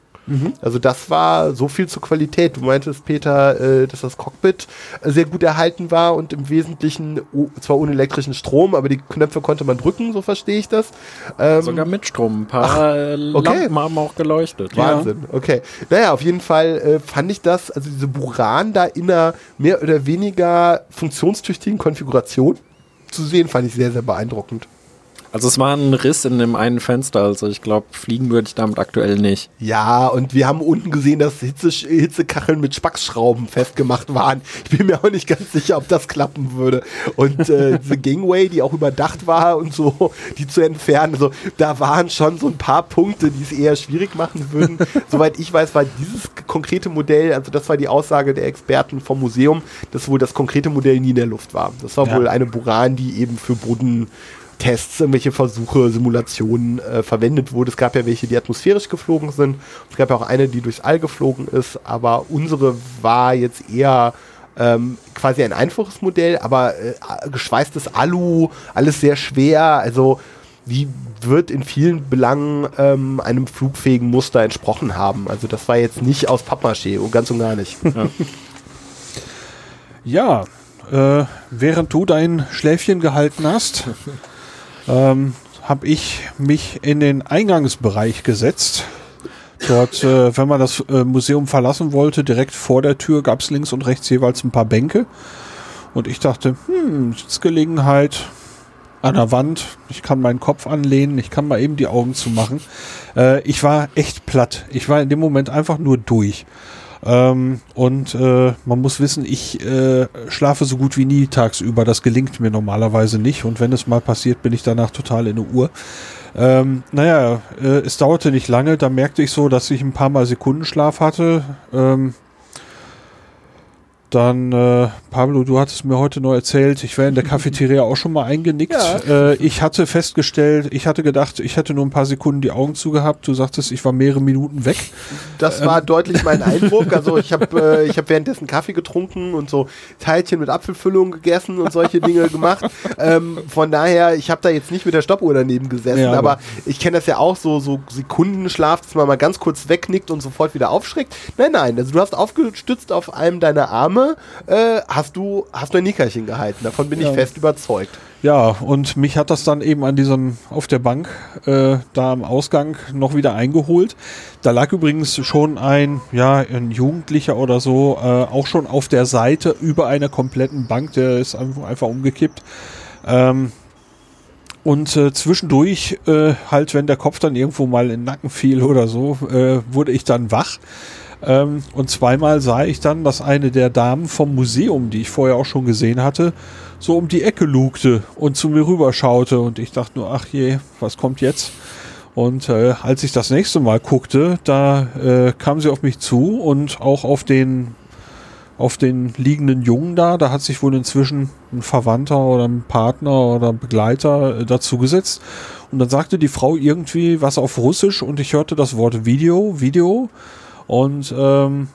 Also das war so viel zur Qualität. Du meintest, Peter, äh, dass das Cockpit sehr gut erhalten war und im Wesentlichen zwar ohne elektrischen Strom, aber die Knöpfe konnte man drücken, so verstehe ich das. Ähm, Sogar mit Strom. Ein paar äh, okay. Lampen haben auch geleuchtet. Wahnsinn, okay. Naja, auf jeden Fall äh, fand ich das, also diese Buran da in einer mehr oder weniger funktionstüchtigen Konfiguration zu sehen, fand ich sehr, sehr beeindruckend. Also es war ein Riss in dem einen Fenster, also ich glaube, fliegen würde ich damit aktuell nicht. Ja, und wir haben unten gesehen, dass Hitze, Hitzekacheln mit Spacksschrauben festgemacht waren. Ich bin mir auch nicht ganz sicher, ob das klappen würde. Und äh, diese Gangway, die auch überdacht war und so, die zu entfernen, also da waren schon so ein paar Punkte, die es eher schwierig machen würden. Soweit ich weiß, war dieses konkrete Modell, also das war die Aussage der Experten vom Museum, dass wohl das konkrete Modell nie in der Luft war. Das war Ja. wohl eine Buran, die eben für Boden Tests, irgendwelche Versuche, Simulationen äh, verwendet wurde. Es gab ja welche, die atmosphärisch geflogen sind. Es gab ja auch eine, die durchs All geflogen ist. Aber unsere war jetzt eher ähm, quasi ein einfaches Modell, aber äh, geschweißtes Alu, alles sehr schwer. Also die wird in vielen Belangen ähm, einem flugfähigen Muster entsprochen haben. Also das war jetzt nicht aus Pappmaché, und ganz und gar nicht. Ja, äh, während du dein Schläfchen gehalten hast, ähm, habe ich mich in den Eingangsbereich gesetzt Dort, äh, wenn man das äh, Museum verlassen wollte, direkt vor der Tür gab es links und rechts jeweils ein paar Bänke. Und ich dachte, hm, Sitzgelegenheit an der Wand, ich kann meinen Kopf anlehnen, ich kann mal eben die Augen zumachen. Äh, ich war echt platt. Ich war in dem Moment einfach nur durch. Ähm, und äh, man muss wissen, ich äh, schlafe so gut wie nie tagsüber. Das gelingt mir normalerweise nicht. Und wenn es mal passiert, bin ich danach total in der Uhr. Ähm, naja, äh, es dauerte nicht lange. Da merkte ich so, dass ich ein paar Mal Sekundenschlaf hatte. Ähm, dann, äh, Pablo, du hattest mir heute noch erzählt, ich wäre in der Cafeteria auch schon mal eingenickt. Ja. Äh, ich hatte festgestellt, ich hatte gedacht, ich hätte nur ein paar Sekunden die Augen zugehabt. Du sagtest, ich war mehrere Minuten weg. Das war deutlich mein Eindruck. Also ich habe äh, ich hab währenddessen Kaffee getrunken und so Teilchen mit Apfelfüllung gegessen und solche Dinge gemacht. Ähm, von daher, ich habe da jetzt nicht mit der Stoppuhr daneben gesessen, Ja, aber, aber- ich kenne das ja auch so, so Sekundenschlaf, dass man mal ganz kurz wegnickt und sofort wieder aufschreckt. Nein, nein, also du hast aufgestützt auf einem deiner Arme, äh, hast du hast du ein Nickerchen gehalten. Davon bin ich Ja. fest überzeugt. Ja, und mich hat das dann eben an diesem, auf der Bank, äh, da am Ausgang noch wieder eingeholt. Da lag übrigens schon ein, ja, ein Jugendlicher oder so, äh, auch schon auf der Seite über einer kompletten Bank, der ist einfach, einfach umgekippt. Ähm, und äh, zwischendurch, äh, halt, wenn der Kopf dann irgendwo mal in den Nacken fiel oder so, äh, wurde ich dann wach. Ähm, und zweimal sah ich dann, dass eine der Damen vom Museum, die ich vorher auch schon gesehen hatte, so um die Ecke lugte und zu mir rüberschaute. Und ich dachte nur, ach je, was kommt jetzt? Und äh, als ich das nächste Mal guckte, da äh, kam sie auf mich zu und auch auf den auf den liegenden Jungen da, da hat sich wohl inzwischen ein Verwandter oder ein Partner oder Begleiter äh, dazu gesetzt. Und dann sagte die Frau irgendwie was auf Russisch und ich hörte das Wort Video, Video. Und ähm,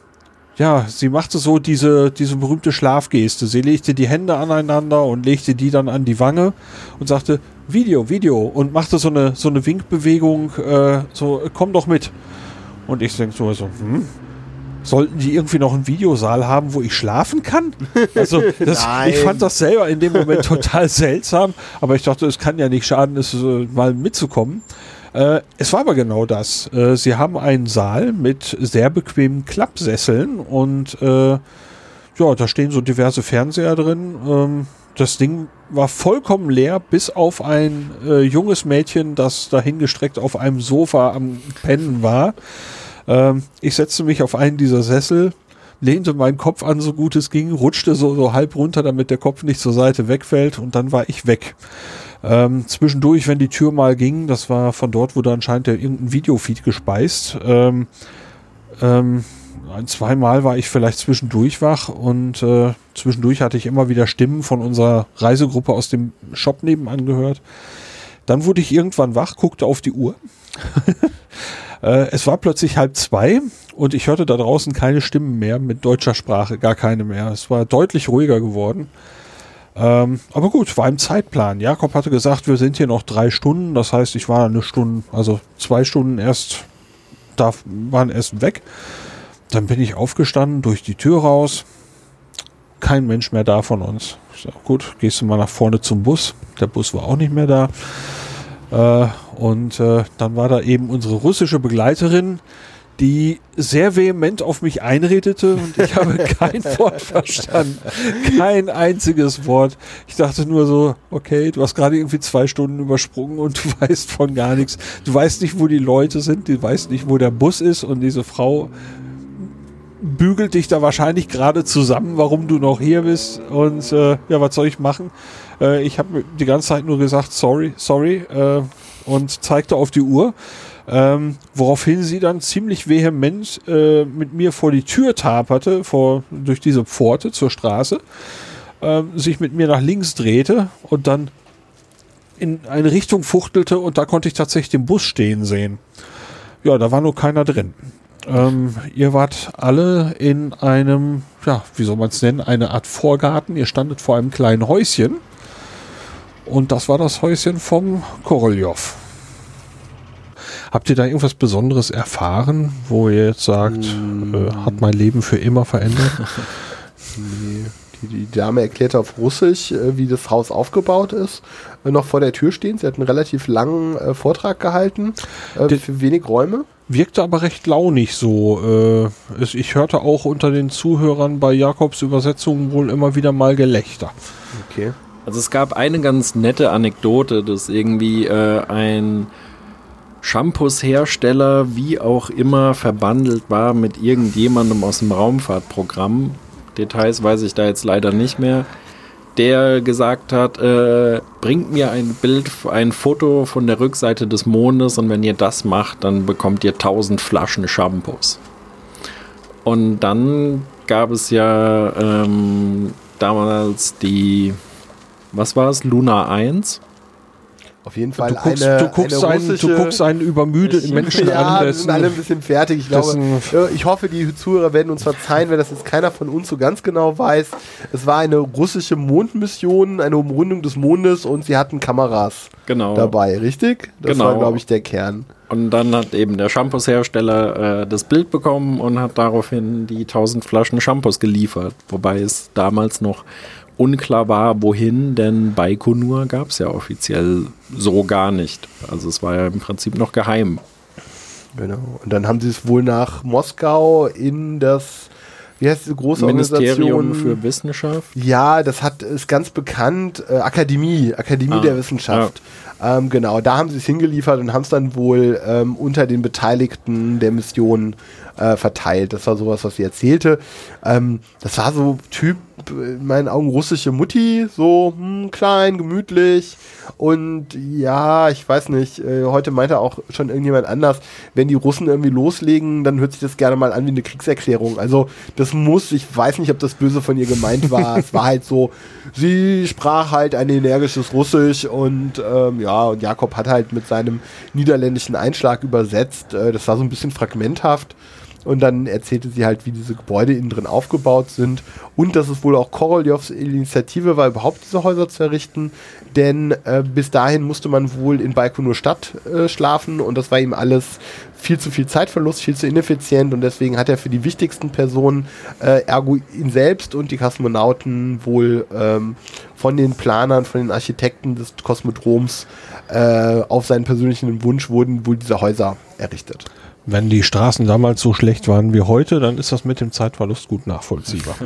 ja, sie machte so diese, diese berühmte Schlafgeste. Sie legte die Hände aneinander und legte die dann an die Wange und sagte, Video, Video. Und machte so eine, so eine Winkbewegung, äh, so, komm doch mit. Und ich denke so, so, hm, sollten die irgendwie noch einen Videosaal haben, wo ich schlafen kann? Also das, ich fand das selber in dem Moment total seltsam, aber ich dachte, es kann ja nicht schaden, es äh, mal mitzukommen. Äh, es war aber genau das. Äh, sie haben einen Saal mit sehr bequemen Klappsesseln und äh, ja, da stehen so diverse Fernseher drin. Ähm, das Ding war vollkommen leer, bis auf ein äh, junges Mädchen, das dahingestreckt auf einem Sofa am Pennen war. Ähm, ich setzte mich auf einen dieser Sessel, lehnte meinen Kopf an, so gut es ging, rutschte so, so halb runter, damit der Kopf nicht zur Seite wegfällt und dann war ich weg. Ähm, zwischendurch, wenn die Tür mal ging, das war von dort, wurde anscheinend irgendein Videofeed gespeist. Ähm, ähm, ein, zweimal war ich vielleicht zwischendurch wach und äh, zwischendurch hatte ich immer wieder Stimmen von unserer Reisegruppe aus dem Shop nebenan gehört. Dann wurde ich irgendwann wach, guckte auf die Uhr. äh, es war plötzlich halb zwei und ich hörte da draußen keine Stimmen mehr mit deutscher Sprache, gar keine mehr. Es war deutlich ruhiger geworden. Ähm, aber gut, war im Zeitplan. Jakob hatte gesagt, wir sind hier noch drei Stunden. Das heißt, ich war eine Stunde, also zwei Stunden erst, da waren erst weg. Dann bin ich aufgestanden, durch die Tür raus. Kein Mensch mehr da von uns. Ich sag, gut, gehst du mal nach vorne zum Bus. Der Bus war auch nicht mehr da. Äh, und äh, dann war da eben unsere russische Begleiterin, die sehr vehement auf mich einredete und ich habe kein Wort verstanden. Kein einziges Wort. Ich dachte nur so, okay, du hast gerade irgendwie zwei Stunden übersprungen und du weißt von gar nichts. Du weißt nicht, wo die Leute sind, du weißt nicht, wo der Bus ist und diese Frau bügelt dich da wahrscheinlich gerade zusammen, warum du noch hier bist. Und äh, ja, was soll ich machen? Äh, ich habe die ganze Zeit nur gesagt, sorry, sorry, äh, und zeigte auf die Uhr. Ähm, woraufhin sie dann ziemlich vehement äh, mit mir vor die Tür taperte, vor, durch diese Pforte zur Straße, ähm, sich mit mir nach links drehte und dann in eine Richtung fuchtelte und da konnte ich tatsächlich den Bus stehen sehen. Ja, da war nur keiner drin. Ähm, ihr wart alle in einem, ja, wie soll man es nennen, eine Art Vorgarten. Ihr standet vor einem kleinen Häuschen. Und das war das Häuschen vom Koroljov. Habt ihr da irgendwas Besonderes erfahren, wo ihr jetzt sagt, äh, hat mein Leben für immer verändert? die, die Dame erklärte auf Russisch, äh, wie das Haus aufgebaut ist, äh, noch vor der Tür stehen. Sie hat einen relativ langen äh, Vortrag gehalten, äh, Die- für wenig Räume. Wirkte aber recht launig so. Äh, es, ich hörte auch unter den Zuhörern bei Jakobs Übersetzungen wohl immer wieder mal Gelächter. Okay. Also es gab eine ganz nette Anekdote, dass irgendwie äh, ein Shampoos-Hersteller wie auch immer verbandelt war mit irgendjemandem aus dem Raumfahrtprogramm. Details weiß ich da jetzt leider nicht mehr. Der gesagt hat, äh, bringt mir ein Bild, ein Foto von der Rückseite des Mondes und wenn ihr das macht, dann bekommt ihr 1000 Flaschen Shampoos. Und dann gab es ja ähm, damals die, was war es, Luna 1? Auf jeden Fall Du guckst, eine, du, guckst eine einen, du guckst einen übermüdeten Menschen ja, an, wir sind alle ein bisschen fertig. Ich glaube, äh, ich hoffe, die Zuhörer werden uns verzeihen, wenn das jetzt keiner von uns so ganz genau weiß. Es war eine russische Mondmission, eine Umrundung des Mondes und sie hatten Kameras Genau. dabei, richtig? Das Genau. war, glaube ich, der Kern. Und dann hat eben der Shampoos-Hersteller äh, das Bild bekommen und hat daraufhin die 1000 Flaschen Shampoos geliefert. Wobei es damals noch unklar war, wohin, denn Baikonur gab es ja offiziell so gar nicht. Also es war ja im Prinzip noch geheim. Genau. Und dann haben sie es wohl nach Moskau in das, wie heißt diese große Ministerium Organisation? für Wissenschaft. Ja, das hat ist ganz bekannt. Äh, Akademie, Akademie Ah, der Wissenschaft. Ähm, genau, da haben sie es hingeliefert und haben es dann wohl ähm, unter den Beteiligten der Mission äh, verteilt. Das war sowas, was sie erzählte. Ähm, das war so Typ, in meinen Augen russische Mutti, so hm, klein, gemütlich. Und ja, ich weiß nicht, äh, heute meinte auch schon irgendjemand anders, wenn die Russen irgendwie loslegen, dann hört sich das gerne mal an wie eine Kriegserklärung. Also das muss, ich weiß nicht, ob das böse von ihr gemeint war. es war halt so, sie sprach halt ein energisches Russisch und ähm, ja, und Jakob hat halt mit seinem niederländischen Einschlag übersetzt. Äh, das war so ein bisschen fragmenthaft. Und dann erzählte sie halt, wie diese Gebäude innen drin aufgebaut sind und dass es wohl auch Koroljovs Initiative war, überhaupt diese Häuser zu errichten. Denn äh, bis dahin musste man wohl in Baikonur Stadt äh, schlafen und das war ihm alles viel zu viel Zeitverlust, viel zu ineffizient und deswegen hat er für die wichtigsten Personen, äh, ergo ihn selbst und die Kosmonauten wohl ähm, von den Planern, von den Architekten des Kosmodroms äh, auf seinen persönlichen Wunsch wurden wohl diese Häuser errichtet. Wenn die Straßen damals so schlecht waren wie heute, dann ist das mit dem Zeitverlust gut nachvollziehbar.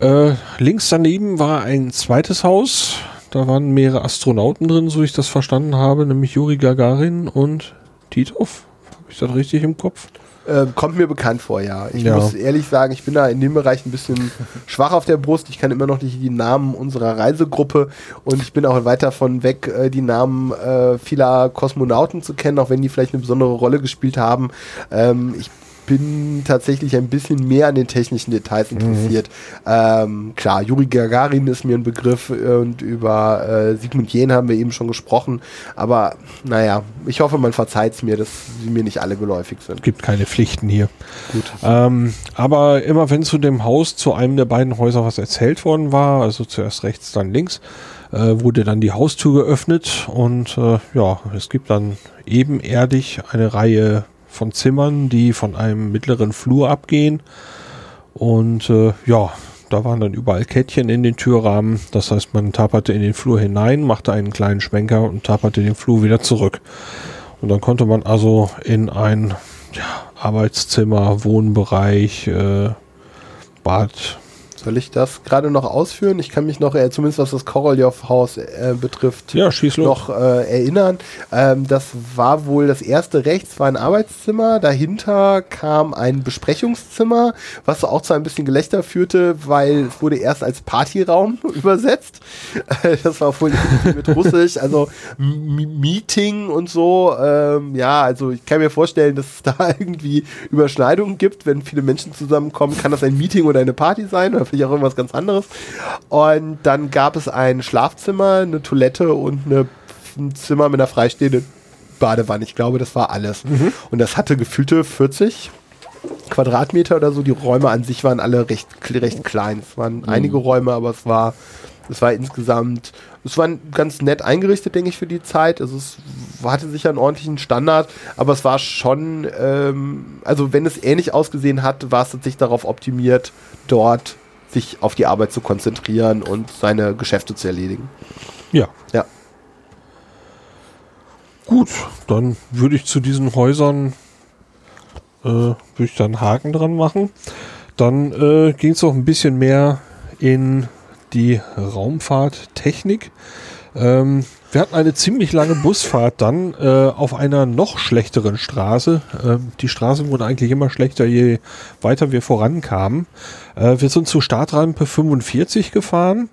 Äh, links daneben war ein zweites Haus. Da waren mehrere Astronauten drin, so ich das verstanden habe, nämlich Juri Gagarin und Titov. Habe ich das richtig im Kopf? Äh, kommt mir bekannt vor, ja. Ich Ja. muss ehrlich sagen, ich bin da in dem Bereich ein bisschen schwach auf der Brust. Ich kann immer noch nicht die Namen unserer Reisegruppe und ich bin auch weit davon weg, äh, die Namen äh, vieler Kosmonauten zu kennen, auch wenn die vielleicht eine besondere Rolle gespielt haben. Ähm, ich bin tatsächlich ein bisschen mehr an den technischen Details interessiert. Ähm, klar, Juri Gagarin ist mir ein Begriff äh, und über äh, Sigmund Jähn haben wir eben schon gesprochen. Aber naja, ich hoffe, man verzeiht es mir, dass sie mir nicht alle geläufig sind. Gibt keine Pflichten hier. Gut. Ähm, aber immer wenn zu dem Haus, zu einem der beiden Häuser was erzählt worden war, also zuerst rechts, dann links, äh, wurde dann die Haustür geöffnet und äh, ja, es gibt dann ebenerdig eine Reihe von Zimmern, die von einem mittleren Flur abgehen. Und äh, ja, da waren dann überall Kettchen in den Türrahmen. Das heißt, man taperte in den Flur hinein, machte einen kleinen Schwenker und taperte den Flur wieder zurück. Und dann konnte man also in ein ja, Arbeitszimmer, Wohnbereich, äh, Bad. Soll ich das gerade noch ausführen? Ich kann mich noch, äh, zumindest was das Koroljov-Haus äh, betrifft, Ja, noch äh, erinnern. Ähm, das war wohl das erste rechts, war ein Arbeitszimmer. Dahinter kam ein Besprechungszimmer, was auch zu ein bisschen Gelächter führte, weil es wurde erst als Partyraum übersetzt. Äh, das war wohl mit Russisch, also M Meeting und so. Ähm, ja, also ich kann mir vorstellen, dass es da irgendwie Überschneidungen gibt. Wenn viele Menschen zusammenkommen, kann das ein Meeting oder eine Party sein oder vielleicht auch irgendwas ganz anderes. Und dann gab es ein Schlafzimmer, eine Toilette und eine, ein Zimmer mit einer freistehenden Badewanne. Ich glaube, das war alles. Und das hatte gefühlte 40 Quadratmeter oder so. Die Räume an sich waren alle recht, recht klein. Es waren einige Räume, aber es war, es war insgesamt, es war ganz nett eingerichtet, denke ich, für die Zeit. Also es hatte sicher einen ordentlichen Standard, aber es war schon, ähm, also wenn es ähnlich ausgesehen hat, war es tatsächlich darauf optimiert, dort sich auf die Arbeit zu konzentrieren und seine Geschäfte zu erledigen. Ja. Ja. Gut, dann würde ich zu diesen Häusern äh, würde ich da einen Haken dran machen. Dann äh, ging es auch ein bisschen mehr in die Raumfahrttechnik. Ähm, wir hatten eine ziemlich lange Busfahrt dann äh, auf einer noch schlechteren Straße. Ähm, die Straße wurde eigentlich immer schlechter, je weiter wir vorankamen. Äh, wir sind zu Startrampe 45 gefahren.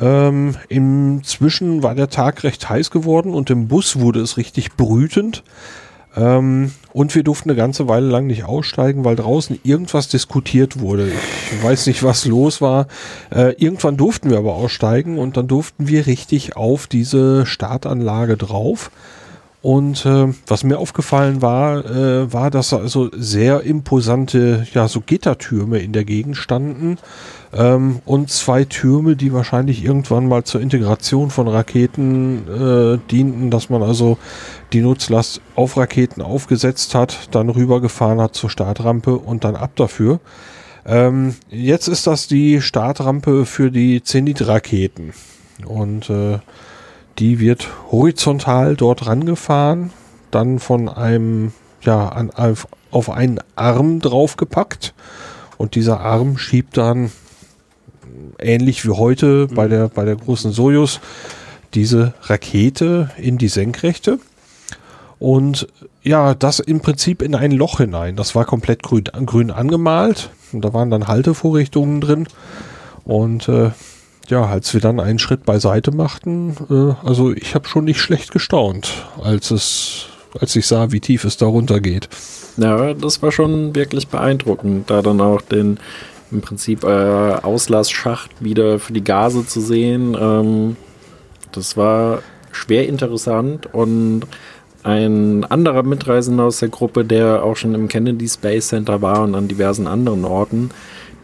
Ähm, inzwischen war der Tag recht heiß geworden und im Bus wurde es richtig brütend. Ähm, und wir durften eine ganze Weile lang nicht aussteigen, weil draußen irgendwas diskutiert wurde. Ich weiß nicht, was los war. Äh, irgendwann durften wir aber aussteigen und dann durften wir richtig auf diese Startanlage drauf. Und äh, was mir aufgefallen war, äh, war, dass also sehr imposante, ja, so Gittertürme in der Gegend standen ähm, und zwei Türme, die wahrscheinlich irgendwann mal zur Integration von Raketen äh, dienten, dass man also die Nutzlast auf Raketen aufgesetzt hat, dann rübergefahren hat zur Startrampe und dann ab dafür. Ähm, jetzt ist das die Startrampe für die Zenit-Raketen und äh, die wird horizontal dort rangefahren, dann von einem, ja, an, auf, auf einen Arm draufgepackt. Und dieser Arm schiebt dann, ähnlich wie heute bei der, bei der großen Sojus, diese Rakete in die Senkrechte. Und ja, das im Prinzip in ein Loch hinein. Das war komplett grün, grün angemalt. Und da waren dann Haltevorrichtungen drin. Und äh, ja, als wir dann einen Schritt beiseite machten, äh, also ich habe schon nicht schlecht gestaunt, als es, als ich sah, wie tief es da runter geht. Ja, das war schon wirklich beeindruckend, da dann auch den im Prinzip äh, Auslassschacht wieder für die Gase zu sehen. Ähm, das war schwer interessant und ein anderer Mitreisender aus der Gruppe, der auch schon im Kennedy Space Center war und an diversen anderen Orten,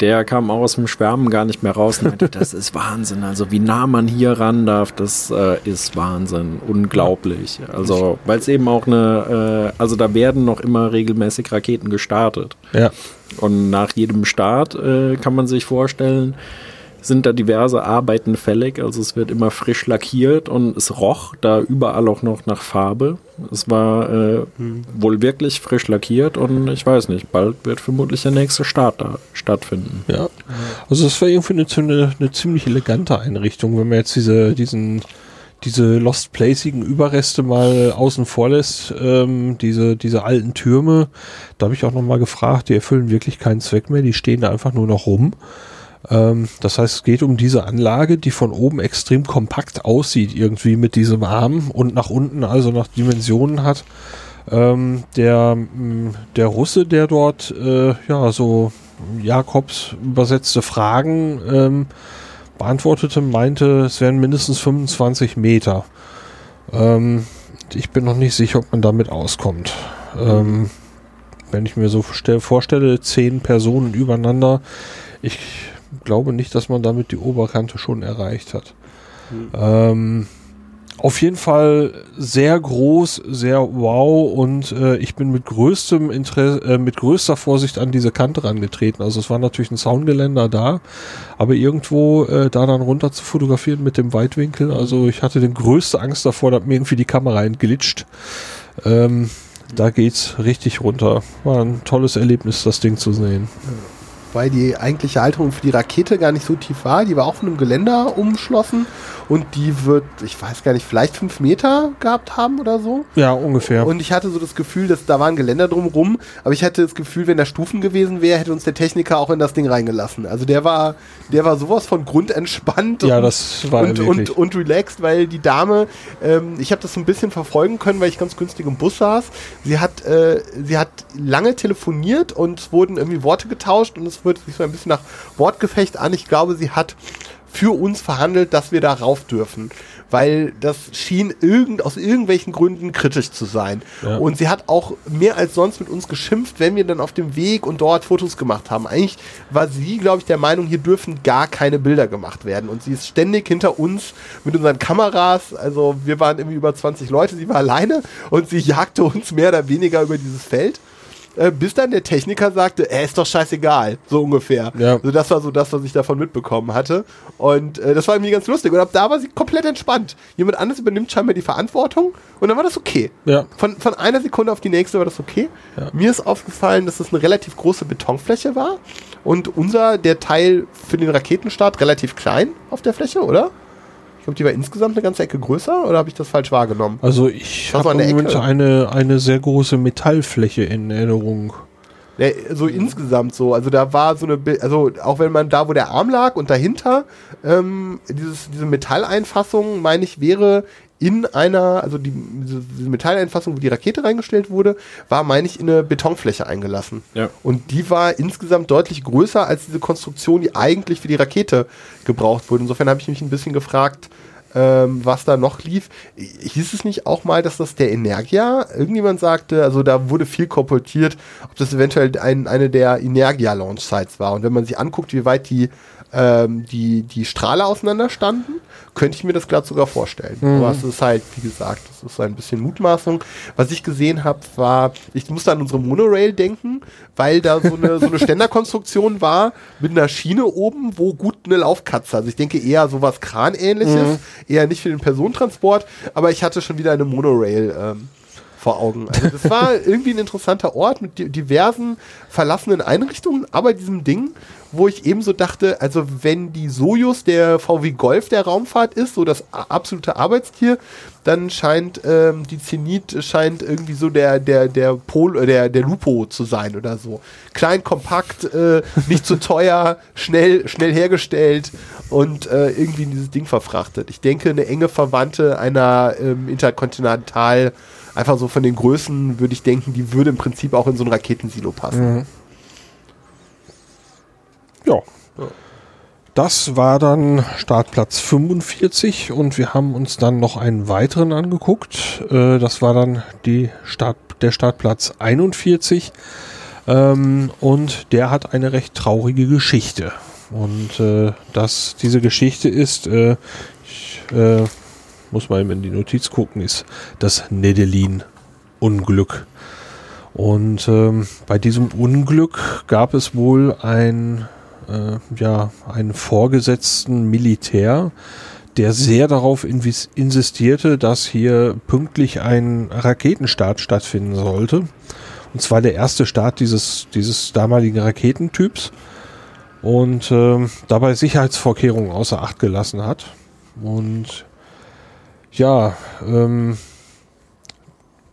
der kam auch aus dem Schwärmen gar nicht mehr raus und meinte, das ist Wahnsinn. Also wie nah man hier ran darf, das äh, ist Wahnsinn. Unglaublich. Also, weil es eben auch eine, äh, also da werden noch immer regelmäßig Raketen gestartet. Ja. Und nach jedem Start äh, kann man sich vorstellen, sind da diverse Arbeiten fällig. Also es wird immer frisch lackiert und es roch da überall auch noch nach Farbe. Es war äh, wohl wirklich frisch lackiert und ich weiß nicht, bald wird vermutlich der nächste Start da stattfinden. Ja. Also das war irgendwie eine, eine, eine ziemlich elegante Einrichtung, wenn man jetzt diese, diesen, diese Lost Placigen Überreste mal außen vor lässt, ähm, diese, diese alten Türme, da habe ich auch nochmal gefragt, die erfüllen wirklich keinen Zweck mehr, die stehen da einfach nur noch rum. Ähm, das heißt, es geht um diese Anlage, die von oben extrem kompakt aussieht, irgendwie mit diesem Arm und nach unten, also nach Dimensionen hat. Ähm, der, mh, der Russe, der dort äh, ja so Jakobs übersetzte Fragen ähm, beantwortete, meinte, es wären mindestens 25 Meter. Ähm, ich bin noch nicht sicher, ob man damit auskommt. Ähm, wenn ich mir so stell, vorstelle, zehn Personen übereinander, ich glaube nicht, dass man damit die Oberkante schon erreicht hat. Ähm, auf jeden Fall sehr groß, sehr wow und äh, ich bin mit größtem Interesse, äh, mit größter Vorsicht an diese Kante rangetreten. Also es war natürlich ein Soundgeländer da, aber irgendwo äh, da dann runter zu fotografieren mit dem Weitwinkel, also ich hatte den größte Angst davor, dass mir irgendwie die Kamera entglitscht. Ähm, da geht's richtig runter. War ein tolles Erlebnis, das Ding zu sehen. Weil die eigentliche Halterung für die Rakete gar nicht so tief war. Die war auch von einem Geländer umschlossen und die wird, ich weiß gar nicht, vielleicht fünf Meter gehabt haben oder so. Ja, ungefähr. Und ich hatte so das Gefühl, dass da war ein Geländer drumrum, aber ich hatte das Gefühl, wenn da Stufen gewesen wäre, hätte uns der Techniker auch in das Ding reingelassen. Also der war, der war sowas von grundentspannt ja, und, das war und, und, und relaxed, weil die Dame, ähm, ich habe das so ein bisschen verfolgen können, weil ich ganz günstig im Bus saß. Sie hat, äh, sie hat lange telefoniert und es wurden irgendwie Worte getauscht und es wird sich so ein bisschen nach Wortgefecht an. Ich glaube, sie hat für uns verhandelt, dass wir da rauf dürfen. Weil das schien irgend, aus irgendwelchen Gründen kritisch zu sein. Ja. Und sie hat auch mehr als sonst mit uns geschimpft, wenn wir dann auf dem Weg und dort Fotos gemacht haben. Eigentlich war sie, glaube ich, der Meinung, hier dürfen gar keine Bilder gemacht werden. Und sie ist ständig hinter uns mit unseren Kameras. Also wir waren irgendwie über 20 Leute, sie war alleine und sie jagte uns mehr oder weniger über dieses Feld. Äh, bis dann der Techniker sagte, äh, ist doch scheißegal, so ungefähr. Ja. Also das war so das, was ich davon mitbekommen hatte. Und äh, das war irgendwie ganz lustig. Und ab da war sie komplett entspannt. Jemand anderes übernimmt scheinbar die Verantwortung und dann war das okay. Ja. Von, von einer Sekunde auf die nächste war das okay. Mir ist aufgefallen, dass das eine relativ große Betonfläche war und unser, der Teil für den Raketenstart, relativ klein auf der Fläche, oder? Ich glaube, die war insgesamt eine ganze Ecke größer oder habe ich das falsch wahrgenommen? Also ich habe eine Moment Ecke? eine, eine sehr große Metallfläche in Erinnerung. Ne, so insgesamt so. Also da war so eine, also auch wenn man da, wo der Arm lag und dahinter, ähm, dieses, diese Metalleinfassung, meine ich, wäre in einer, also die, diese, Metalleinfassung, wo die Rakete reingestellt wurde, war, meine ich, in eine Betonfläche eingelassen. Ja. Und die war insgesamt deutlich größer als diese Konstruktion, die eigentlich für die Rakete gebraucht wurde. Insofern habe ich mich ein bisschen gefragt, ähm, was da noch lief. Hieß es nicht auch mal, dass das der Energia, irgendjemand sagte, also da wurde viel kolportiert, ob das eventuell ein, eine der Energia-Launch-Sites war. Und wenn man sich anguckt, wie weit die, ähm, die, die Strahler auseinander standen, könnte ich mir das gerade sogar vorstellen. Aber es ist halt, wie gesagt, das ist ein bisschen Mutmaßung. Was ich gesehen habe, war, ich musste an unsere Monorail denken, weil da so eine, so eine Ständerkonstruktion war mit einer Schiene oben, wo gut eine Laufkatze. Also ich denke eher sowas Kranähnliches, eher nicht für den Personentransport, aber ich hatte schon wieder eine Monorail ähm, vor Augen. Also das war irgendwie ein interessanter Ort mit di- diversen verlassenen Einrichtungen, aber diesem Ding, wo ich ebenso dachte, also wenn die Sojus der VW Golf der Raumfahrt ist, so das absolute Arbeitstier, dann scheint ähm, die Zenit scheint irgendwie so der der der Pol äh, der der Lupo zu sein oder so. Klein, kompakt, äh, nicht zu teuer, schnell schnell hergestellt und äh, irgendwie in dieses Ding verfrachtet. Ich denke, eine enge Verwandte einer ähm, Interkontinental einfach so von den Größen würde ich denken, die würde im Prinzip auch in so ein Raketensilo passen. Ja. Das war dann Startplatz 45 und wir haben uns dann noch einen weiteren angeguckt. Äh, das war dann die Start, der Startplatz 41 ähm, und der hat eine recht traurige Geschichte. Und äh, das, diese Geschichte ist, äh, ich äh, muss mal eben in die Notiz gucken, ist das Nedelin-Unglück. Und ähm, bei diesem Unglück gab es wohl ein, äh, ja, einen vorgesetzten Militär, der sehr darauf insistierte, dass hier pünktlich ein Raketenstart stattfinden sollte. Und zwar der erste Start dieses, dieses damaligen Raketentyps. Und ähm, dabei Sicherheitsvorkehrungen außer Acht gelassen hat. Und ja, ähm,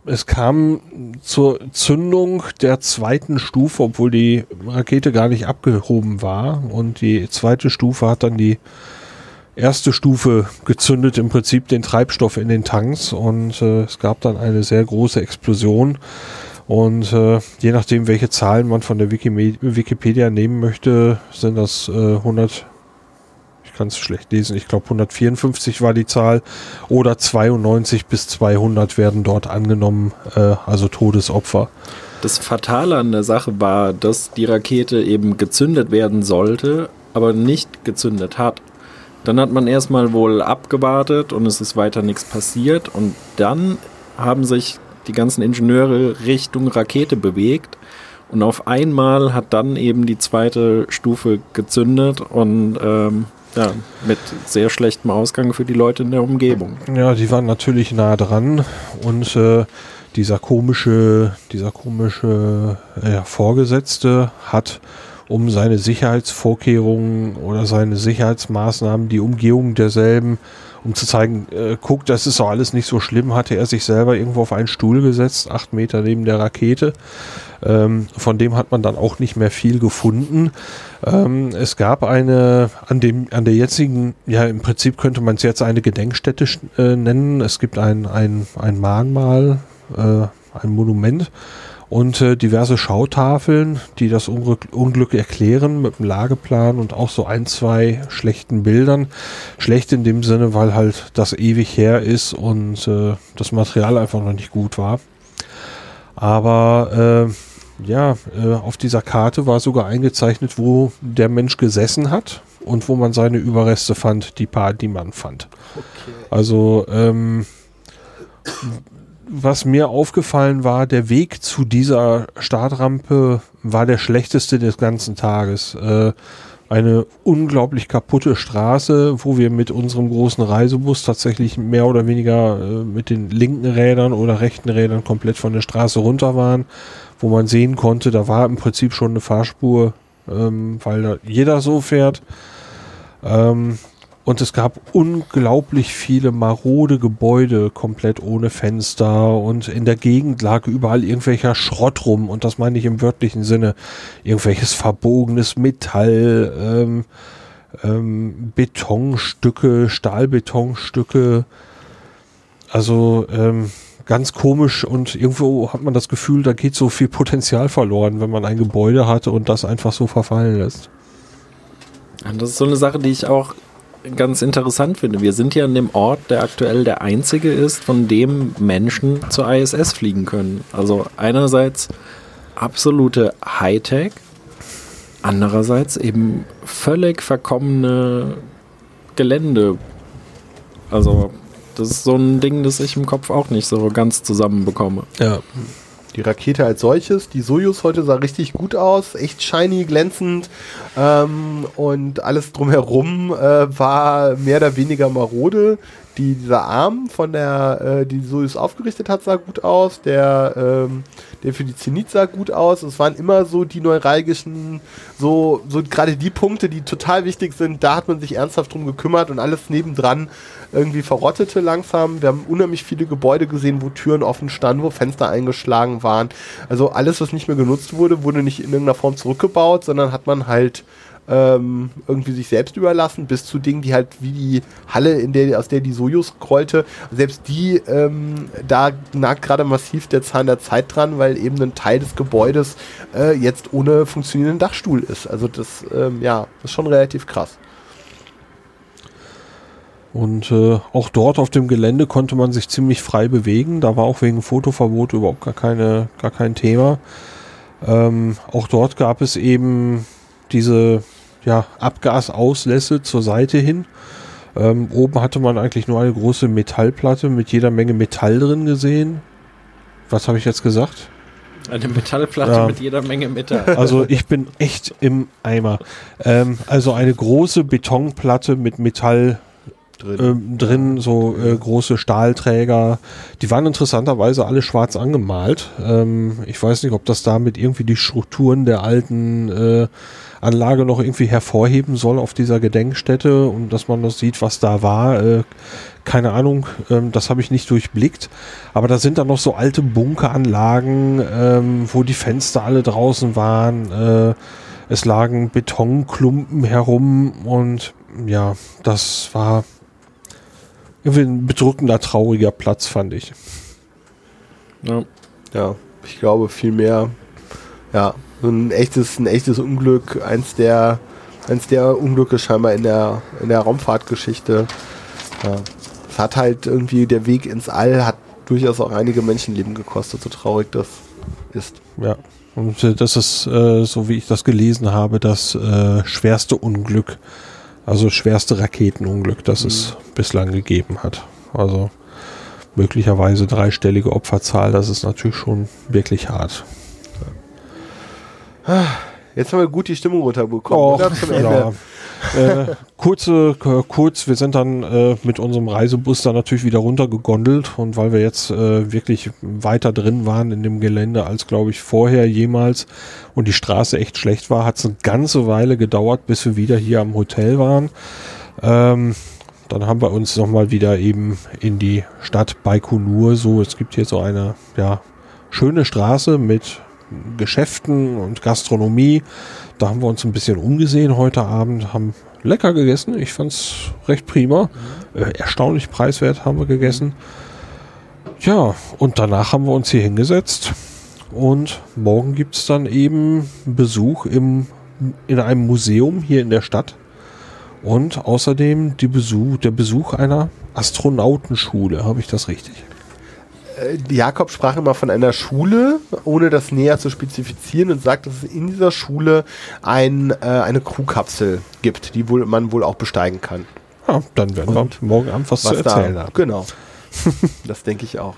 es kam zur Zündung der zweiten Stufe, obwohl die Rakete gar nicht abgehoben war. Und die zweite Stufe hat dann die erste Stufe gezündet, im Prinzip den Treibstoff in den Tanks. Und äh, es gab dann eine sehr große Explosion. Und äh, je nachdem, welche Zahlen man von der Wikime Wikipedia nehmen möchte, sind das äh, 100, ich kann es schlecht lesen, ich glaube 154 war die Zahl oder 92 bis 200 werden dort angenommen, äh, also Todesopfer. Das Fatale an der Sache war, dass die Rakete eben gezündet werden sollte, aber nicht gezündet hat. Dann hat man erstmal wohl abgewartet und es ist weiter nichts passiert. Und dann haben sich die ganzen Ingenieure Richtung Rakete bewegt. Und auf einmal hat dann eben die zweite Stufe gezündet und ähm, ja, mit sehr schlechtem Ausgang für die Leute in der Umgebung. Ja, die waren natürlich nah dran und äh, dieser komische, dieser komische äh, Vorgesetzte hat um seine Sicherheitsvorkehrungen oder seine Sicherheitsmaßnahmen, die Umgehung derselben, um zu zeigen, äh, guck, das ist doch alles nicht so schlimm, hatte er sich selber irgendwo auf einen Stuhl gesetzt, acht Meter neben der Rakete. Ähm, von dem hat man dann auch nicht mehr viel gefunden. Ähm, es gab eine, an dem, an der jetzigen, ja im Prinzip könnte man es jetzt eine Gedenkstätte äh, nennen. Es gibt ein, ein, ein Mahnmal, äh, ein Monument und äh, diverse Schautafeln, die das Unglück, Unglück erklären mit einem Lageplan und auch so ein, zwei schlechten Bildern. Schlecht in dem Sinne, weil halt das ewig her ist und äh, das Material einfach noch nicht gut war. Aber äh, ja, äh, auf dieser Karte war sogar eingezeichnet, wo der Mensch gesessen hat und wo man seine Überreste fand, die paar, die man fand. Also ähm, was mir aufgefallen war, der Weg zu dieser Startrampe war der schlechteste des ganzen Tages. Äh, eine unglaublich kaputte Straße, wo wir mit unserem großen Reisebus tatsächlich mehr oder weniger äh, mit den linken Rädern oder rechten Rädern komplett von der Straße runter waren, wo man sehen konnte, da war im Prinzip schon eine Fahrspur, ähm, weil da jeder so fährt. Ähm, und es gab unglaublich viele marode Gebäude, komplett ohne Fenster. Und in der Gegend lag überall irgendwelcher Schrott rum. Und das meine ich im wörtlichen Sinne. Irgendwelches verbogenes Metall, ähm, ähm, Betonstücke, Stahlbetonstücke. Also ähm, ganz komisch. Und irgendwo hat man das Gefühl, da geht so viel Potenzial verloren, wenn man ein Gebäude hatte und das einfach so verfallen lässt. Das ist so eine Sache, die ich auch ganz interessant finde. Wir sind ja in dem Ort, der aktuell der einzige ist, von dem Menschen zur ISS fliegen können. Also einerseits absolute Hightech, andererseits eben völlig verkommene Gelände. Also das ist so ein Ding, das ich im Kopf auch nicht so ganz zusammenbekomme. Ja. Die Rakete als solches, die Soyuz heute sah richtig gut aus, echt shiny, glänzend ähm, und alles drumherum äh, war mehr oder weniger marode. Die, dieser Arm von der, äh, die Soyuz aufgerichtet hat, sah gut aus. Der, ähm, der für die Zenit sah gut aus. Es waren immer so die neuralgischen, so, so gerade die Punkte, die total wichtig sind. Da hat man sich ernsthaft drum gekümmert und alles nebendran irgendwie verrottete langsam. Wir haben unheimlich viele Gebäude gesehen, wo Türen offen standen, wo Fenster eingeschlagen waren. Also alles, was nicht mehr genutzt wurde, wurde nicht in irgendeiner Form zurückgebaut, sondern hat man halt ähm, irgendwie sich selbst überlassen, bis zu Dingen, die halt wie die Halle, in der, aus der die Sojus krollte, selbst die, ähm, da nagt gerade massiv der Zahn der Zeit dran, weil eben ein Teil des Gebäudes äh, jetzt ohne funktionierenden Dachstuhl ist. Also das, ähm, ja, ist schon relativ krass. Und äh, auch dort auf dem Gelände konnte man sich ziemlich frei bewegen. Da war auch wegen Fotoverbot überhaupt gar, keine, gar kein Thema. Ähm, auch dort gab es eben diese ja, Abgasauslässe zur Seite hin. Ähm, oben hatte man eigentlich nur eine große Metallplatte mit jeder Menge Metall drin gesehen. Was habe ich jetzt gesagt? Eine Metallplatte Ja. mit jeder Menge Metall. Also ich bin echt im Eimer. Ähm, also eine große Betonplatte mit Metall Drin. ähm, drin, so äh, große Stahlträger. Die waren interessanterweise alle schwarz angemalt. Ähm, ich weiß nicht, ob das damit irgendwie die Strukturen der alten äh, Anlage noch irgendwie hervorheben soll auf dieser Gedenkstätte und dass man das sieht, was da war. Äh, keine Ahnung, ähm, das habe ich nicht durchblickt. Aber da sind dann noch so alte Bunkeranlagen, ähm, wo die Fenster alle draußen waren. Äh, es lagen Betonklumpen herum und ja, das war irgendwie ein bedrückender, trauriger Platz, fand ich. Ja. Ja, ich glaube viel mehr. Ja, so ein echtes, ein echtes Unglück, eins der, eins der Unglücke scheinbar in der, in der Raumfahrtgeschichte. Ja. Es hat halt irgendwie der Weg ins All hat durchaus auch einige Menschenleben gekostet, so traurig das ist. Ja. Und das ist, äh, so wie ich das gelesen habe, das äh, schwerste Unglück, also schwerste Raketenunglück, das es bislang gegeben hat. Also möglicherweise dreistellige Opferzahl, das ist natürlich schon wirklich hart. Jetzt haben wir gut die Stimmung runterbekommen. ja. Äh, kurze, k- kurz, wir sind dann äh, mit unserem Reisebus dann natürlich wieder runtergegondelt und weil wir jetzt äh, wirklich weiter drin waren in dem Gelände als glaube ich vorher jemals und die Straße echt schlecht war, hat es eine ganze Weile gedauert, bis wir wieder hier am Hotel waren. Ähm, dann haben wir uns nochmal wieder eben in die Stadt Baikonur so, es gibt hier so eine, ja, schöne Straße mit Geschäften und Gastronomie. Da haben wir uns ein bisschen umgesehen heute Abend, haben lecker gegessen. Ich fand's recht prima. Äh, erstaunlich preiswert haben wir gegessen. Ja, und danach haben wir uns hier hingesetzt. Und morgen gibt's dann eben Besuch im, in einem Museum hier in der Stadt. Und außerdem die Besuch, der Besuch einer Astronautenschule. Habe ich das richtig? Äh, Jakob sprach immer von einer Schule, ohne das näher zu spezifizieren und sagt, dass es in dieser Schule ein, äh, eine Crewkapsel gibt, die wohl, man wohl auch besteigen kann. Ja, dann werden Und wir morgen Abend was, zu erzählen da, haben. Genau. das denke ich auch.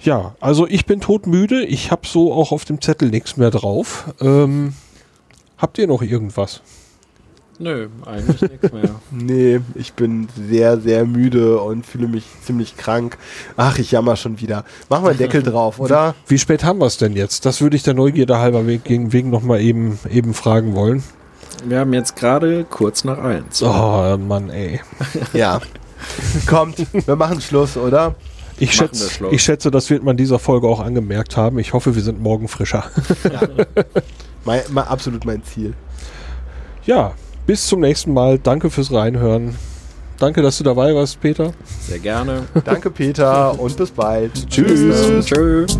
Ja, also ich bin todmüde. Ich habe so auch auf dem Zettel nichts mehr drauf. Ähm, habt ihr noch irgendwas? Nö, eigentlich nichts mehr. Nee, ich bin sehr, sehr müde und fühle mich ziemlich krank. Ach, ich jammer schon wieder. Machen wir einen Deckel drauf, oder? Wie spät haben wir es denn jetzt? Das würde ich der Neugierde halber wegen, wegen nochmal eben, eben fragen wollen. Wir haben jetzt gerade kurz nach eins. Oh Mann, ey. Ja. Kommt, wir machen Schluss, oder? Ich, schätze, Schluss. ich schätze, das wird man dieser Folge auch angemerkt haben. Ich hoffe, wir sind morgen frischer. Mein, mein, absolut mein Ziel. Ja, bis zum nächsten Mal. Danke fürs Reinhören. Danke, dass du dabei warst, Peter. Sehr gerne. Danke, Peter, und bis bald. Tschüss. Tschüss.